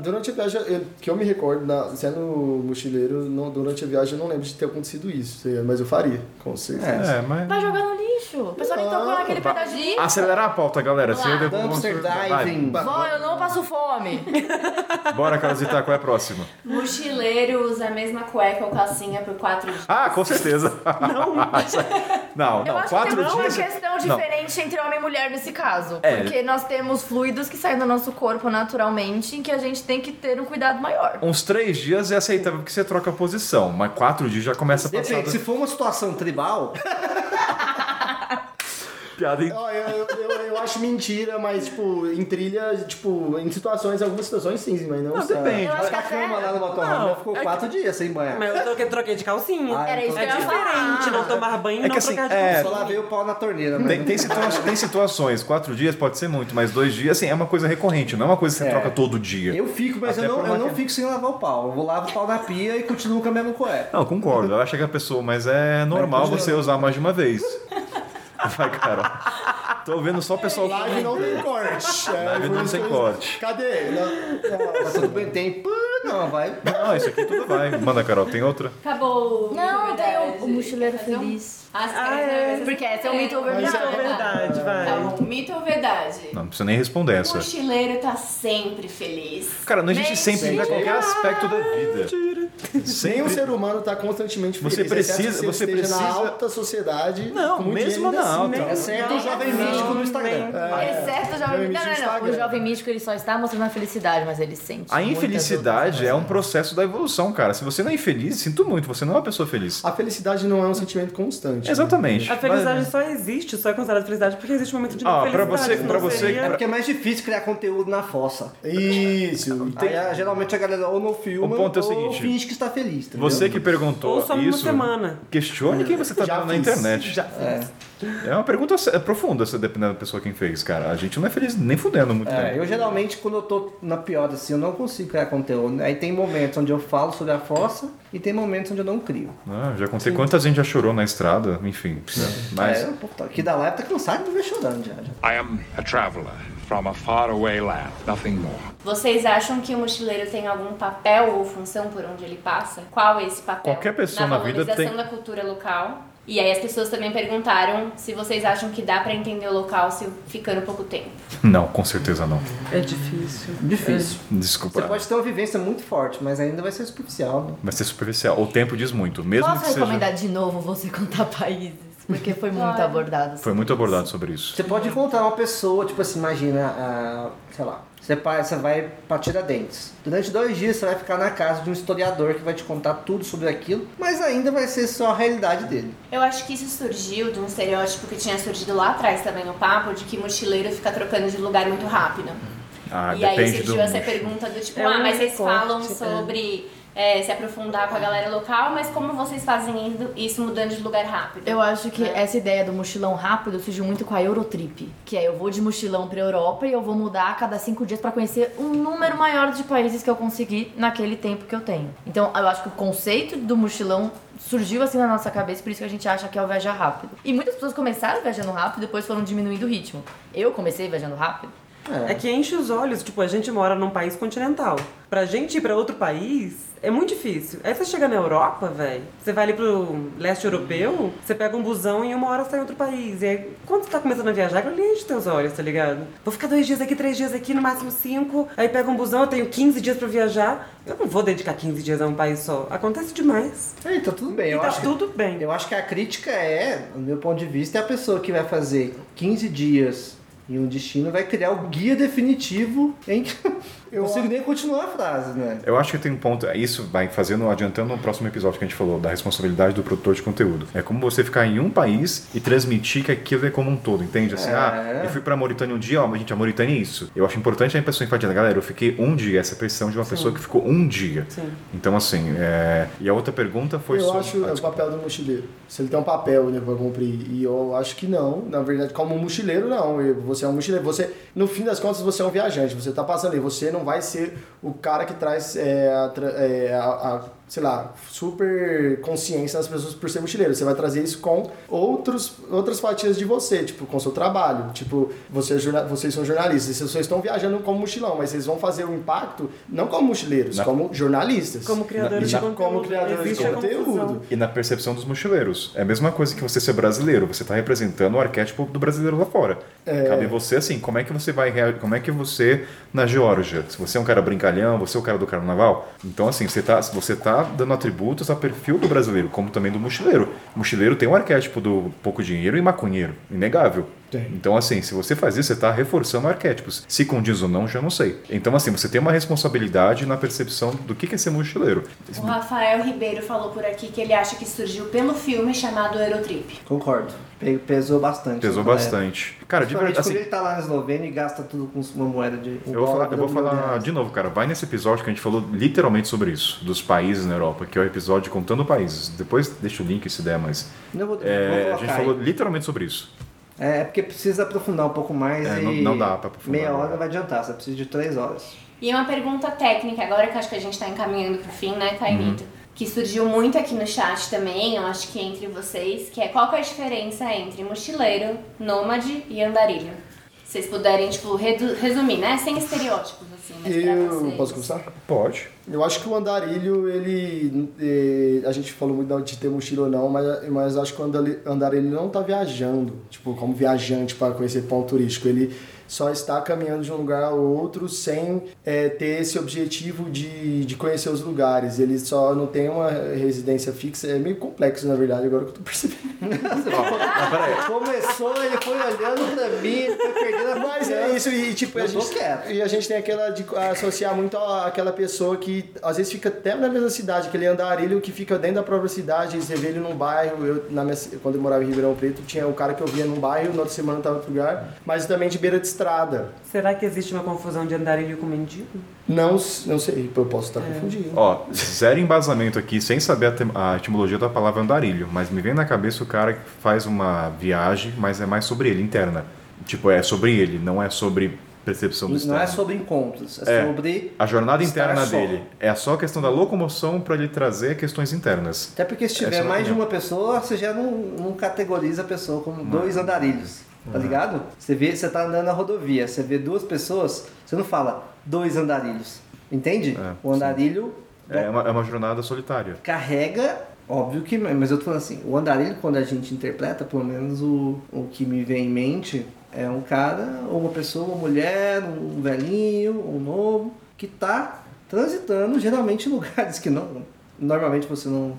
durante a viagem, que eu me recordo, sendo mochileiro, durante a viagem eu não lembro de ter acontecido isso. Mas eu faria, com certeza. É, mas. Vai jogar no lixo. O pessoal nem tocou Não, naquele pedacinho. Acelerar a pauta, galera. Vamos. Se eu devo- Dumpster diving. Vó, eu não passo fome. Bora, Carlosita, qual é a próxima? Mochileiro usa a mesma cueca ou calcinha por quatro dias. Ah, com certeza. Não, não, Eu não. acho quatro que tem uma dias. questão Não. diferente entre homem e mulher nesse caso. É. Porque nós temos fluidos que saem do nosso corpo naturalmente em que a gente tem que ter um cuidado maior. Uns três dias é aceitável porque você troca a posição, mas quatro dias já começa a passar. Depende, se for uma situação tribal, Piada. Ó, eu, eu, eu acho mentira, mas, tipo, em trilha, tipo, em situações, algumas situações sim, mas não. Não, só- depende. Eu acho a até... cama lá no motorhome Não, ficou é quatro dias sem banhar. Mas eu troquei, troquei de calcinha. Ah, Era isso que É eu ia diferente falar. não tomar banho e É não que assim, trocar de é, Só calcinha. lavei o pau na torneira, mas... Tem, tem, situa- tem situações, quatro dias pode ser muito, mas dois dias, assim, é uma coisa recorrente, não é uma coisa que você É. troca todo dia. Eu fico, mas Até eu não, por eu uma não que- fico sem lavar o pau. Eu vou lavar o pau na pia e continuo com a mesma cueca. Não, concordo, eu acho que a pessoa, mas é normal você usar mais de uma vez. Vai, cara. Tô vendo só o pessoal. Live não tem corte. É, Live não tem corte. Cadê? Não, Tá tudo bem, tem... Não, vai... Não, isso aqui tudo vai. Manda, Carol, tem outra? Acabou. Não, tem o, o mochileiro um- feliz. Ah, você Ah, é. Porque essa é um mito ou Mas verdade. é Verdade, vai. Tá bom, mito ou verdade? Não, não precisa nem responder O essa. mochileiro tá sempre feliz. Cara, não existe sempre em Mentira. qualquer aspecto da vida. Nenhum Sempre. ser humano tá constantemente feliz. Você exceto precisa- se você esteja precisa- na alta sociedade. Não, mesmo na assim, alta. né? Exceto o jovem místico no Instagram. Ele certo, o jovem místico. Não, não, não. O jovem místico ele só está mostrando a felicidade, mas ele sente. A infelicidade é um processo da evolução, cara. Se você não é infeliz, sinto muito, você não é uma pessoa feliz. A felicidade não é um sentimento constante. Né? Exatamente. A felicidade só existe, só é considerada felicidade porque existe um momento de Ah, pra felicidade. você- pra você- seria- É porque é mais difícil criar conteúdo na fossa. Isso. Aí, ah, geralmente a galera ou não filma O ponto é o ou seguinte, finge que está feliz, entendeu? Você que perguntou Ou só uma isso, semana. questione quem você tá Já vendo na fiz. internet. Já É. É uma pergunta sé- profunda, se dependendo da pessoa quem fez, cara. A gente não é feliz nem fudendo muito É, tempo. eu geralmente, quando eu tô na pior assim, eu não consigo criar conteúdo. Aí tem momentos onde eu falo sobre a fossa e tem momentos onde eu não crio. Ah, já contei quanta gente já chorou na estrada, enfim. né? Mas É, pô, tá- aqui da live tá cansado de ver chorando já. já. I am a traveler from a faraway land, nothing more. Vocês acham que o mochileiro tem algum papel ou função por onde ele passa? Qual é esse papel? Qualquer pessoa na vida valorização tem- da cultura local. E aí as pessoas também perguntaram se vocês acham que dá pra entender o local se ficando pouco tempo. não, com certeza não. É difícil. Difícil. Desculpa. Você pode ter uma vivência muito forte, mas ainda vai ser superficial. Né? Vai ser superficial. O tempo diz muito. Mesmo Posso que seja. recomendar de novo você contar países? Porque foi muito Claro. abordado. Foi muito abordado sobre isso. Você pode encontrar uma pessoa, tipo assim, imagina, ah, sei lá, você, vai pra Tiradentes. Durante dois dias você vai ficar na casa de um historiador que vai te contar tudo sobre aquilo, mas ainda vai ser só a realidade dele. Eu acho que isso surgiu de um estereótipo que tinha surgido lá atrás também no papo, de que mochileiro fica trocando de lugar muito rápido. Ah, e aí surgiu do. essa pergunta do tipo, É ah, mas vocês falam é. sobre é, se aprofundar com a galera local, mas como vocês fazem isso- mudando de lugar rápido? Eu acho que Né? essa ideia do mochilão rápido surgiu muito com a Eurotrip, que é eu vou de mochilão pra Europa e eu vou mudar a cada cinco dias pra conhecer um número maior de países que eu conseguir naquele tempo que eu tenho. Então eu acho que o conceito do mochilão surgiu assim na nossa cabeça, por isso que a gente acha que é o viajar rápido. E muitas pessoas começaram viajando rápido e depois foram diminuindo o ritmo. Eu comecei viajando rápido. É. que enche os olhos. Tipo, a gente mora num país continental. Pra gente ir pra outro país, é muito difícil. Aí você chega na Europa, velho, você vai ali pro leste europeu, você pega um busão e em uma hora você tá em outro país. E aí, quando você tá começando a viajar, aquilo ali enche teus olhos, tá ligado? Vou ficar dois dias aqui, três dias aqui, no máximo cinco. Aí pega um busão, eu tenho 15 dias pra viajar. Eu não vou dedicar 15 dias a um país só. Acontece demais. É, tá tudo bem. E Eu tá acho que- tudo bem. Eu acho que a crítica é, do meu ponto de vista, é a pessoa que vai fazer 15 dias em um destino vai criar o guia definitivo em eu não consigo nem continuar a frase, né? Eu acho que tem um ponto, isso vai fazendo, adiantando no próximo episódio que a gente falou, da responsabilidade do produtor de conteúdo. É como você ficar em um país e transmitir que aquilo é como um todo, entende? Assim, É. ah, eu fui pra Mauritânia um dia, ó, mas gente, a Mauritânia é isso. Eu acho importante a pessoa enfatizar, galera, eu fiquei um dia, essa pressão de uma pessoa que ficou um dia. Sim. Então, assim, é... e a outra pergunta foi eu sobre... acho Ah, é o desculpa. papel do mochileiro. Se ele tem um papel né, pra cumprir. E eu acho que não. Na verdade, como mochileiro, não. E Você é um mochileiro. Você, no fim das contas, você é um viajante. Você tá passando ali. Você não vai ser o cara que traz é, a, é, a- a, sei lá, super consciência nas pessoas por ser mochileiro. Você vai trazer isso com outros, outras fatias de você, tipo, com o seu trabalho. Tipo, você é jorna- vocês são jornalistas. Vocês só estão viajando como mochilão, mas vocês vão fazer o impacto não como mochileiros, Na- como jornalistas. Como criadores Na- de conteúdo. como criadores de conteúdo. E na percepção dos mochileiros. É a mesma coisa que você ser brasileiro. Você está representando o arquétipo do brasileiro lá fora. Cabe você, assim, como é que você vai Como é que você, na Geórgia, se você é um cara brincalhão, você é o cara do carnaval, então assim, você tá, você tá dando atributos a perfil do brasileiro, como também do mochileiro. O mochileiro tem um arquétipo do pouco dinheiro e maconheiro, inegável. Tem. Então, assim, se você faz isso, você está reforçando arquétipos. Se condiz ou não, já não sei. Então, assim, você tem uma responsabilidade na percepção do que é ser mochileiro. O Rafael Ribeiro falou por aqui que ele acha que surgiu pelo filme chamado Eurotrip. Concordo. Pe- Pesou bastante. Pesou né? bastante. Cara, de verdade, assim, ele tá lá na Eslovênia e gasta tudo com uma moeda de. um Eu vou falar, eu vou falar de novo, cara. Vai nesse episódio que a gente falou literalmente sobre isso, dos países na Europa, que é o episódio contando países. Depois deixa o link se der, mas. Não vou, é, vou a gente aí. falou literalmente sobre isso. É porque precisa aprofundar um pouco mais É, e. não- não dá pra aprofundar, Meia não. hora vai adiantar, você precisa de três horas. E uma pergunta técnica, agora que eu acho que a gente tá encaminhando pro fim, né, Caimito? Que surgiu muito aqui no chat também, eu acho que entre vocês, que é qual que é a diferença entre mochileiro, nômade e andarilho? Se vocês puderem, tipo, resumir, né? Sem estereótipos, assim, mas Eu vocês. posso começar? Pode. Eu acho que o andarilho, ele. eh, a gente falou muito de ter mochila ou não, mas, mas acho que o andarilho ele não tá viajando, tipo, como viajante para conhecer ponto turístico. Ele só está caminhando de um lugar ao outro sem eh, ter esse objetivo de, de conhecer os lugares. Ele só não tem uma residência fixa. É meio complexo, na verdade, agora que eu tô percebendo. Começou, ele foi olhando pra mim, foi perdendo a Mas é isso, e tipo, Eu a gente, e a gente tem aquela de associar muito a- aquela pessoa que às vezes fica até na mesma cidade, aquele andarilho que fica dentro da própria cidade, você vê ele num bairro, eu, na minha, quando eu morava em Ribeirão Preto, tinha um cara que eu via num bairro, na outra semana tava em outro lugar, mas também de beira de estrada. Será que existe uma confusão de andarilho com mendigo? Não, não sei, eu posso estar confundindo. Ó, zero embasamento aqui, sem saber a, a etimologia da palavra andarilho, mas me vem na cabeça o cara que faz uma viagem, mas é mais sobre ele, interna. Tipo, é sobre ele, não é sobre percepção do Não externo. é sobre encontros, é, É. sobre. A jornada interna só. dele é só a questão da locomoção para ele trazer questões internas. Até porque se é tiver mais de uma pessoa, você já não, não categoriza a pessoa como dois andarilhos. Tá ligado? Você vê, você tá andando na rodovia, você vê duas pessoas, você não fala dois andarilhos. Entende? É, o andarilho É uma, é uma jornada solitária. carrega, óbvio que, mas eu tô falando assim, o andarilho quando a gente interpreta, pelo menos o, o que me vem em mente é um cara, ou uma pessoa, uma mulher, um velhinho, um novo, que tá transitando geralmente em lugares que não, normalmente você não,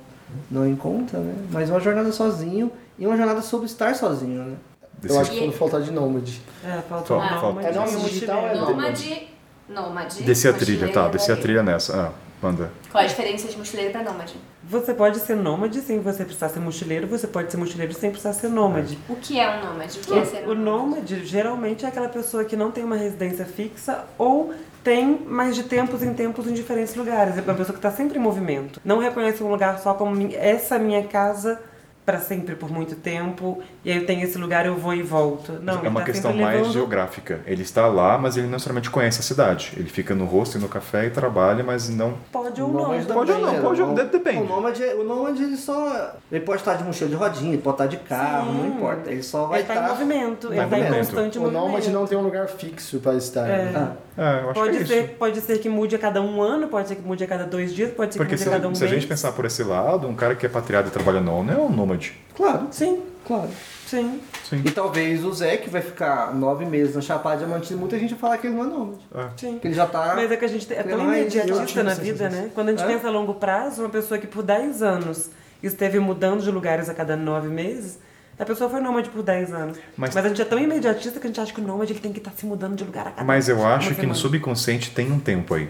não encontra, né? Mas uma jornada sozinho e uma jornada sobre estar sozinho, né? Eu acho que foi falta de nômade. É, Falta- um falta- nômade É e um digital, é Nômade, nômade. Desci a trilha, tá, desci a trilha nessa. Ah, manda. Qual a diferença de mochileiro pra nômade? Você pode ser nômade sem você precisar ser mochileiro, você pode ser mochileiro sem precisar ser nômade. O que é um nômade? O que é ser O nômade geralmente é aquela pessoa que não tem uma residência fixa ou tem mais de tempos em tempos em diferentes lugares. É uma pessoa que está sempre em movimento. Não reconhece um lugar só como "Min- essa minha casa pra sempre por muito tempo, e aí eu tenho esse lugar, eu vou e volto. Não, é ele uma tá questão mais levando- geográfica. Ele está lá, mas ele não necessariamente conhece a cidade. Ele fica no rosto e no café e trabalha, mas não. Pode ou O não. Pode ou também, não, né? pode ou- O- de- depende. O nômade, o nômade ele só. Ele pode estar de mochila de rodinha, ele pode estar de carro, não importa. Ele só vai Ele tá estar. em movimento, ele em tá em movimento. constante O movimento. nômade não tem um lugar fixo para estar. É. né? É, Pode é ser, isso. pode ser que mude a cada um ano, pode ser que mude a cada dois dias, pode ser Porque que se, mude a cada um se a mês. gente pensar por esse lado, um cara que é patriado e trabalha no ONU é um nômade. Claro, Sim, claro. sim. Sim. E talvez o Zé, que vai ficar nove meses na Chapada Diamantina, muita gente vai falar que ele não é nômade. Sim. Que ele já tá. Mas é que a gente é tão imediatista na vida, né? Quando a gente É? pensa a longo prazo, uma pessoa que por 10 anos esteve mudando de lugares a cada 9 meses, a pessoa foi nômade por 10 anos. Mas- Mas, a gente é tão imediatista que a gente acha que o nômade ele tem que estar se mudando de lugar a cada Mas eu acho que no semana. subconsciente tem um tempo aí.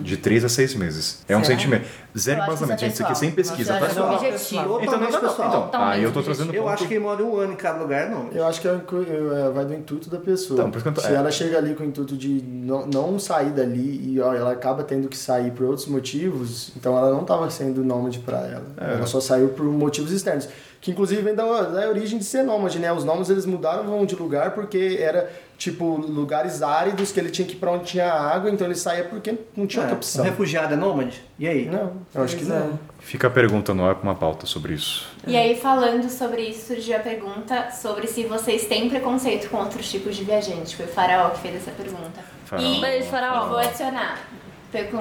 De três a seis meses. É um Será? sentimento. Zero embasamento, isso é gente. Isso aqui é sem pessoal. pesquisa, Eu tá? acho Não, não, objetivo. Então, não, não, pessoal. Então, Totalmente aí eu tô trazendo Eu ponto. acho que ele mora um ano em cada lugar, não. Eu acho que é, é, vai do intuito da pessoa. Então, Se é. ela chega ali com o intuito de não, não sair dali e ó, ela acaba tendo que sair por outros motivos, então ela não estava sendo nômade para ela. É. Ela só saiu por motivos externos. Que inclusive vem da, da origem de ser nômade, né? Os nômades eles mudaram de lugar porque era tipo lugares áridos que ele tinha que ir pra onde tinha água, então ele saía porque não tinha outra É, opção. um refugiado é nômade? E aí? Não, eu acho que é. não. Fica a pergunta no ar com uma pauta sobre isso. E aí, falando sobre isso, surgiu a pergunta sobre se vocês têm preconceito com outros tipos de viajante. Foi o Faraó que fez essa pergunta. Faraó. E Beijo, Faraó. eu vou adicionar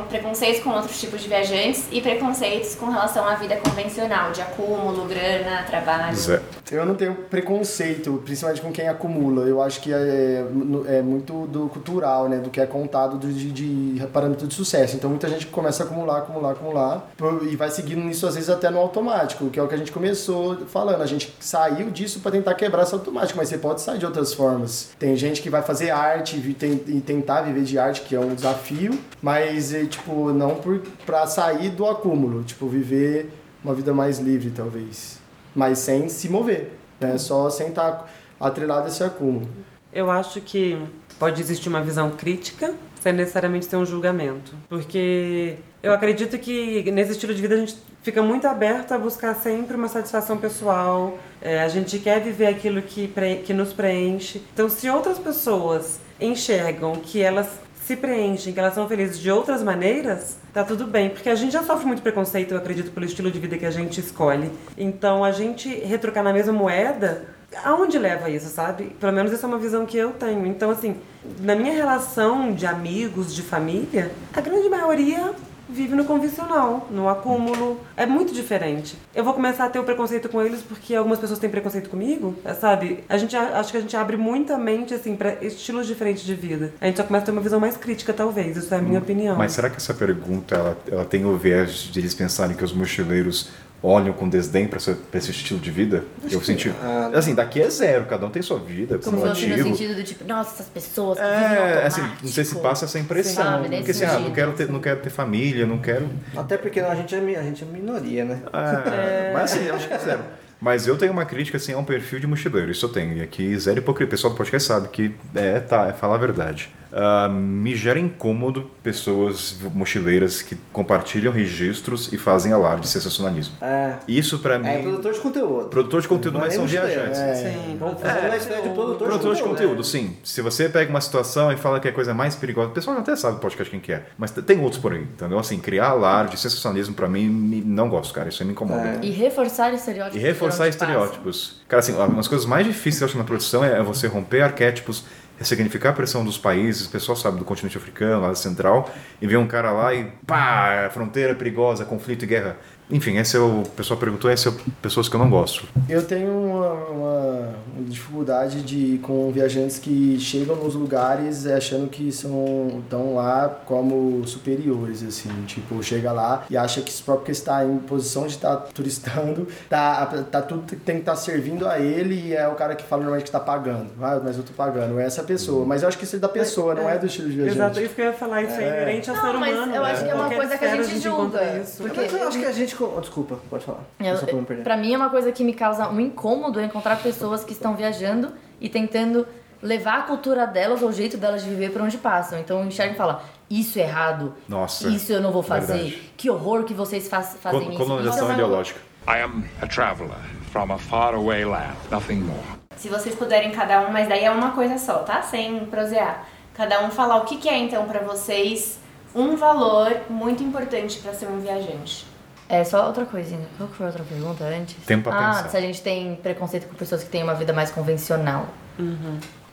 preconceitos com outros tipos de viajantes e preconceitos com relação à vida convencional, de acúmulo, grana, trabalho. Zé. Eu não tenho preconceito, principalmente com quem acumula. Eu acho que é, é muito do cultural, né? Do que é contado do- de, de parâmetro de sucesso. Então muita gente começa a acumular, acumular, acumular e vai seguindo nisso às vezes até no automático, que é o que a gente começou falando. A gente saiu disso para tentar quebrar esse automático, mas você pode sair de outras formas. Tem gente que vai fazer arte e tentar viver de arte, que é um desafio, mas é, tipo não por para sair do acúmulo, tipo viver uma vida mais livre talvez mas sem se mover, né? Só sem estar atrelado a esse acúmulo. Eu acho que pode existir uma visão crítica sem necessariamente ter um julgamento. Porque eu acredito que nesse estilo de vida a gente fica muito aberto a buscar sempre uma satisfação pessoal. É, a gente quer viver aquilo que, que nos preenche. Então, se outras pessoas enxergam que elas se preenchem, que elas são felizes de outras maneiras, tá tudo bem. Porque a gente já sofre muito preconceito, eu acredito, pelo estilo de vida que a gente escolhe. Então, a gente retrocar na mesma moeda, aonde leva isso, sabe? Pelo menos essa é uma visão que eu tenho. Então, assim, na minha relação de amigos, de família, a grande maioria vive no convencional, no acúmulo. É muito diferente. Eu vou começar a ter o preconceito com eles porque algumas pessoas têm preconceito comigo, sabe? A gente acho que a gente abre muita mente assim para estilos diferentes de vida. A gente só começa a ter uma visão mais crítica talvez, isso é a minha opinião. Mas será que essa pergunta ela, ela tem o viés de eles pensarem que os mochileiros olham com desdém para esse, pra esse estilo de vida? Eu senti. Assim, daqui é zero, cada um tem sua vida, Como seu se fosse no sentido do tipo, nossa, essas pessoas que É, assim, não sei se passa essa impressão. Sabe, porque assim, ah, não quero, ter, não quero ter família, não quero. Até porque a gente é, a gente é minoria, né? É, Mas assim, eu acho que é zero. Mas eu tenho uma crítica assim a um perfil de mochileiro, isso eu tenho. E aqui, zero hipocrisia. O pessoal do podcast sabe que é, tá, é falar a verdade. Ah, me gera incômodo pessoas mochileiras que compartilham registros e fazem alarde de sensacionalismo. É. Isso pra mim. É produtor de conteúdo. Produtor de conteúdo, é mas são viajantes. é. Sim. Ideia de produtor, Produtor de conteúdo, sim. Se você pega uma situação e fala que é a coisa mais perigosa, o pessoal até sabe o podcast quem que é, mas tem outros por aí, entendeu? Assim, criar alarde, sensacionalismo, pra mim, me- não gosto, cara. Isso aí me incomoda. É. E reforçar estereótipos. E reforçar estereótipos. Cara, assim, uma das coisas mais difíceis, eu acho, na produção é você romper arquétipos, ressignificar a pressão dos países, o pessoal sabe do continente africano, lá central, e ver um cara lá e pá, fronteira perigosa, conflito e guerra. Enfim, esse é o. O pessoal perguntou, esse é o, pessoas que eu não gosto. Eu tenho uma, uma dificuldade de com viajantes que chegam nos lugares achando que são estão lá como superiores assim, tipo, chega lá e acha que só porque está em posição de estar turistando, tá, tá tudo tem que estar servindo a ele e é o cara que fala normalmente que está pagando. Ah, mas eu tô pagando, é essa pessoa. Mas eu acho que isso é da pessoa, não é do estilo de viajante. Exato, isso que eu ia falar, isso é, inerente ao Não, ser mas humano. eu né? acho que é uma coisa que a gente julga. isso. Porque Mas eu acho que a gente. Oh, desculpa, pode falar. Eu- Só pra não perder. pra mim é uma coisa que me causa um incômodo é encontrar pessoas que estão viajando e tentando levar a cultura delas ou o jeito delas de viver pra onde passam. Então enxerga e fala, isso é errado, Nossa, isso eu não vou fazer, verdade. que horror que vocês faz, fazem Col- isso. colonização Isso é uma- ideológica. I am a traveler from a faraway land. Nothing more. Se vocês puderem cada um, mas daí é uma coisa só, tá? Sem prosear. Cada um falar o que, que é então pra vocês um valor muito importante pra ser um viajante. É, só outra coisinha. Qual que foi a outra pergunta antes? Tempo pra ah, pensar. se a gente tem preconceito com pessoas que têm uma vida mais convencional.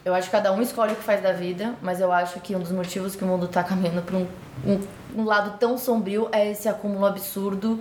Eu acho que cada um escolhe o que faz da vida, mas eu acho que um dos motivos que o mundo tá caminhando pra um, um, um lado tão sombrio é esse acúmulo absurdo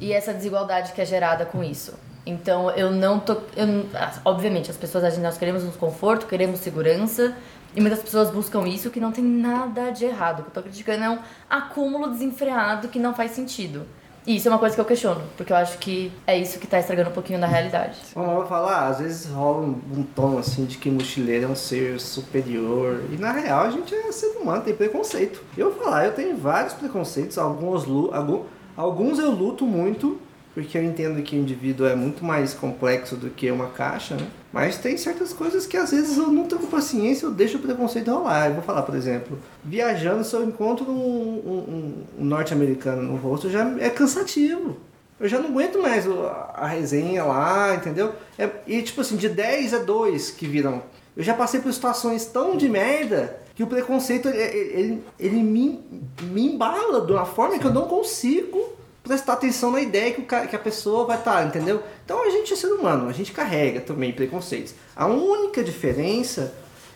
e essa desigualdade que é gerada com isso. Então eu não tô. eu obviamente, as pessoas, nós queremos um conforto, queremos segurança. E muitas pessoas buscam isso que não tem nada de errado. O que eu tô criticando é um acúmulo desenfreado que não faz sentido. E isso é uma coisa que eu questiono, porque eu acho que é isso que tá estragando um pouquinho da realidade. Eu vou falar, às vezes rola um, um tom assim de que mochileiro é um ser superior. E na real a gente é ser humano, tem preconceito. Eu vou falar, eu tenho vários preconceitos, alguns, algum- alguns eu luto muito, porque eu entendo que o indivíduo é muito mais complexo do que uma caixa, né? Mas tem certas coisas que às vezes eu não tenho paciência, eu deixo o preconceito rolar. Eu vou falar, por exemplo, viajando, se eu encontro um, um- um- norte-americano no rosto, já é cansativo. Eu já não aguento mais a resenha lá, entendeu? É- e tipo assim, de 10 a 2 que viram. Eu já passei por situações tão de merda que o preconceito ele, ele, ele me, me embala de uma forma que eu não consigo prestar atenção na ideia que, o que a pessoa vai estar, entendeu? Então a gente é ser humano, a gente carrega também preconceitos. A única diferença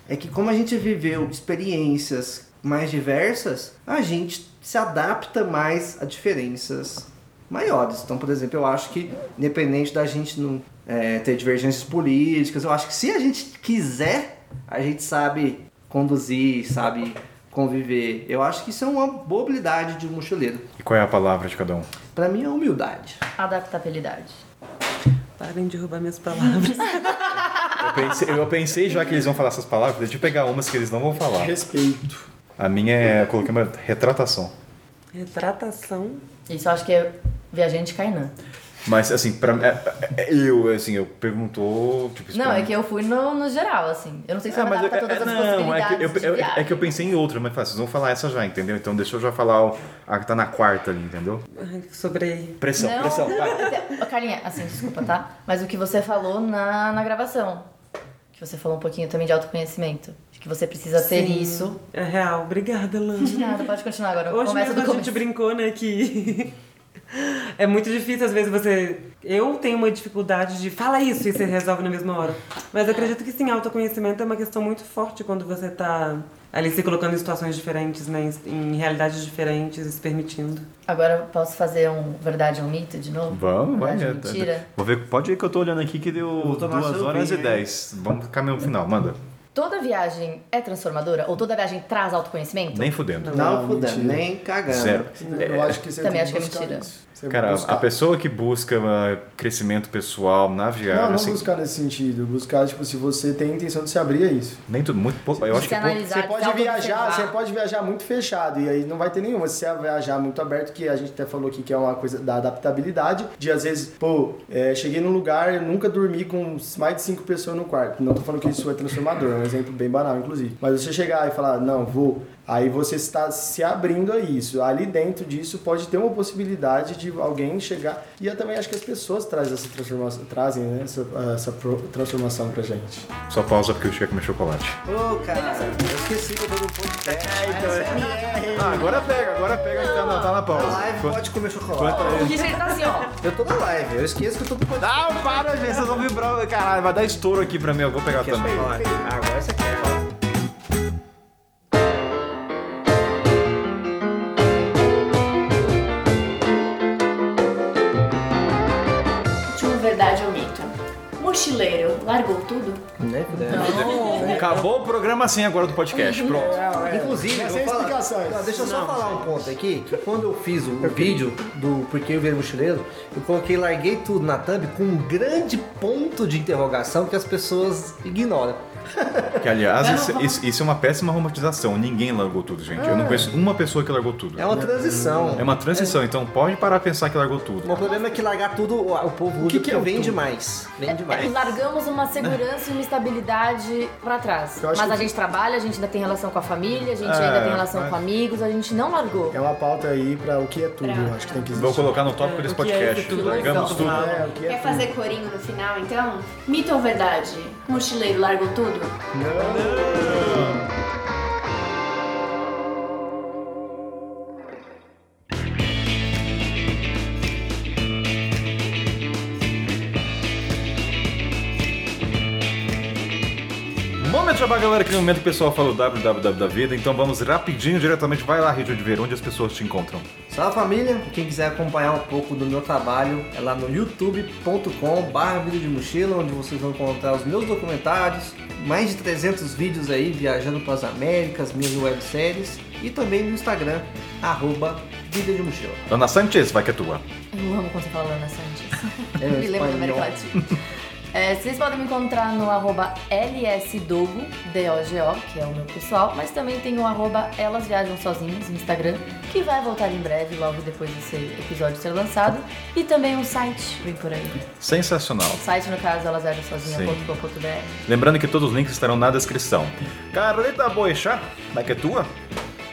é que como a gente viveu experiências mais diversas, a gente se adapta mais a diferenças maiores. Então, por exemplo, eu acho que independente da gente não é, ter divergências políticas, eu acho que se a gente quiser, a gente sabe conduzir, sabe conviver. Eu acho que isso é uma boa habilidade de um mochileiro. E qual é a palavra de cada um? Pra mim é humildade. Adaptabilidade. Parem de roubar minhas palavras. Eu pensei, eu pensei já que eles vão falar essas palavras, deixa eu pegar umas que eles não vão falar. Respeito. A minha é, eu coloquei uma retratação. Retratação. Isso eu acho que é viajante Kainan. Mas assim, pra é, é, eu, assim, eu perguntou, tipo, Não, é que eu fui no, no geral, assim. Eu não sei se Ah, vai mas dar eu- pra todas é- as não, é que, possibilidades de eu, eu- é que eu pensei em outra, mas fácil, vocês vão falar essa já, entendeu? Então deixa eu já falar o- a que tá na quarta ali, entendeu? Ai, Sobre. Pressão, Não, pressão. vai. Ô, Carlinha, assim, desculpa, tá? Mas o que você falou na, na gravação. Que você falou um pouquinho também de autoconhecimento. De que você precisa ter Sim, isso. É real. Obrigada, Lana. De nada, pode continuar agora. Hoje Começa mesmo do a gente brincou, né, que é muito difícil às vezes você... Eu tenho uma dificuldade de fala isso e você resolve na mesma hora. Mas eu acredito que sim, autoconhecimento é uma questão muito forte quando você tá ali se colocando em situações diferentes, né, em realidades diferentes, se permitindo. Agora eu posso fazer um verdade ou mito de novo? Vamos, vai. é, mentira. Vou ver, pode ir que eu tô olhando aqui que deu Vou tomar 2 horas e cerveja, hein? 10. Vamos caminhar no final, manda. Toda viagem é transformadora? Ou toda viagem traz autoconhecimento? Nem fudendo. Não, Não, fudendo, mentira. nem cagando. Zero. Eu acho que você Também acho que é mentira. isso. Você Cara, buscar. a pessoa que busca uh, crescimento pessoal na viagem, Não, não assim, buscar nesse sentido. Buscar, tipo, se você tem a intenção de se abrir a isso. nem tudo, muito pouco. Eu acho que é pouco. Você de pode viajar, você pode viajar muito fechado e aí não vai ter nenhuma. Se você viajar muito aberto, que a gente até falou aqui que é uma coisa da adaptabilidade, de às vezes, pô, é, cheguei num lugar, eu nunca dormi com mais de cinco pessoas no quarto. Não tô falando que isso é transformador, é um exemplo bem banal, inclusive. Mas você chegar e falar, não, vou. Aí você está se abrindo a isso. Ali dentro disso pode ter uma possibilidade de alguém chegar. E eu também acho que as pessoas trazem essa transformação, trazem né, essa, essa transformação pra gente. Só pausa porque eu cheguei a comer chocolate. Ô, cara, eu esqueci que eu tô no podcast. Ah, agora pega, agora pega que tá na, tá na Na pausa. live Quanto- pode comer chocolate. O Richard tá assim, ó. Eu tô na live, eu esqueço que eu tô no podcast. Não, para, gente, vocês vão vibrar. Caralho, vai dar estouro aqui pra mim, eu vou pegar também. agora você quer. Mochileiro, largou tudo? Né, fudendo. Acabou o programa assim agora do podcast, pronto. Inclusive, Mas eu sem falar- explicações. Não, deixa eu só falar um ponto aqui, que quando eu fiz o, o vídeo do Porquê eu Virei Mochileiro, eu coloquei larguei tudo na thumb com um grande ponto de interrogação que as pessoas ignoram. Que, aliás, isso, isso- isso é uma péssima romantização. Ninguém largou tudo, gente. Eu não conheço uma pessoa que largou tudo. É uma transição. É uma transição, então pode parar de pensar que largou tudo. O problema é que largar tudo, o, o povo usa que que é o vende tudo? mais. Vende É, mais. largamos uma segurança e uma estabilidade pra trás. Mas acho a que- gente trabalha, a gente ainda tem relação com a família, a gente É, ainda tem relação com amigos, a gente não largou. É uma pauta aí pra o que é tudo, eu acho que tem que existir. Vou colocar no tópico É, desse o que é podcast. futuro? Largamos tudo. É, o que é Quer tudo. fazer corinho no final, então? Mito ou verdade? Mochileiro largou tudo? Momento de chamar galera, aquele momento que o pessoal fala o www da vida, então vamos rapidinho, diretamente, vai lá, Rio de Ver, onde as pessoas te encontram. Salve família! Quem quiser acompanhar um pouco do meu trabalho é lá no youtube.com/barra vídeo de mochila, onde vocês vão encontrar os meus documentários, mais de 300 vídeos aí viajando para as Américas, minhas webséries e também no Instagram, arroba vídeo de mochila. Ana Sanchez, vai que é tua. Eu amo quando você fala Ana Sanches. É, me lembro da. América Latina. É, vocês podem me encontrar no arroba LSDogo, D-O-G-O, que é o meu pessoal, mas também tem o arroba Elas Viajam Sozinhas no Instagram, que vai voltar em breve, logo depois desse episódio ser lançado. E também um site, vem por aí. Sensacional. O site, no caso, elasviajamsozinhas.com.br. Lembrando que todos os links estarão na descrição. Carlita Boechat, vai que é tua.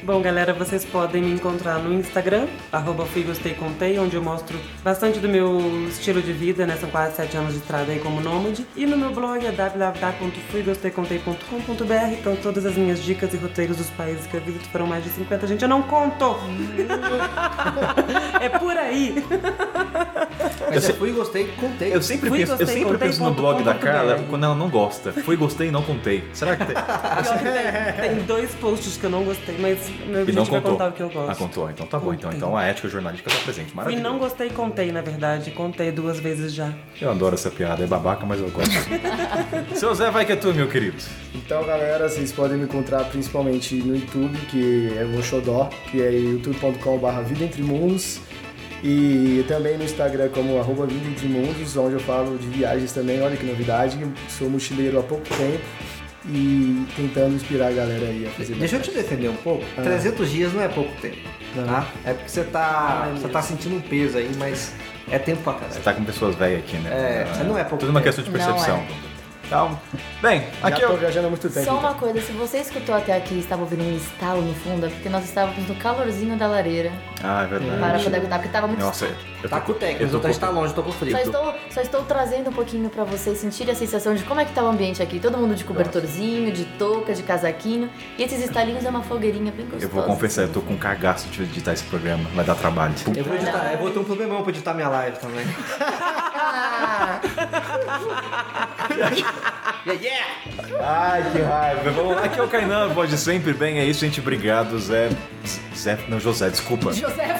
Bom, galera, vocês podem me encontrar no Instagram, arroba Fui Gostei Contei, onde eu mostro bastante do meu estilo de vida, né? São quase sete anos de estrada aí como nômade. E no meu blog é www.fuigosteicontei.com.br, então todas as minhas dicas e roteiros dos países que eu visito foram mais de 50, gente, eu não conto! é por aí! Mas Eu eu fui, gostei, contei. Eu sempre, Fui, penso, eu gostei, sempre contei, penso no blog da Carla BR. quando ela não gosta. Fui, gostei e não contei. Será que tem? Pior que tem, tem dois posts que eu não gostei, mas meu E não objetivo é contou. contar o que eu gosto. Ah, contou. Então tá bom. Então, então a ética jornalística tá presente. Fui Maravilha. não gostei e contei, na verdade. Contei duas vezes já. Eu adoro essa piada. É babaca, mas eu gosto. Seu Zé, vai que é tu, meu querido. Então, galera, vocês podem me encontrar principalmente no YouTube, que é o Xodó, que é youtube.com.br Vida Entre Mundos. E também no Instagram como arroba Vida Entre Mundos, onde eu falo de viagens também. Olha que novidade, sou mochileiro há pouco tempo e tentando inspirar a galera aí a fazer Deixa eu te defender um pouco. Ah. 300 dias não é pouco tempo, tá? É porque você tá, é você tá sentindo um peso aí, mas é tempo pra caralho. Você tá com pessoas velhas aqui, né? É, não é pouco Tudo uma tempo. questão de Não percepção. Então, bem, Já aqui tô eu... viajando há muito tempo. Só então. uma coisa, se você escutou até aqui e estava ouvindo um estalo no fundo, é porque nós estávamos no calorzinho da lareira Ah, é verdade. para poder aguentar, porque estava muito Nossa, eu Tá tô- com o técnico, eu o tô outro com- tá longe, tô com frio. Só estou, só estou trazendo um pouquinho pra vocês sentirem a sensação de como é que tá o ambiente aqui. Todo mundo de cobertorzinho, de touca, de casaquinho. E esses estalinhos é uma fogueirinha bem gostosa. Eu vou confessar, eu tô com cagaço de editar esse programa. Vai dar trabalho. Eu vou, editar, eu vou ter um problemão pra editar minha live também. yeah, yeah! Ai, que raiva. Vamos lá, aqui é o Kainan, pode sempre. Bem, é isso, gente. Obrigado, Zé. Zé, não, José, desculpa. José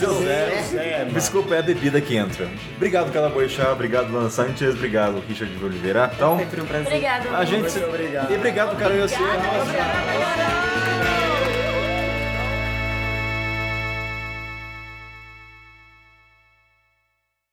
José, Desculpa, é a bebida que entra. Obrigado, Cala Boixá. Obrigado, Lana Sanchez. Obrigado, Richard de Oliveira. Então, Sempre um prazer. Obrigada. a gente. Muito obrigado. E obrigado, cara. Eu sei. Obrigada, obrigada.